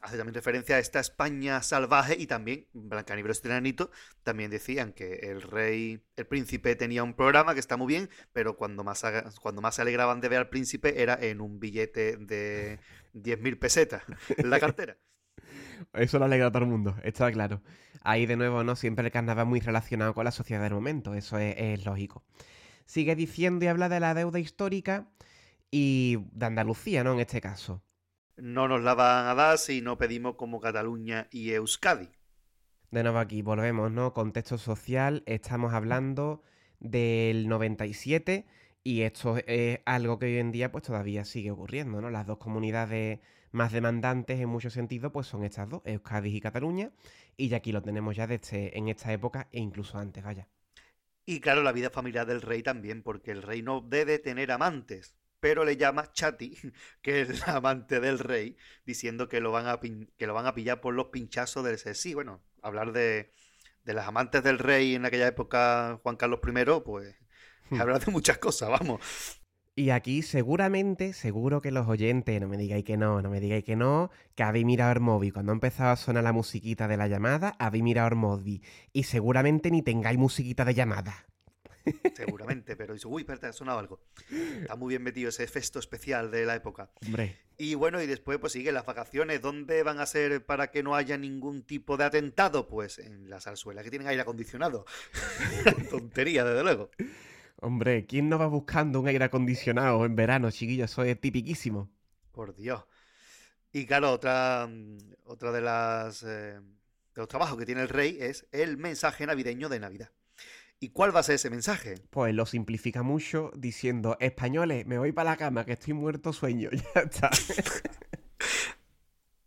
B: hace también referencia a esta España salvaje y también Blancanieves y Enanito también decían que el rey, el príncipe tenía un programa que está muy bien, pero cuando más, cuando más se alegraban de ver al príncipe era en un billete de 10.000 pesetas en la cartera.
A: Eso lo alegra a todo el mundo, está claro. Ahí de nuevo, ¿no? Siempre el carnaval muy relacionado con la sociedad del momento, eso es, es lógico. Sigue diciendo y habla de la deuda histórica y de Andalucía, ¿no? En este caso.
B: No nos la van a dar si no pedimos como Cataluña y Euskadi.
A: De nuevo aquí, volvemos, ¿no? Contexto social, estamos hablando del 97 y esto es algo que hoy en día pues todavía sigue ocurriendo, ¿no? Las dos comunidades más demandantes en muchos sentidos pues son estas dos, Euskadi y Cataluña, y ya aquí lo tenemos ya desde en esta época e incluso antes, vaya.
B: Y claro, la vida familiar del rey también, porque el rey no debe tener amantes, pero le llama Chati, que es la amante del rey, diciendo que lo van a, pin- que lo van a pillar por los pinchazos del sí. Bueno, hablar de, de las amantes del rey en aquella época, Juan Carlos I, pues
A: Hmm.
B: hablar de muchas cosas, vamos.
A: Y aquí seguramente, seguro que los oyentes, no me digáis que no, no me digáis que no, que habéis mirado el móvil. Cuando ha empezado a sonar la musiquita de la llamada, habéis mirado el móvil. Y seguramente ni tengáis musiquita de llamada.
B: Seguramente, pero dice, uy, espérate, ha sonado algo. Está muy bien metido ese efecto especial de la época.
A: Hombre,
B: Y bueno, y después pues siguen las vacaciones. ¿Dónde van a ser para que no haya ningún tipo de atentado? Pues en la zarzuela, que tienen aire acondicionado. Tontería, desde luego.
A: Hombre, ¿quién no va buscando un aire acondicionado en verano, chiquillos? Eso es tipiquísimo.
B: Por Dios. Y claro, otra, mm, otra de las eh, de los trabajos que tiene el rey es el mensaje navideño de Navidad. ¿Y cuál va a ser ese mensaje?
A: Pues lo simplifica mucho diciendo, españoles, me voy para la cama, que estoy muerto sueño. Ya está.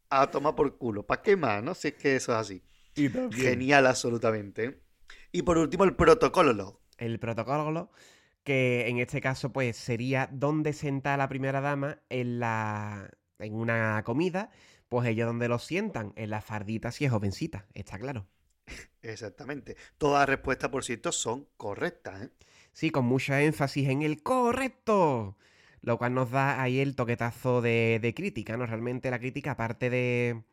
B: A tomar por culo. ¿Para qué más? No sé es que eso es así.
A: Y
B: Genial, absolutamente. Y por último, el protocolo.
A: El protocolo, que en este caso pues sería donde senta a la primera dama en la en una comida, pues ellos donde lo sientan, en la fardita si es jovencita, está claro.
B: Exactamente. Todas las respuestas, por cierto, son correctas. ¿eh?
A: Sí, con mucho énfasis en el correcto. Lo cual nos da ahí el toquetazo de, de crítica, ¿no? Realmente la crítica, aparte de.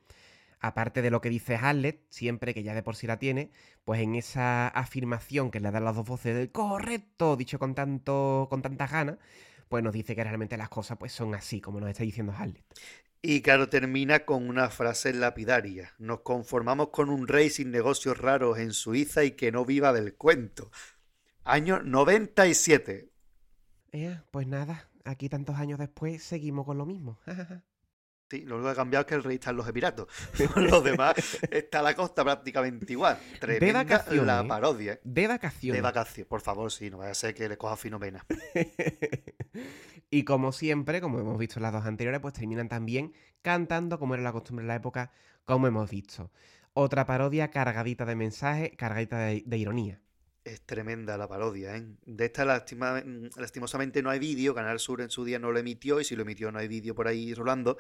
A: Aparte de lo que dice Hamlet, siempre que ya de por sí la tiene, pues en esa afirmación que le dan las dos voces del correcto, dicho con tanto. con tantas ganas, pues nos dice que realmente las cosas pues son así, como nos está diciendo Hamlet.
B: Y claro, termina con una frase lapidaria. Nos conformamos con un rey sin negocios raros en Suiza y que no viva del cuento. Año 97.
A: Eh, pues nada, aquí tantos años después seguimos con lo mismo.
B: Sí, lo único que ha cambiado es que el rey está en los Emiratos. Por lo demás, está la costa prácticamente igual. Tremenda
A: vacaciones,
B: la parodia. ¿eh?
A: de vacaciones.
B: De vacaciones. Por favor, sí, no vaya a ser que le coja fino pena.
A: y como siempre, como hemos visto en las dos anteriores, pues terminan también cantando, como era la costumbre en la época, como hemos visto. Otra parodia cargadita de mensaje, cargadita de, de ironía.
B: Es tremenda la parodia, ¿eh? De esta lastima- lastimosamente no hay vídeo, Canal Sur en su día no lo emitió y si lo emitió no hay vídeo por ahí rolando,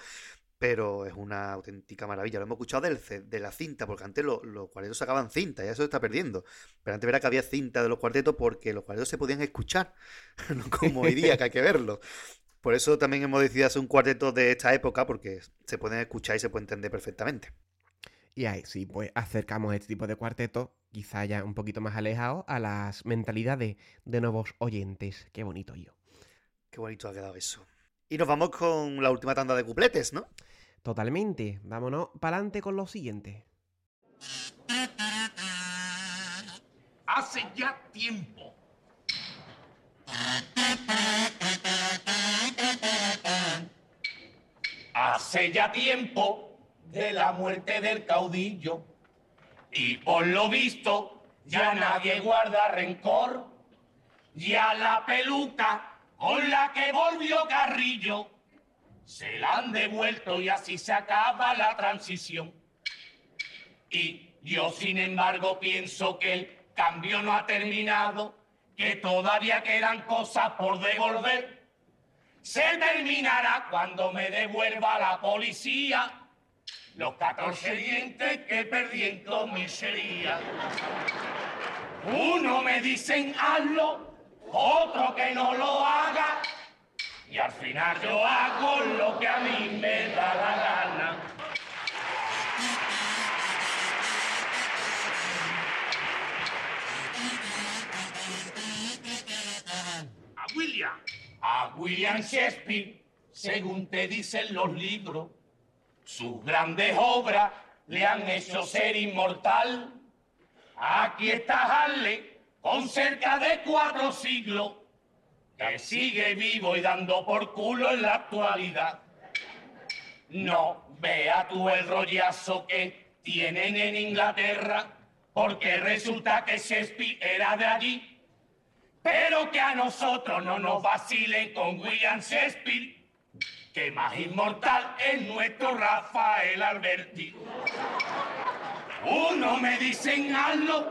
B: pero es una auténtica maravilla. Lo hemos escuchado del, de la cinta, porque antes lo- los cuartetos sacaban cinta, ya eso se está perdiendo. Pero antes verá que había cinta de los cuartetos porque los cuartetos se podían escuchar, no como hoy día que hay que verlo. Por eso también hemos decidido hacer un cuarteto de esta época, porque se pueden escuchar y se puede entender perfectamente.
A: Y ahí sí, pues acercamos este tipo de cuarteto, quizá ya un poquito más alejado, a las mentalidades de nuevos oyentes. Qué bonito yo.
B: Qué bonito ha quedado eso. Y nos vamos con la última tanda de cupletes, ¿no?
A: Totalmente. Vámonos para adelante con lo siguiente.
H: Hace ya tiempo. Hace ya tiempo de la muerte del caudillo y por lo visto ya nadie guarda rencor. Ya la peluca con la que volvió Carrillo se la han devuelto y así se acaba la transición. Y yo, sin embargo, pienso que el cambio no ha terminado, que todavía quedan cosas por devolver. Se terminará cuando me devuelva la policía los 14 dientes que perdí en comisaría. Uno me dicen hazlo, otro que no lo haga, y al final yo hago lo que a mí me da la gana. A William. A William Shakespeare, según te dicen los libros, sus grandes obras le han hecho ser inmortal. Aquí está Harley, con cerca de cuatro siglos, que sigue vivo y dando por culo en la actualidad. No vea tú el rollazo que tienen en Inglaterra, porque resulta que Shakespeare era de allí. Pero que a nosotros no nos vacilen con William Shakespeare, que más inmortal es nuestro Rafael Alberti. Uno me dicen hazlo,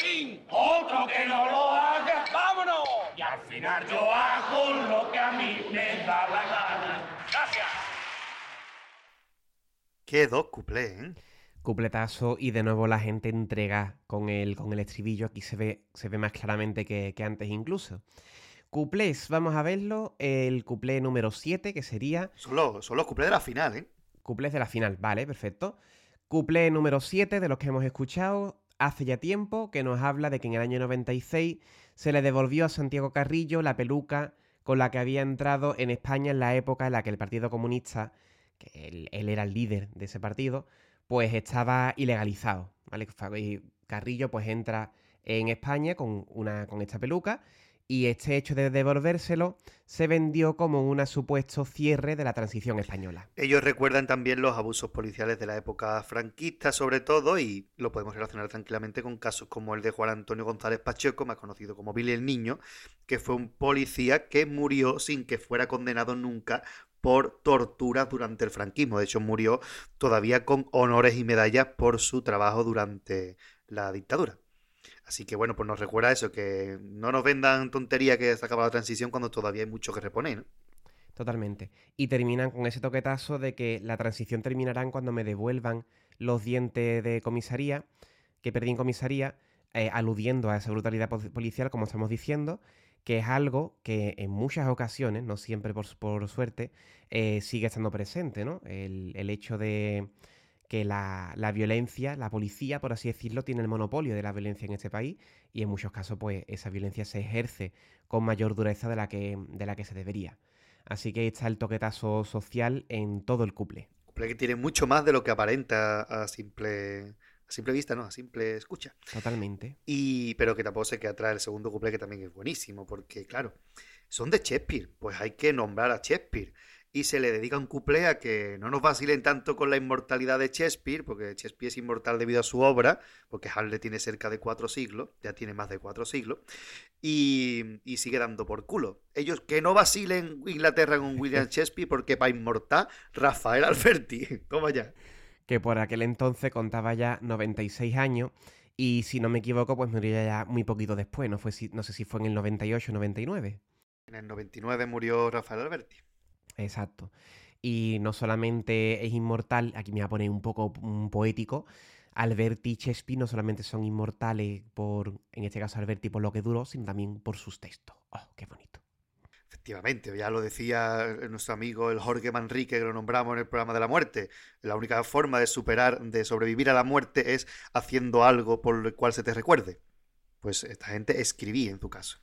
H: otro que no lo haga.
I: final yo hago lo que a mí me da la gana. Gracias.
B: Qué dos cuplés, ¿eh?
A: Cupletazo y de nuevo la gente entrega con el, con el estribillo. Aquí se ve, se ve más claramente que, que antes incluso. Cuplés, vamos a verlo. El cuplé número 7, que sería
B: Son los, son los cuplés de la final, ¿eh?
A: Cuplés de la final, vale, perfecto. Cuplé número 7 de los que hemos escuchado hace ya tiempo, que nos habla de que en el año 96 se le devolvió a Santiago Carrillo la peluca con la que había entrado en España en la época en la que el Partido Comunista, que él, él era el líder de ese partido, pues estaba ilegalizado, ¿vale? Y Carrillo pues entra en España con, una, con esta peluca y este hecho de devolvérselo se vendió como un supuesto cierre de la transición española.
B: Ellos recuerdan también los abusos policiales de la época franquista, sobre todo, y lo podemos relacionar tranquilamente con casos como el de Juan Antonio González Pacheco, más conocido como Billy el Niño, que fue un policía que murió sin que fuera condenado nunca por tortura durante el franquismo. De hecho, murió todavía con honores y medallas por su trabajo durante la dictadura. Así que bueno, pues nos recuerda eso, que no nos vendan tontería que se acaba la transición cuando todavía hay mucho que reponer. ¿no?
A: Totalmente. Y terminan con ese toquetazo de que la transición terminará cuando me devuelvan los dientes de comisaría, que perdí en comisaría, eh, aludiendo a esa brutalidad po- policial, como estamos diciendo, que es algo que en muchas ocasiones, no siempre por, por suerte, eh, sigue estando presente, ¿no? El, el hecho de que la, la violencia, la policía, por así decirlo, tiene el monopolio de la violencia en este país y en muchos casos, pues, esa violencia se ejerce con mayor dureza de la que, de la que se debería. Así que está el toquetazo social en todo el couple.
B: Cuplé que tiene mucho más de lo que aparenta a simple, a simple vista, ¿no? A simple escucha.
A: Totalmente.
B: Y, pero que tampoco se queda atrás el segundo cuplé, que también es buenísimo, porque, claro, son de Shakespeare, pues hay que nombrar a Shakespeare. Y se le dedica un cuplé a que no nos vacilen tanto con la inmortalidad de Shakespeare, porque Shakespeare es inmortal debido a su obra, porque Hamlet tiene cerca de cuatro siglos, ya tiene más de cuatro siglos, y, y sigue dando por culo. Ellos que no vacilen Inglaterra con William Shakespeare, porque para inmortal, Rafael Alberti. Toma ya.
A: que por aquel entonces contaba ya 96 años y si no me equivoco pues murió ya muy poquito después, no, fue, si- no sé si fue en el 98 o 99.
B: En el 99 murió Rafael Alberti.
A: Exacto. Y no solamente es inmortal, aquí me voy a poner un poco poético, Alberti y Shakespeare no solamente son inmortales por, en este caso Alberti por lo que duró, sino también por sus textos. ¡Oh, qué bonito!
B: Efectivamente, ya lo decía nuestro amigo el Jorge Manrique, que lo nombramos en el programa de la muerte. La única forma de superar, de sobrevivir a la muerte es haciendo algo por lo cual se te recuerde. Pues esta gente escribía en su caso.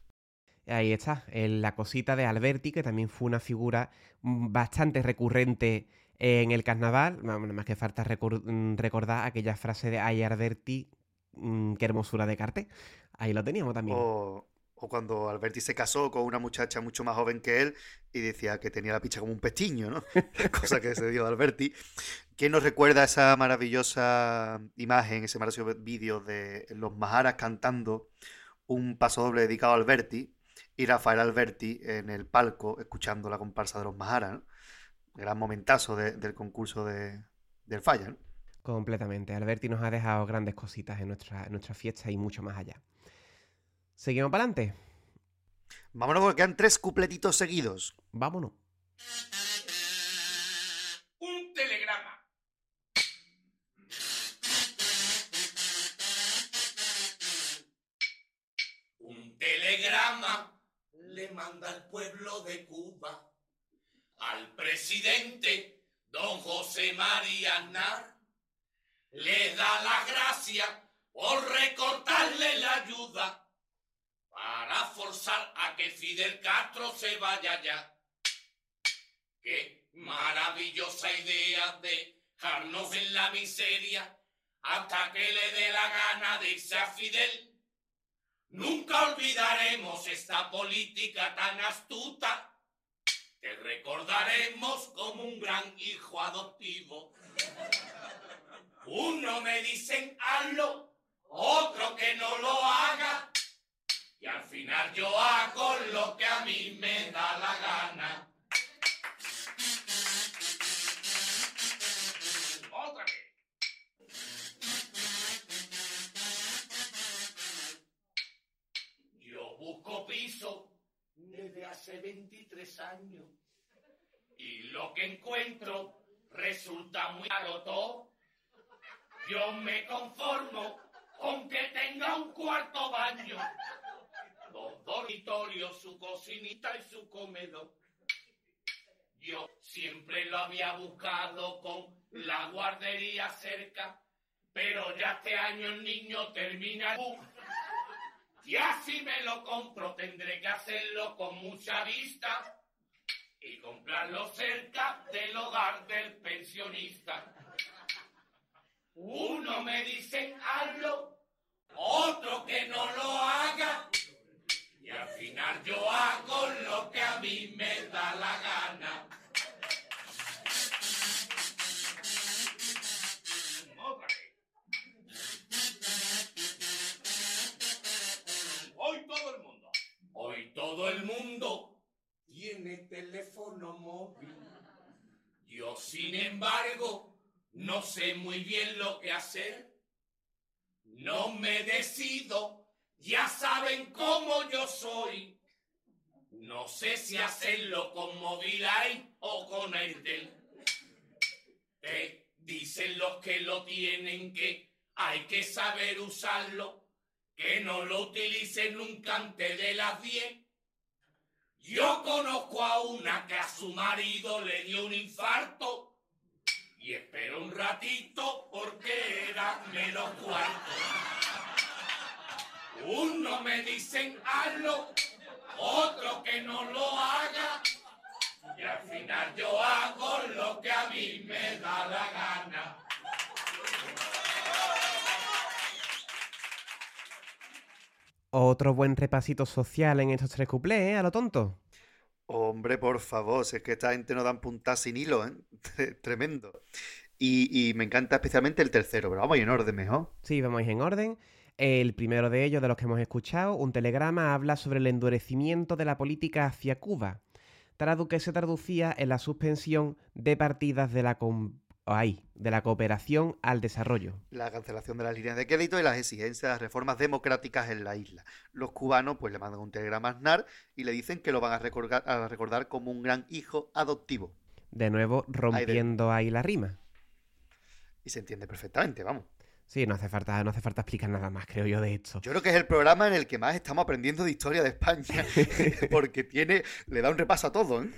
A: Ahí está, la cosita de Alberti, que también fue una figura mm, bastante recurrente en el carnaval. Más que falta mm, recordar aquella frase de Ay Alberti, mm, qué hermosura de cartel. Ahí lo teníamos también.
B: O, o cuando Alberti se casó con una muchacha mucho más joven que él y decía que tenía la picha como un pestiño, ¿no? Cosa que se dio de Alberti. ¿Quién nos recuerda esa maravillosa imagen, ese maravilloso vídeo de los Maharas cantando un paso doble dedicado a Alberti y Rafael Alberti en el palco escuchando la comparsa de los Maharas, ¿no? Gran momentazo de- del concurso de, del Falla, ¿no?
A: Completamente. Alberti nos ha dejado grandes cositas en nuestra, en nuestra fiesta y mucho más allá. ¿Seguimos para adelante?
B: Vámonos porque quedan tres cupletitos seguidos.
A: Vámonos.
I: Manda al pueblo de Cuba al presidente don José María Aznar. Le da la gracia por recortarle la ayuda para forzar a que Fidel Castro se vaya ya. Qué maravillosa idea de dejarnos en la miseria hasta que le dé la gana de irse a Fidel. Nunca olvidaremos esta política tan astuta. Te recordaremos como un gran hijo adoptivo. Uno me dicen hazlo, otro que no lo haga. Y al final yo hago lo que a mí me da la gana. Otra vez. Yo busco piso
H: desde hace 23 años. Y lo que encuentro resulta muy todo. Yo me conformo con que tenga un cuarto baño, dos dormitorios, su cocinita y su comedor. Yo siempre lo había buscado con la guardería cerca, pero ya este año el niño termina. Y así me lo compro, tendré que hacerlo con mucha vista y comprarlo cerca del hogar del pensionista. Uno me dice hazlo, otro que no lo haga. Y al final yo hago lo que a mí me da la gana. Otra vez. Hoy todo el mundo. Hoy todo el mundo tiene teléfono móvil. Yo, sin embargo, no sé muy bien lo que hacer. No me decido. Ya saben cómo yo soy. No sé si hacerlo con Movileye o con Airtel. Te dicen los que lo tienen que hay que saber usarlo. Que no lo utilicen nunca antes de las 10. Yo conozco a una que a su marido le dio un infarto y espero un ratito porque eran menos cuartos. Uno me dicen hazlo, otro que no lo haga y al final yo hago lo que a mí me da la gana.
A: Otro buen repasito social en estos tres cuplés, ¿eh? A lo tonto.
B: Hombre, por favor, si es que esta gente no dan puntas sin hilo, ¿eh? Tremendo. Y, y me encanta especialmente el tercero, pero vamos a ir en orden mejor.
A: Sí, vamos a ir en orden. El primero de ellos, de los que hemos escuchado, un telegrama, habla sobre el endurecimiento de la política hacia Cuba, que se traducía en la suspensión de partidas de la, com- ay, de la cooperación al desarrollo.
B: La cancelación de las líneas de crédito y las exigencias de reformas democráticas en la isla. Los cubanos pues le mandan un telegrama a Aznar y le dicen que lo van a recordar, a recordar como un gran hijo adoptivo.
A: De nuevo, rompiendo ahí la rima.
B: Y se entiende perfectamente, vamos.
A: Sí, no hace falta, no hace falta explicar nada más, creo yo, de esto.
B: Yo creo que es el programa en el que más estamos aprendiendo de historia de España, porque tiene, le da un repaso a todo, ¿eh?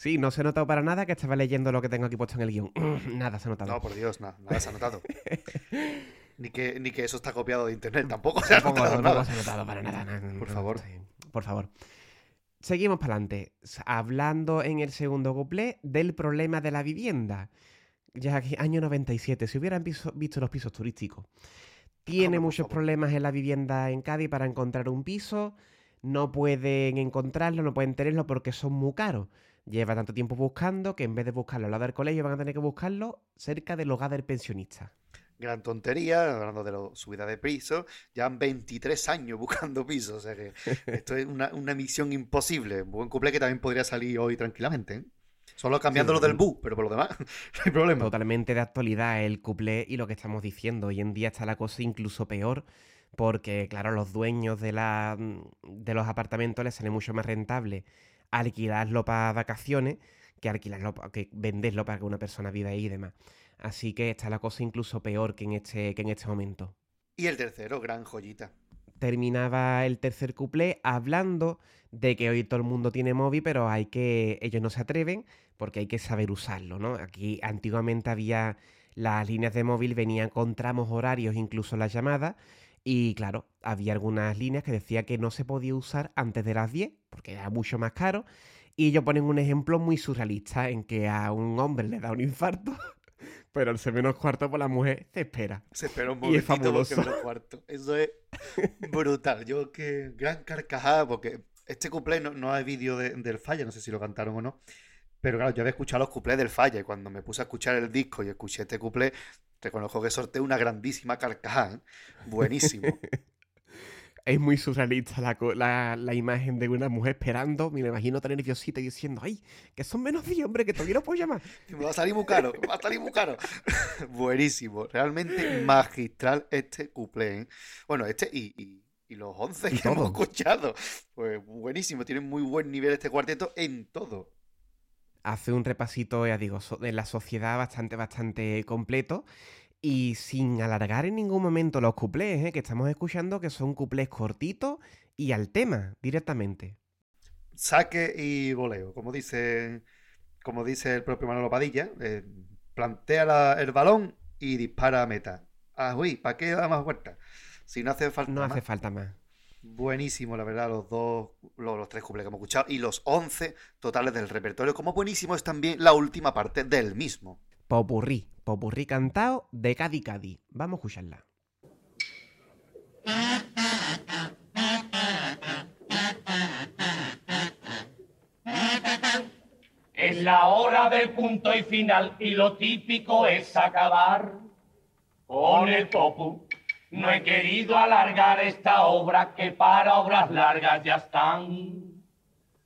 A: Sí, no se ha notado para nada que estaba leyendo lo que tengo aquí puesto en el guion. nada se ha notado.
B: No, por Dios, nada, nada se ha notado. ni, que, ni que eso está copiado de internet, tampoco se ha notado
A: tampoco
B: nada.
A: se ha notado para nada.
B: Por
A: no,
B: favor.
A: sí, por favor. Seguimos para adelante. Hablando en el segundo cuplé del problema de la vivienda. Ya que año 97, si hubieran visto, visto los pisos turísticos. Tiene muchos problemas en la vivienda en Cádiz para encontrar un piso. No pueden encontrarlo, no pueden tenerlo porque son muy caros. Lleva tanto tiempo buscando que en vez de buscarlo al lado del colegio van a tener que buscarlo cerca del hogar del pensionista.
B: Gran tontería, hablando de la subida de piso. Llevan 23 años buscando piso, o sea que esto es una, una misión imposible. Buen cumple que también podría salir hoy tranquilamente, ¿eh? Solo cambiando lo del bus, pero por lo demás, no hay problema.
A: Totalmente de actualidad el cuplé y lo que estamos diciendo. Hoy en día está la cosa incluso peor porque, claro, los dueños de, la, de los apartamentos les sale mucho más rentable alquilarlo para vacaciones que alquilarlo, que venderlo para que una persona viva ahí y demás. Así que está la cosa incluso peor que en este, que en este momento.
B: Y el tercero, gran joyita.
A: Terminaba el tercer cuplé hablando de que hoy todo el mundo tiene móvil, pero hay que. ellos no se atreven porque hay que saber usarlo, ¿no? Aquí antiguamente había. Las líneas de móvil venían con tramos horarios, incluso las llamadas. Y claro, había algunas líneas que decía que no se podía usar antes de las 10, porque era mucho más caro. Y ellos ponen un ejemplo muy surrealista en que a un hombre le da un infarto, pero al ser menos cuarto, pues la mujer se espera.
B: Se espera un
A: Y es fabuloso.
B: cuarto. Eso es brutal. Yo que gran carcajada, porque este cuplé no, no hay vídeo de- del falla, no sé si lo cantaron o no. Pero claro, yo había escuchado los cuplés del falla y cuando me puse a escuchar el disco y escuché este cuplé, reconozco que sorteé una grandísima carcajada. ¿eh? Buenísimo.
A: Es muy surrealista la, la- la imagen de una mujer esperando. Me imagino tan nerviosita y diciendo, ay, que son menos 10, hombre, que todavía no puedo llamar.
B: Que me va a salir muy caro, que me va a salir muy caro. Buenísimo. Realmente magistral este cuplé. ¿eh? Bueno, este y, y- y los 11
A: Y
B: que hemos escuchado. Pues buenísimo, tiene muy buen nivel este cuarteto en todo.
A: Hace un repasito, ya digo, de la sociedad bastante, bastante completo. Y sin alargar en ningún momento los cuplés, ¿eh? que estamos escuchando, que son cuplés cortitos y al tema directamente.
B: Saque y voleo, como dice, como dice el propio Manolo Padilla. eh, plantea la- el balón y dispara a meta. Ah, uy, ¿para qué da más vueltas? Si no hace falta
A: No
B: más.
A: hace falta más.
B: Buenísimo, la verdad, los dos, los, los tres cuplés que hemos escuchado y los 11 totales del repertorio. Como buenísimo es también la última parte del mismo.
A: Popurrí, popurrí cantado de Cadi Cadi. Vamos a escucharla.
H: Es la hora del punto y final y lo típico es acabar con el popu. No he querido alargar esta obra que para obras largas ya están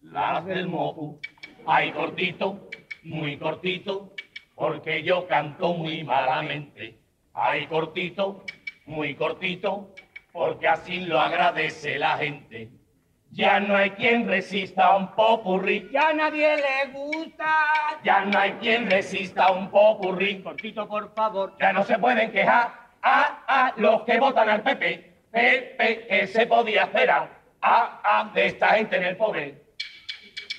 H: las del mopu. Ay, cortito, muy cortito, porque yo canto muy malamente. Ay, cortito, muy cortito, porque así lo agradece la gente. Ya no hay quien resista un popurrí.
G: Ya a nadie le gusta.
H: Ya no hay quien resista un popurrí.
G: Cortito, por favor.
H: Ya no se pueden quejar a, a los que votan al PP. PP, que se podía esperar a, a de esta gente en el poder.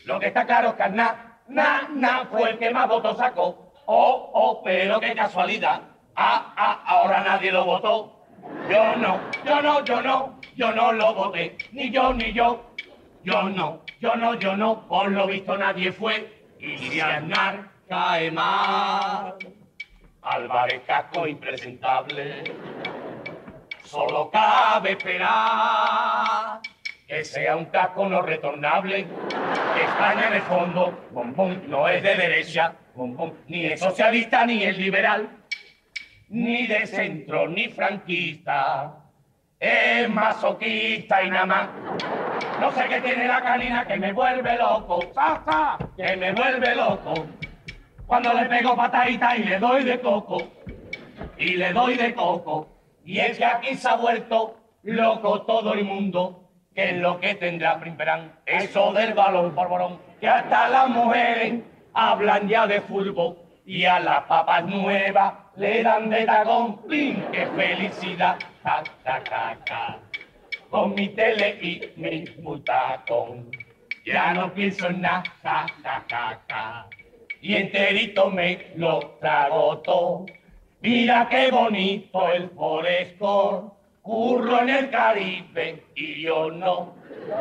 H: Lo que está claro es que na, na, na fue el que más votos sacó. Oh, oh, pero qué casualidad. Ah, ah, ahora nadie lo votó. Yo no, yo no, yo no, yo no lo voté. Ni yo, ni yo. Yo no, yo no, yo no. Por lo visto nadie fue. Y si cae mal. Álvarez Casco impresentable. Solo cabe esperar que sea un casco no retornable. Que España en el fondo, bom, bom, no es de derecha, ni es socialista ni es liberal, ni de centro ni franquista. Es masoquista y nada más. No sé qué tiene la canina que me vuelve loco. Que me vuelve loco. Cuando le pego patadita y le doy de coco. Y le doy de coco. Y es que aquí se ha vuelto loco todo el mundo. Que es lo que tendrá Primperán. Eso del balón porborón. Que hasta las mujeres hablan ya de fútbol. Y a las papas nuevas le dan de tagón. ¡Pim! ¡Qué felicidad! ¡Ja, ja, ja, ja! Con mi tele y mi butacón. Ya no pienso en nada, ja, ja, ja, ja. Y enterito me lo trago todo. Mira qué bonito el Forescore. Curro en el Caribe y yo no.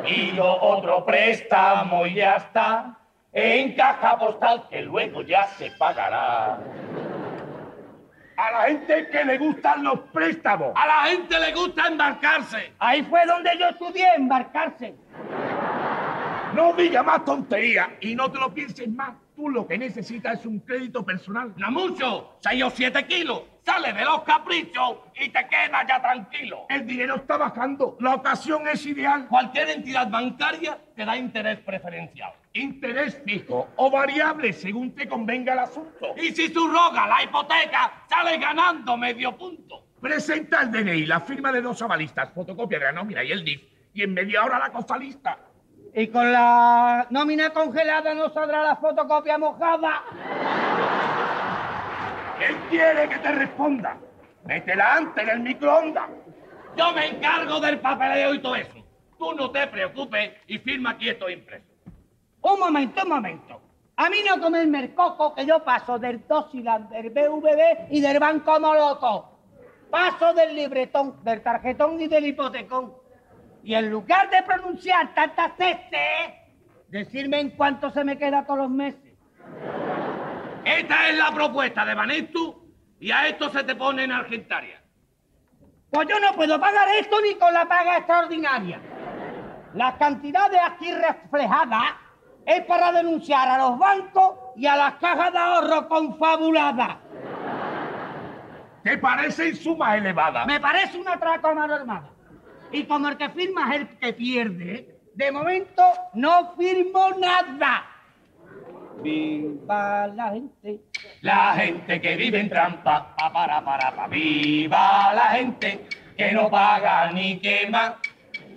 H: Y yo otro préstamo y ya está. En caja postal que luego ya se pagará.
J: A la gente que le gustan los préstamos.
H: A la gente le gusta embarcarse.
G: Ahí fue donde yo estudié, embarcarse.
J: No diga más tontería y no te lo pienses más. Lo que necesitas es un crédito personal.
H: No mucho, 6 o 7 kilos. Sale de los caprichos y te quedas ya tranquilo.
J: El dinero está bajando. La ocasión es ideal.
H: Cualquier entidad bancaria te da interés preferencial.
J: Interés fijo o variable según te convenga el asunto.
H: Y si subroga la hipoteca, sales ganando medio punto.
J: Presenta el DNI, la firma de dos avalistas, fotocopia de la nómina y el DIF. Y en media hora la cosa lista.
G: Y con la nómina congelada no saldrá la fotocopia mojada.
J: Él quiere que te responda. Métela antes en el microondas.
H: Yo me encargo del papeleo y todo eso. Tú no te preocupes y firma aquí esto impreso.
G: Un momento, un momento. A mí no comerme el coco que yo paso del Tosiland, del BVB y del Banco Moloto. Paso del libretón, del tarjetón y del hipotecón. Y en lugar de pronunciar tantas veces, decirme en cuánto se me queda todos los meses.
H: Esta es la propuesta de Banestu y a esto se te pone en Argentaria.
G: Pues yo no puedo pagar esto ni con la paga extraordinaria. Las cantidades aquí reflejadas es para denunciar a los bancos y a las cajas de ahorro confabuladas.
J: ¿Te parecen sumas elevadas?
G: Me parece una atraco a mano armada. Y como el que firma es el que pierde, de momento no firmo nada. Viva la gente.
H: La gente que vive en trampa, pa, para, para, pa, viva la gente que no paga ni quema.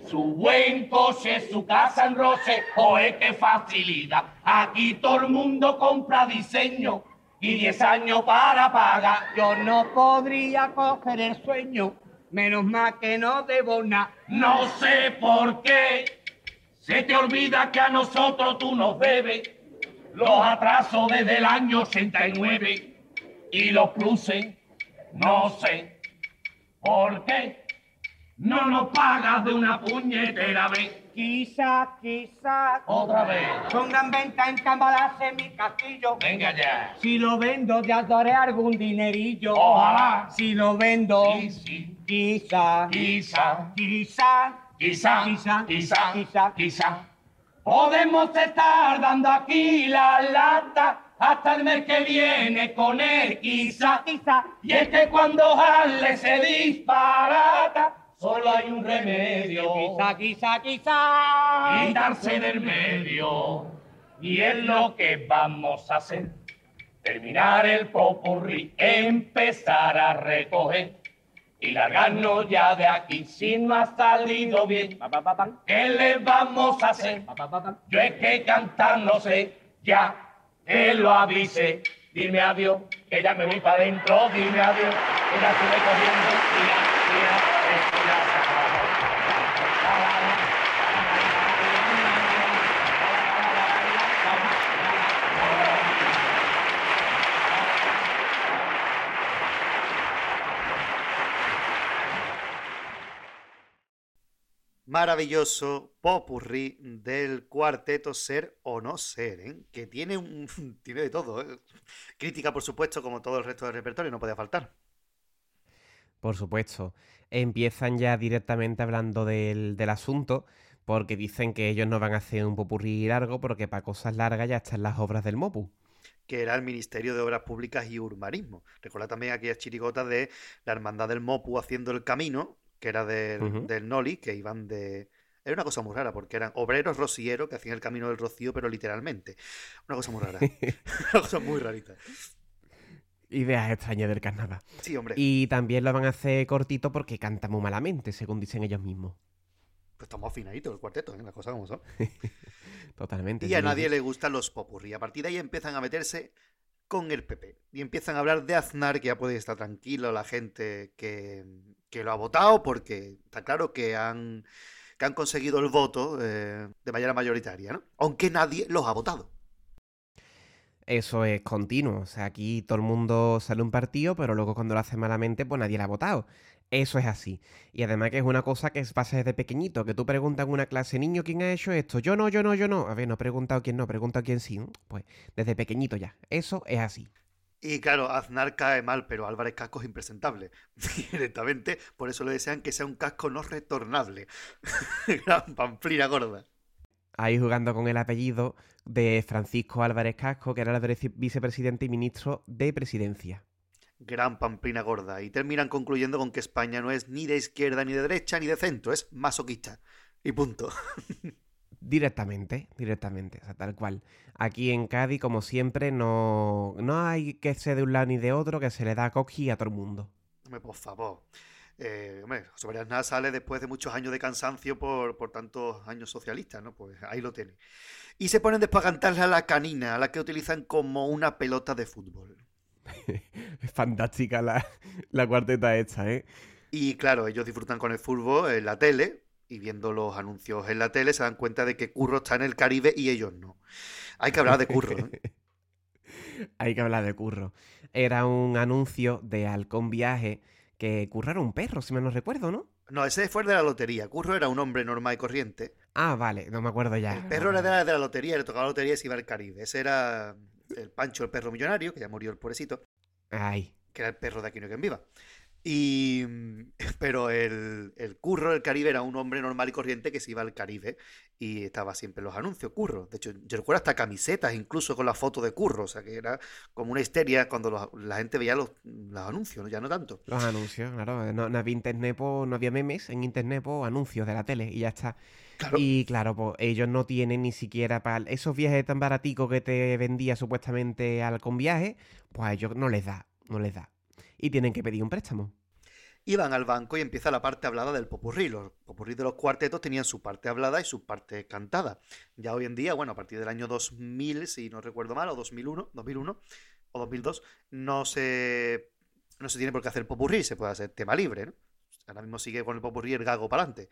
H: Su buen coche, su casa en roche, es que facilidad. Aquí todo el mundo compra diseño y 10 años para pagar.
G: Yo no podría coger el sueño, menos mal que no debo nada.
H: No sé por qué se te olvida que a nosotros tú nos debes los atrasos desde el año 89 y los pluses, no sé por qué no nos pagas de una puñetera vez.
G: Quizá, quizá.
H: Otra vez.
G: Pongan venta en cambalache mi castillo.
H: Venga ya.
G: Si lo vendo, ya daré algún dinerillo.
H: Ojalá.
G: Si lo vendo.
H: Sí, sí.
G: Quizá,
H: quizá,
G: quizá,
H: quizá,
G: quizá,
H: quizá,
G: quizá,
H: Isa. Podemos estar dando aquí la lata hasta el mes que viene con el quizá. Y es que cuando Harle se disparata, solo hay un remedio.
G: Quizá, quizá, quizá.
H: Quitarse del medio. Y es lo que vamos a hacer. Terminar el popurrí, empezar a recoger y largarnos ya de aquí si no ha salido bien. ¿Qué le vamos a hacer? Yo es que cantar no sé, ya te lo avise. Dime adiós, que ya me voy para adentro, dime adiós, que ya estoy corriendo, tira, tira, esto ya se acabó.
B: Maravilloso popurrí del cuarteto Ser o No Ser, ¿eh? que tiene, un, tiene de todo. ¿eh? Crítica, por supuesto, como todo el resto del repertorio, no podía faltar.
A: Por supuesto. Empiezan ya directamente hablando del, del asunto, porque dicen que ellos no van a hacer un popurrí largo, porque para cosas largas ya están las obras del Mopu.
B: que era el Ministerio de Obras Públicas y Urbanismo. Recuerda también aquellas chirigotas de la Hermandad del Mopu haciendo el camino, que era del, del Noli, que iban de... Era una cosa muy rara, porque eran obreros rocieros que hacían el camino del rocío, pero literalmente. Una cosa muy rara. una cosa muy rarita.
A: Ideas extrañas del carnaval.
B: Sí, hombre.
A: Y también lo van a hacer cortito porque canta muy malamente, según dicen ellos mismos.
B: Pues estamos afinaditos el cuarteto, ¿eh? las cosas como son.
A: Totalmente.
B: Y a nadie le gustan los popurrí. A partir de ahí empiezan a meterse con el PP. Y empiezan a hablar de Aznar, que ya puede estar tranquilo la gente que, que lo ha votado, porque está claro que han, que han conseguido el voto eh, de manera mayoritaria, ¿no? Aunque nadie los ha votado.
A: Eso es continuo. O sea, aquí todo el mundo sale un partido, pero luego cuando lo hace malamente, pues nadie la ha votado. Eso es así. Y además que es una cosa que pasa desde pequeñito, que tú preguntas en una clase, niño, ¿quién ha hecho esto? Yo no, yo no, yo no. A ver, no he preguntado quién no, he preguntado quién sí. Pues desde pequeñito ya. Eso es así.
B: Y claro, Aznar cae mal, pero Álvarez Casco es impresentable. Directamente, por eso le desean que sea un casco no retornable. Gran pamplina gorda.
A: Ahí jugando con el apellido de Francisco Álvarez Casco, que era el vice- vicepresidente y ministro de presidencia.
B: Gran pamplina gorda. Y terminan concluyendo con que España no es ni de izquierda, ni de derecha, ni de centro, es masoquista. Y punto.
A: Directamente, directamente, o sea, tal cual. Aquí en Cádiz, como siempre, no, no hay que ser de un lado ni de otro, que se le da coqui a todo el mundo.
B: Hombre, por favor. Eh, hombre, José María Aznar sale después de muchos años de cansancio por, por tantos años socialistas, ¿no? Pues ahí lo tiene. Y se ponen después a cantarle a la canina, a la que utilizan como una pelota de fútbol.
A: Es fantástica la, la cuarteta esta, ¿eh?
B: Y claro, ellos disfrutan con el fútbol en la tele y viendo los anuncios en la tele se dan cuenta de que Curro está en el Caribe y ellos no. Hay que hablar de Curro. ¿eh?
A: Hay que hablar de Curro. Era un anuncio de Halcón Viaje que Curro era un perro, si me no recuerdo, ¿no?
B: No, ese fue el de la lotería. Curro era un hombre normal y corriente.
A: Ah, vale, no me acuerdo ya.
B: El perro era de la, de la lotería, le tocaba la lotería y se iba al Caribe. Ese era el Pancho, el perro millonario, que ya murió el pobrecito,
A: Ay,
B: que era el perro de Aquí no hay quien viva. Y, pero el, el Curro del Caribe era un hombre normal y corriente que se iba al Caribe y estaba siempre en los anuncios, Curro. De hecho, yo recuerdo hasta camisetas incluso con la foto de Curro, o sea que era como una histeria cuando los- la gente veía los, los anuncios, ¿no? ya no tanto.
A: los anuncios, claro. No, no había internet, no había memes en internet, pues, anuncios de la tele y ya está.
B: Claro.
A: Y claro, pues ellos no tienen ni siquiera para esos viajes tan baraticos que te vendía supuestamente al con viaje, pues a ellos no les da, no les da. Y tienen que pedir un préstamo.
B: y van al banco y empieza la parte hablada del popurrí. Los popurrí de los cuartetos tenían su parte hablada y su parte cantada. Ya hoy en día, bueno, a partir del año 2000, si no recuerdo mal, o 2001, 2001 o 2002, no se, no se tiene por qué hacer popurrí, se puede hacer tema libre, ¿no? Ahora mismo sigue con el popurrí el gago para adelante.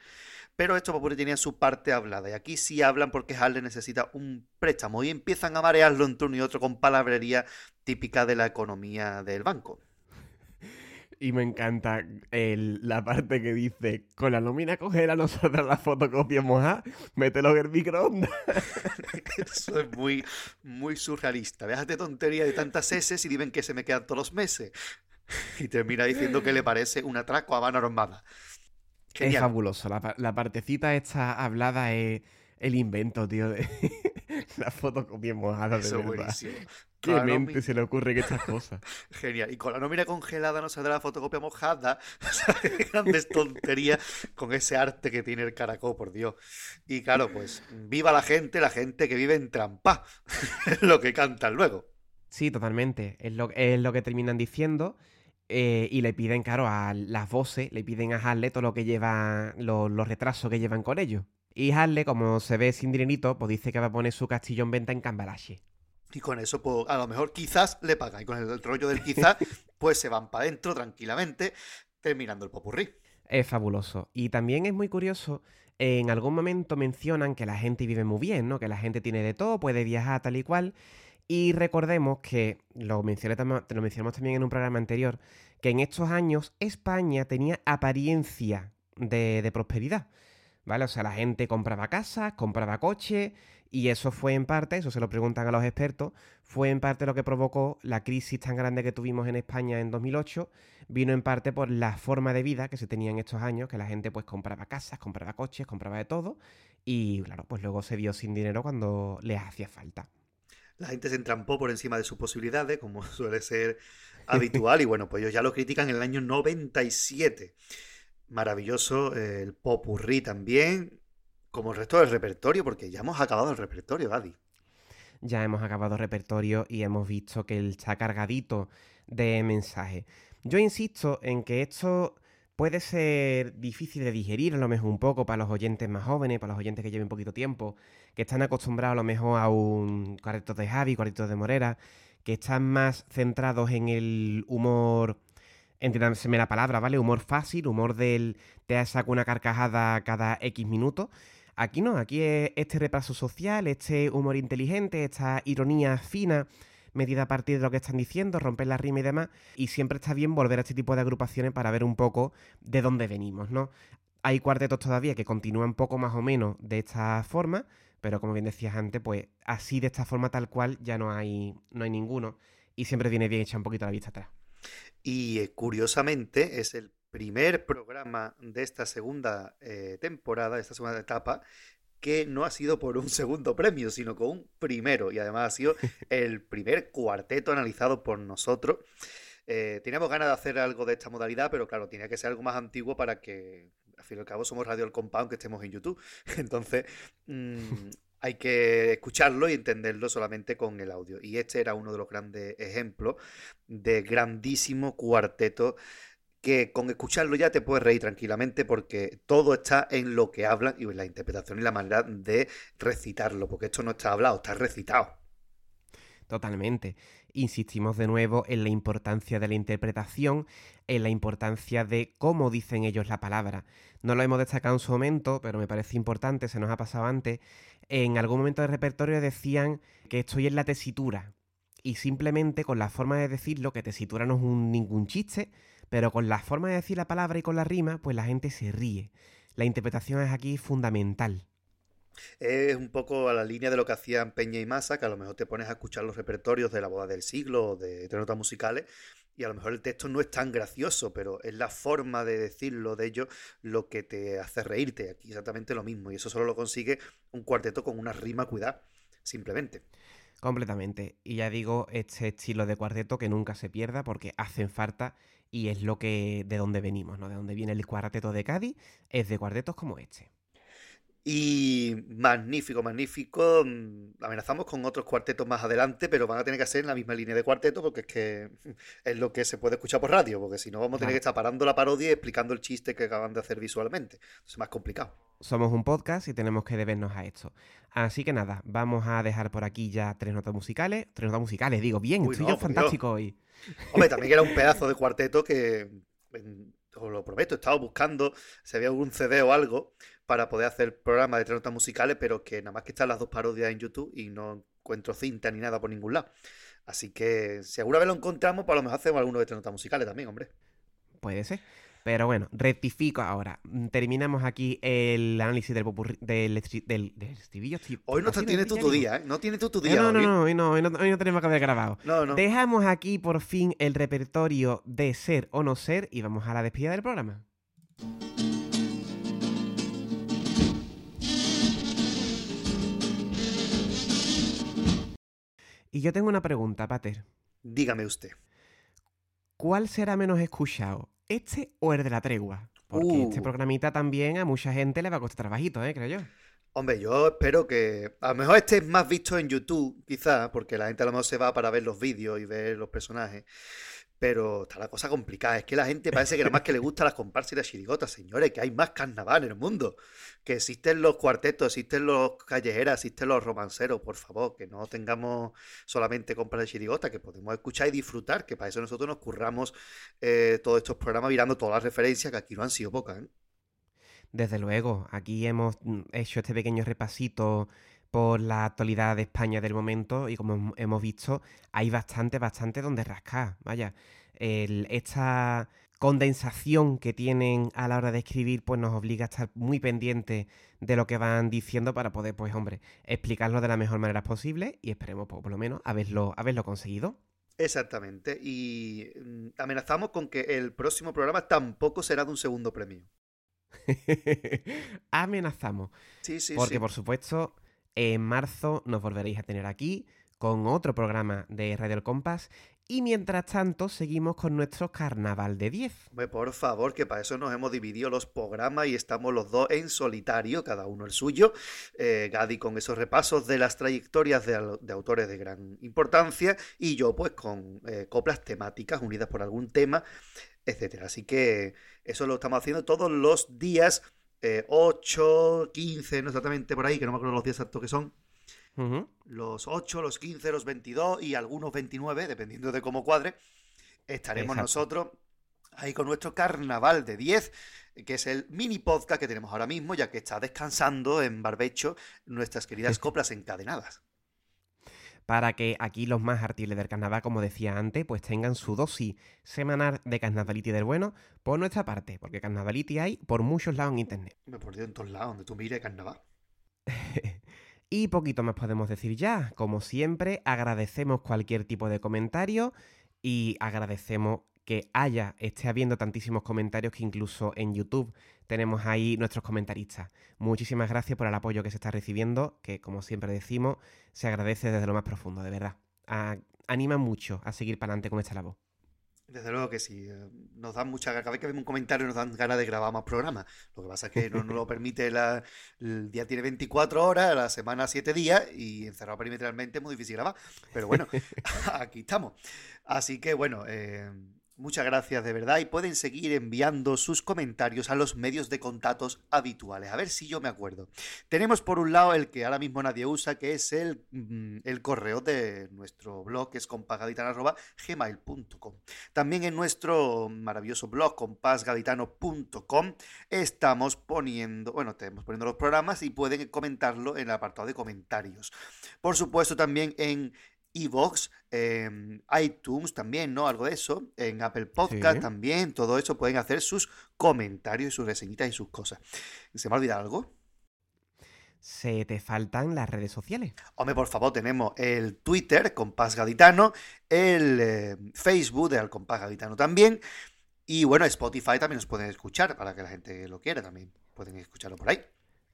B: Pero estos popurrí tenían su parte hablada. Y aquí sí hablan porque Harley necesita un préstamo. Y empiezan a marearlo entre uno y otro con palabrería típica de la economía del banco.
A: Y me encanta el- la parte que dice, con la nómina cogera nosotros la fotocopia mojada, mételo en el microondas.
B: Eso es muy, muy surrealista. Déjate tontería de tantas S y dicen que se me quedan todos los meses. Y termina diciendo que le parece un atraco a mano armada.
A: Es
B: Genial.
A: fabuloso. La, pa- la partecita esta hablada es el invento, tío, de la fotocopia mojada, de
B: Eso es
A: verdad.
B: buenísimo.
A: ¿Qué
B: la
A: mente
B: nómina-
A: se le ocurren estas cosas?
B: Genial. Y con la nómina congelada no saldrá la fotocopia mojada. Grandes tonterías con ese arte que tiene el caracol, por Dios. Y claro, pues, viva la gente, la gente que vive en trampa. Es lo que cantan luego.
A: Sí, totalmente. Es lo, es lo que terminan diciendo. Eh, y le piden, claro, a las voces, le piden a Harley todo lo que lleva, lo- los retrasos que llevan con ellos. Y Harley, como se ve sin dinerito, pues dice que va a poner su castillo en venta en Cambalache.
B: Y con eso, pues, a lo mejor quizás le pagan. Y con el, rollo del quizás, pues se van para adentro tranquilamente, terminando el popurrí.
A: Es fabuloso. Y también es muy curioso, en algún momento mencionan que la gente vive muy bien, ¿no? Que la gente tiene de todo, puede viajar tal y cual. Y recordemos que, lo, mencioné, lo mencionamos también en un programa anterior, que en estos años España tenía apariencia de, prosperidad. ¿Vale? O sea, la gente compraba casas, compraba coches, y eso fue en parte, eso se lo preguntan a los expertos, fue en parte lo que provocó la crisis tan grande que tuvimos en España en 2008, vino en parte por la forma de vida que se tenía en estos años, que la gente pues compraba casas, compraba coches, compraba de todo, y claro, pues luego se vio sin dinero cuando les hacía falta.
B: La gente se entrampó por encima de sus posibilidades, como suele ser habitual, y bueno, pues ellos ya lo critican en el año 97. Maravilloso eh, el popurrí también, como el resto del repertorio, porque ya hemos acabado el repertorio, Gadi.
A: Ya hemos acabado repertorio y hemos visto que él está cargadito de mensajes. Yo insisto en que esto puede ser difícil de digerir a lo mejor un poco para los oyentes más jóvenes, para los oyentes que lleven poquito tiempo, que están acostumbrados a lo mejor a un cuarteto de Javi, cuarteto de Morera, que están más centrados en el humor, entiéndaseme la palabra, ¿vale? Humor fácil, humor del te saco una carcajada cada X minutos. Aquí no, aquí es este repaso social, este humor inteligente, esta ironía fina, medida a partir de lo que están diciendo, romper la rima y demás. Y siempre está bien volver a este tipo de agrupaciones para ver un poco de dónde venimos, ¿no? Hay cuartetos todavía que continúan poco más o menos de esta forma, pero como bien decías antes, pues así de esta forma tal cual ya no hay, no hay ninguno. Y siempre viene bien echar un poquito la vista atrás.
B: Y eh, curiosamente es el primer programa de esta segunda eh, temporada, de esta segunda etapa, que no ha sido por un segundo premio, sino con un primero. Y además ha sido el primer cuarteto analizado por nosotros. Eh, teníamos ganas de hacer algo de esta modalidad, pero claro, tenía que ser algo más antiguo para que, al fin y al cabo, somos Radio El Compound, que estemos en YouTube. Entonces, mm, hay que escucharlo y entenderlo solamente con el audio. Y este era uno de los grandes ejemplos de grandísimo cuarteto que con escucharlo ya te puedes reír tranquilamente porque todo está en lo que hablan y en la interpretación y la manera de recitarlo, porque esto no está hablado, está recitado.
A: Totalmente. Insistimos de nuevo en la importancia de la interpretación, en la importancia de cómo dicen ellos la palabra. No lo hemos destacado en su momento, pero me parece importante, se nos ha pasado antes. En algún momento del repertorio decían que estoy en la tesitura. Y simplemente con la forma de decirlo, que tesitura no es un, ningún chiste, pero con la forma de decir la palabra y con la rima, pues la gente se ríe. La interpretación es aquí fundamental.
B: Es un poco a la línea de lo que hacían Peña y Massa, que a lo mejor te pones a escuchar los repertorios de la boda del siglo o de, de notas musicales, y a lo mejor el texto no es tan gracioso, pero es la forma de decirlo de ellos lo que te hace reírte. Aquí exactamente lo mismo, y eso solo lo consigue un cuarteto con una rima cuidada, simplemente.
A: Completamente. Y ya digo, este estilo de cuarteto que nunca se pierda porque hacen falta y es lo que de donde venimos, ¿no? De donde viene el cuarteto de Cádiz, es de cuartetos como este.
B: Y magnífico, magnífico. Mm, Amenazamos con otros cuartetos más adelante, pero van a tener que hacer en la misma línea de cuarteto porque es que es lo que se puede escuchar por radio, porque si no vamos a tener que estar parando la parodia y explicando el chiste que acaban de hacer visualmente. Es más complicado.
A: Somos un podcast y tenemos que debernos a esto. Así que nada, vamos a dejar por aquí ya tres notas musicales. Tres notas musicales, digo, bien,
B: Uy,
A: estoy
B: no,
A: yo
B: Dios.
A: fantástico hoy.
B: Hombre, también era un pedazo de cuarteto que, en- os lo prometo, he estado buscando si había algún CD o algo para poder hacer programa de tres notas musicales, pero que nada más que están las dos parodias en YouTube y no encuentro cinta ni nada por ningún lado. Así que si alguna vez lo encontramos, pues a lo mejor hacemos alguno de tres notas musicales también, hombre.
A: Puede ser. Pero bueno, rectifico ahora. Terminamos aquí el análisis del, popurrí- del, del, del estribillo.
B: Hoy no te- tienes tú tu día, ¿eh? No tienes tú tu
A: Eh,
B: día.
A: no, no, no, hoy no, hoy no, hoy no tenemos que haber grabado.
B: No, no.
A: Dejamos aquí por fin el repertorio de ser o no ser y vamos a la despedida del programa. Y yo tengo una pregunta, Pater.
B: Dígame usted.
A: ¿Cuál será menos escuchado? ¿Este o el de la tregua? Porque
B: Uh.
A: este programita también a mucha gente le va a costar trabajito, ¿eh? Creo yo.
B: Hombre, yo espero que a lo mejor este es más visto en YouTube, quizás, porque la gente a lo mejor se va para ver los vídeos y ver los personajes. Pero está la cosa complicada. Es que la gente parece que nada más que le gusta las comparsas y las chirigotas, señores, que hay más carnaval en el mundo. Que existen los cuartetos, existen los callejeras, existen los romanceros, por favor, que no tengamos solamente comparsas y chirigotas, que podemos escuchar y disfrutar, que para eso nosotros nos curramos eh, todos estos programas mirando todas las referencias, que aquí no han sido pocas, ¿eh?
A: Desde luego, aquí hemos mm, hecho este pequeño repasito por la actualidad de España del momento y como hem- hemos visto, hay bastante, bastante donde rascar. Vaya, el- esta condensación que tienen a la hora de escribir pues nos obliga a estar muy pendientes de lo que van diciendo para poder, pues hombre, explicarlo de la mejor manera posible y esperemos pues, por lo menos haberlo, haberlo conseguido.
B: Exactamente. Y mm, amenazamos con que el próximo programa tampoco será de un segundo premio.
A: Amenazamos.
B: Sí, sí,
A: Porque,
B: sí.
A: por supuesto, en marzo nos volveréis a tener aquí con otro programa de Radio El Compás. Y mientras tanto, seguimos con nuestro carnaval de 10.
B: Hombre, por favor, que para eso nos hemos dividido los programas y estamos los dos en solitario, cada uno el suyo. Eh, Gadi con esos repasos de las trayectorias de, autores de gran importancia y yo pues con eh, coplas temáticas unidas por algún tema, etcétera. Así que eso lo estamos haciendo todos los días eh, 8, 15, no exactamente por ahí, que no me acuerdo los días exactos que son. Los 8, los 15, los 22 y algunos 29, dependiendo de cómo cuadre, estaremos
A: Exacto.
B: nosotros ahí con nuestro carnaval de 10, que es el mini podcast que tenemos ahora mismo, ya que está descansando en barbecho nuestras queridas coplas encadenadas.
A: Para que aquí los más artiles del carnaval, como decía antes, pues tengan su dosis semanal de carnavaliti del bueno por nuestra parte. Porque carnavaliti hay por muchos lados en internet.
B: Me Dios, en todos lados, donde tú mires carnaval.
A: Y poquito más podemos decir ya. Como siempre, agradecemos cualquier tipo de comentario y agradecemos que haya, esté habiendo tantísimos comentarios que incluso en YouTube tenemos ahí nuestros comentaristas. Muchísimas gracias por el apoyo que se está recibiendo, que como siempre decimos, se agradece desde lo más profundo, de verdad. Anima mucho a seguir para adelante con esta labor.
B: Desde luego que sí, eh, nos dan mucha cada vez que vemos un comentario nos dan ganas de grabar más programas. Lo que pasa es que no nos lo permite el día tiene 24 horas, la semana 7 días y encerrado perimetralmente es muy difícil grabar. Pero bueno, aquí estamos. Así que bueno, eh, muchas gracias de verdad y pueden seguir enviando sus comentarios a los medios de contactos habituales. A ver si yo me acuerdo. Tenemos por un lado el que ahora mismo nadie usa, que es el, mm, el correo de nuestro blog, que es compasgaditano.gmail.com. También en nuestro maravilloso blog, compasgaditano.com, estamos poniendo, bueno, estamos poniendo los programas y pueden comentarlo en el apartado de comentarios. Por supuesto, también en iVoox, en iTunes también, ¿no? Algo de eso. En Apple Podcast
A: Sí.
B: también. Todo eso pueden hacer sus comentarios, sus reseñitas y sus cosas. ¿Se me ha olvidado algo?
A: Se te faltan las redes sociales.
B: Hombre, por favor, tenemos el Twitter, Compás Gaditano, el eh, Facebook de Al Compás Gaditano también. Y bueno, Spotify también nos pueden escuchar para que la gente lo quiera también. Pueden escucharlo por ahí.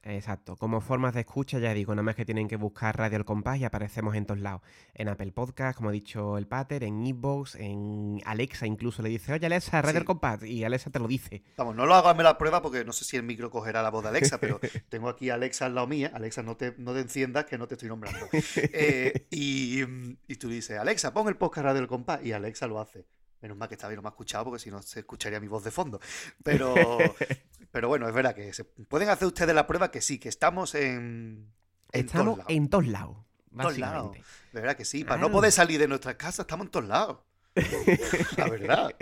A: Exacto. Como formas de escucha, ya digo, nada más que tienen que buscar Radio El Compás y aparecemos en todos lados. En Apple Podcast, como ha dicho el Pater, en Evox, en Alexa incluso le dice, oye Alexa, Radio
B: Sí.
A: El Compás. Y Alexa te lo dice.
B: Vamos, no lo hago hazme la prueba porque no sé si el micro cogerá la voz de Alexa, pero tengo aquí a Alexa al lado mía. Alexa, no te, no te enciendas que no te estoy nombrando. Eh, y, y tú dices, Alexa, pon el podcast Radio del Compás. Y Alexa lo hace. Menos mal que está bien, no me ha escuchado porque si no se escucharía mi voz de fondo. Pero, pero bueno, es verdad que se pueden hacer ustedes la prueba que sí, que estamos en, en
A: Estamos
B: todos lados.
A: en todos lados,
B: todos lados. De verdad que sí, para
A: Claro.
B: no poder salir de nuestras casas estamos en todos lados. La verdad.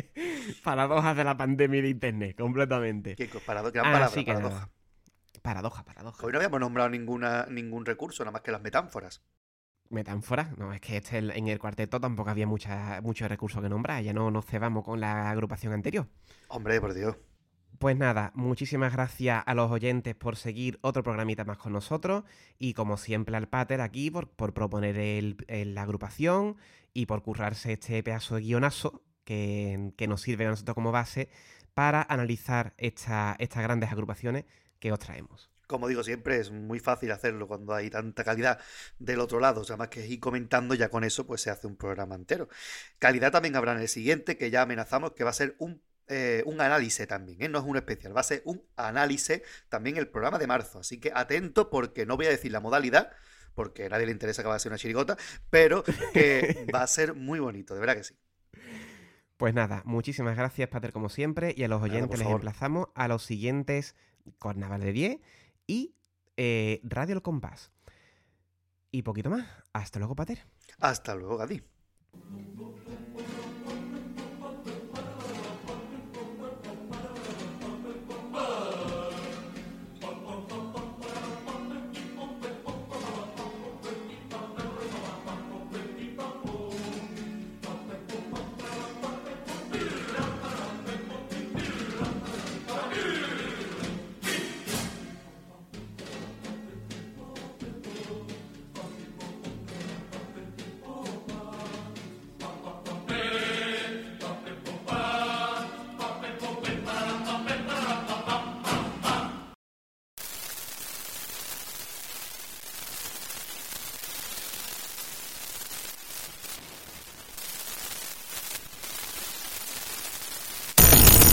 A: Paradojas de la pandemia de internet, completamente.
B: Qué parado, gran palabra,
A: Así que
B: paradoja.
A: Paradoja, paradoja.
B: Hoy no habíamos nombrado ninguna, ningún recurso, nada más que las metáforas.
A: Metáfora, no, es que este, en el cuarteto tampoco había mucha, muchos recursos que nombrar, ya no nos cebamos con la agrupación anterior.
B: Hombre, por Dios.
A: Pues nada, muchísimas gracias a los oyentes por seguir otro programita más con nosotros y como siempre al Pater aquí por, por proponer el- el- la agrupación y por currarse este pedazo de guionazo que, que nos sirve a nosotros como base para analizar esta- estas grandes agrupaciones que os traemos.
B: Como digo siempre, es muy fácil hacerlo cuando hay tanta calidad del otro lado. O sea, más que ir comentando, ya con eso pues se hace un programa entero. Calidad también habrá en el siguiente, que ya amenazamos que va a ser un, eh, un análisis también, ¿eh? No es un especial, va a ser un análisis también el programa de marzo. Así que atento porque no voy a decir la modalidad, porque a nadie le interesa que va a ser una chirigota, pero que va a ser muy bonito, de verdad que sí.
A: Pues nada, muchísimas gracias, Pater, como siempre, y a los oyentes les emplazamos a los siguientes Carnaval de 10 y eh, Radio El Compás. Y poquito más. Hasta luego, Pater.
B: Hasta luego, Gadi.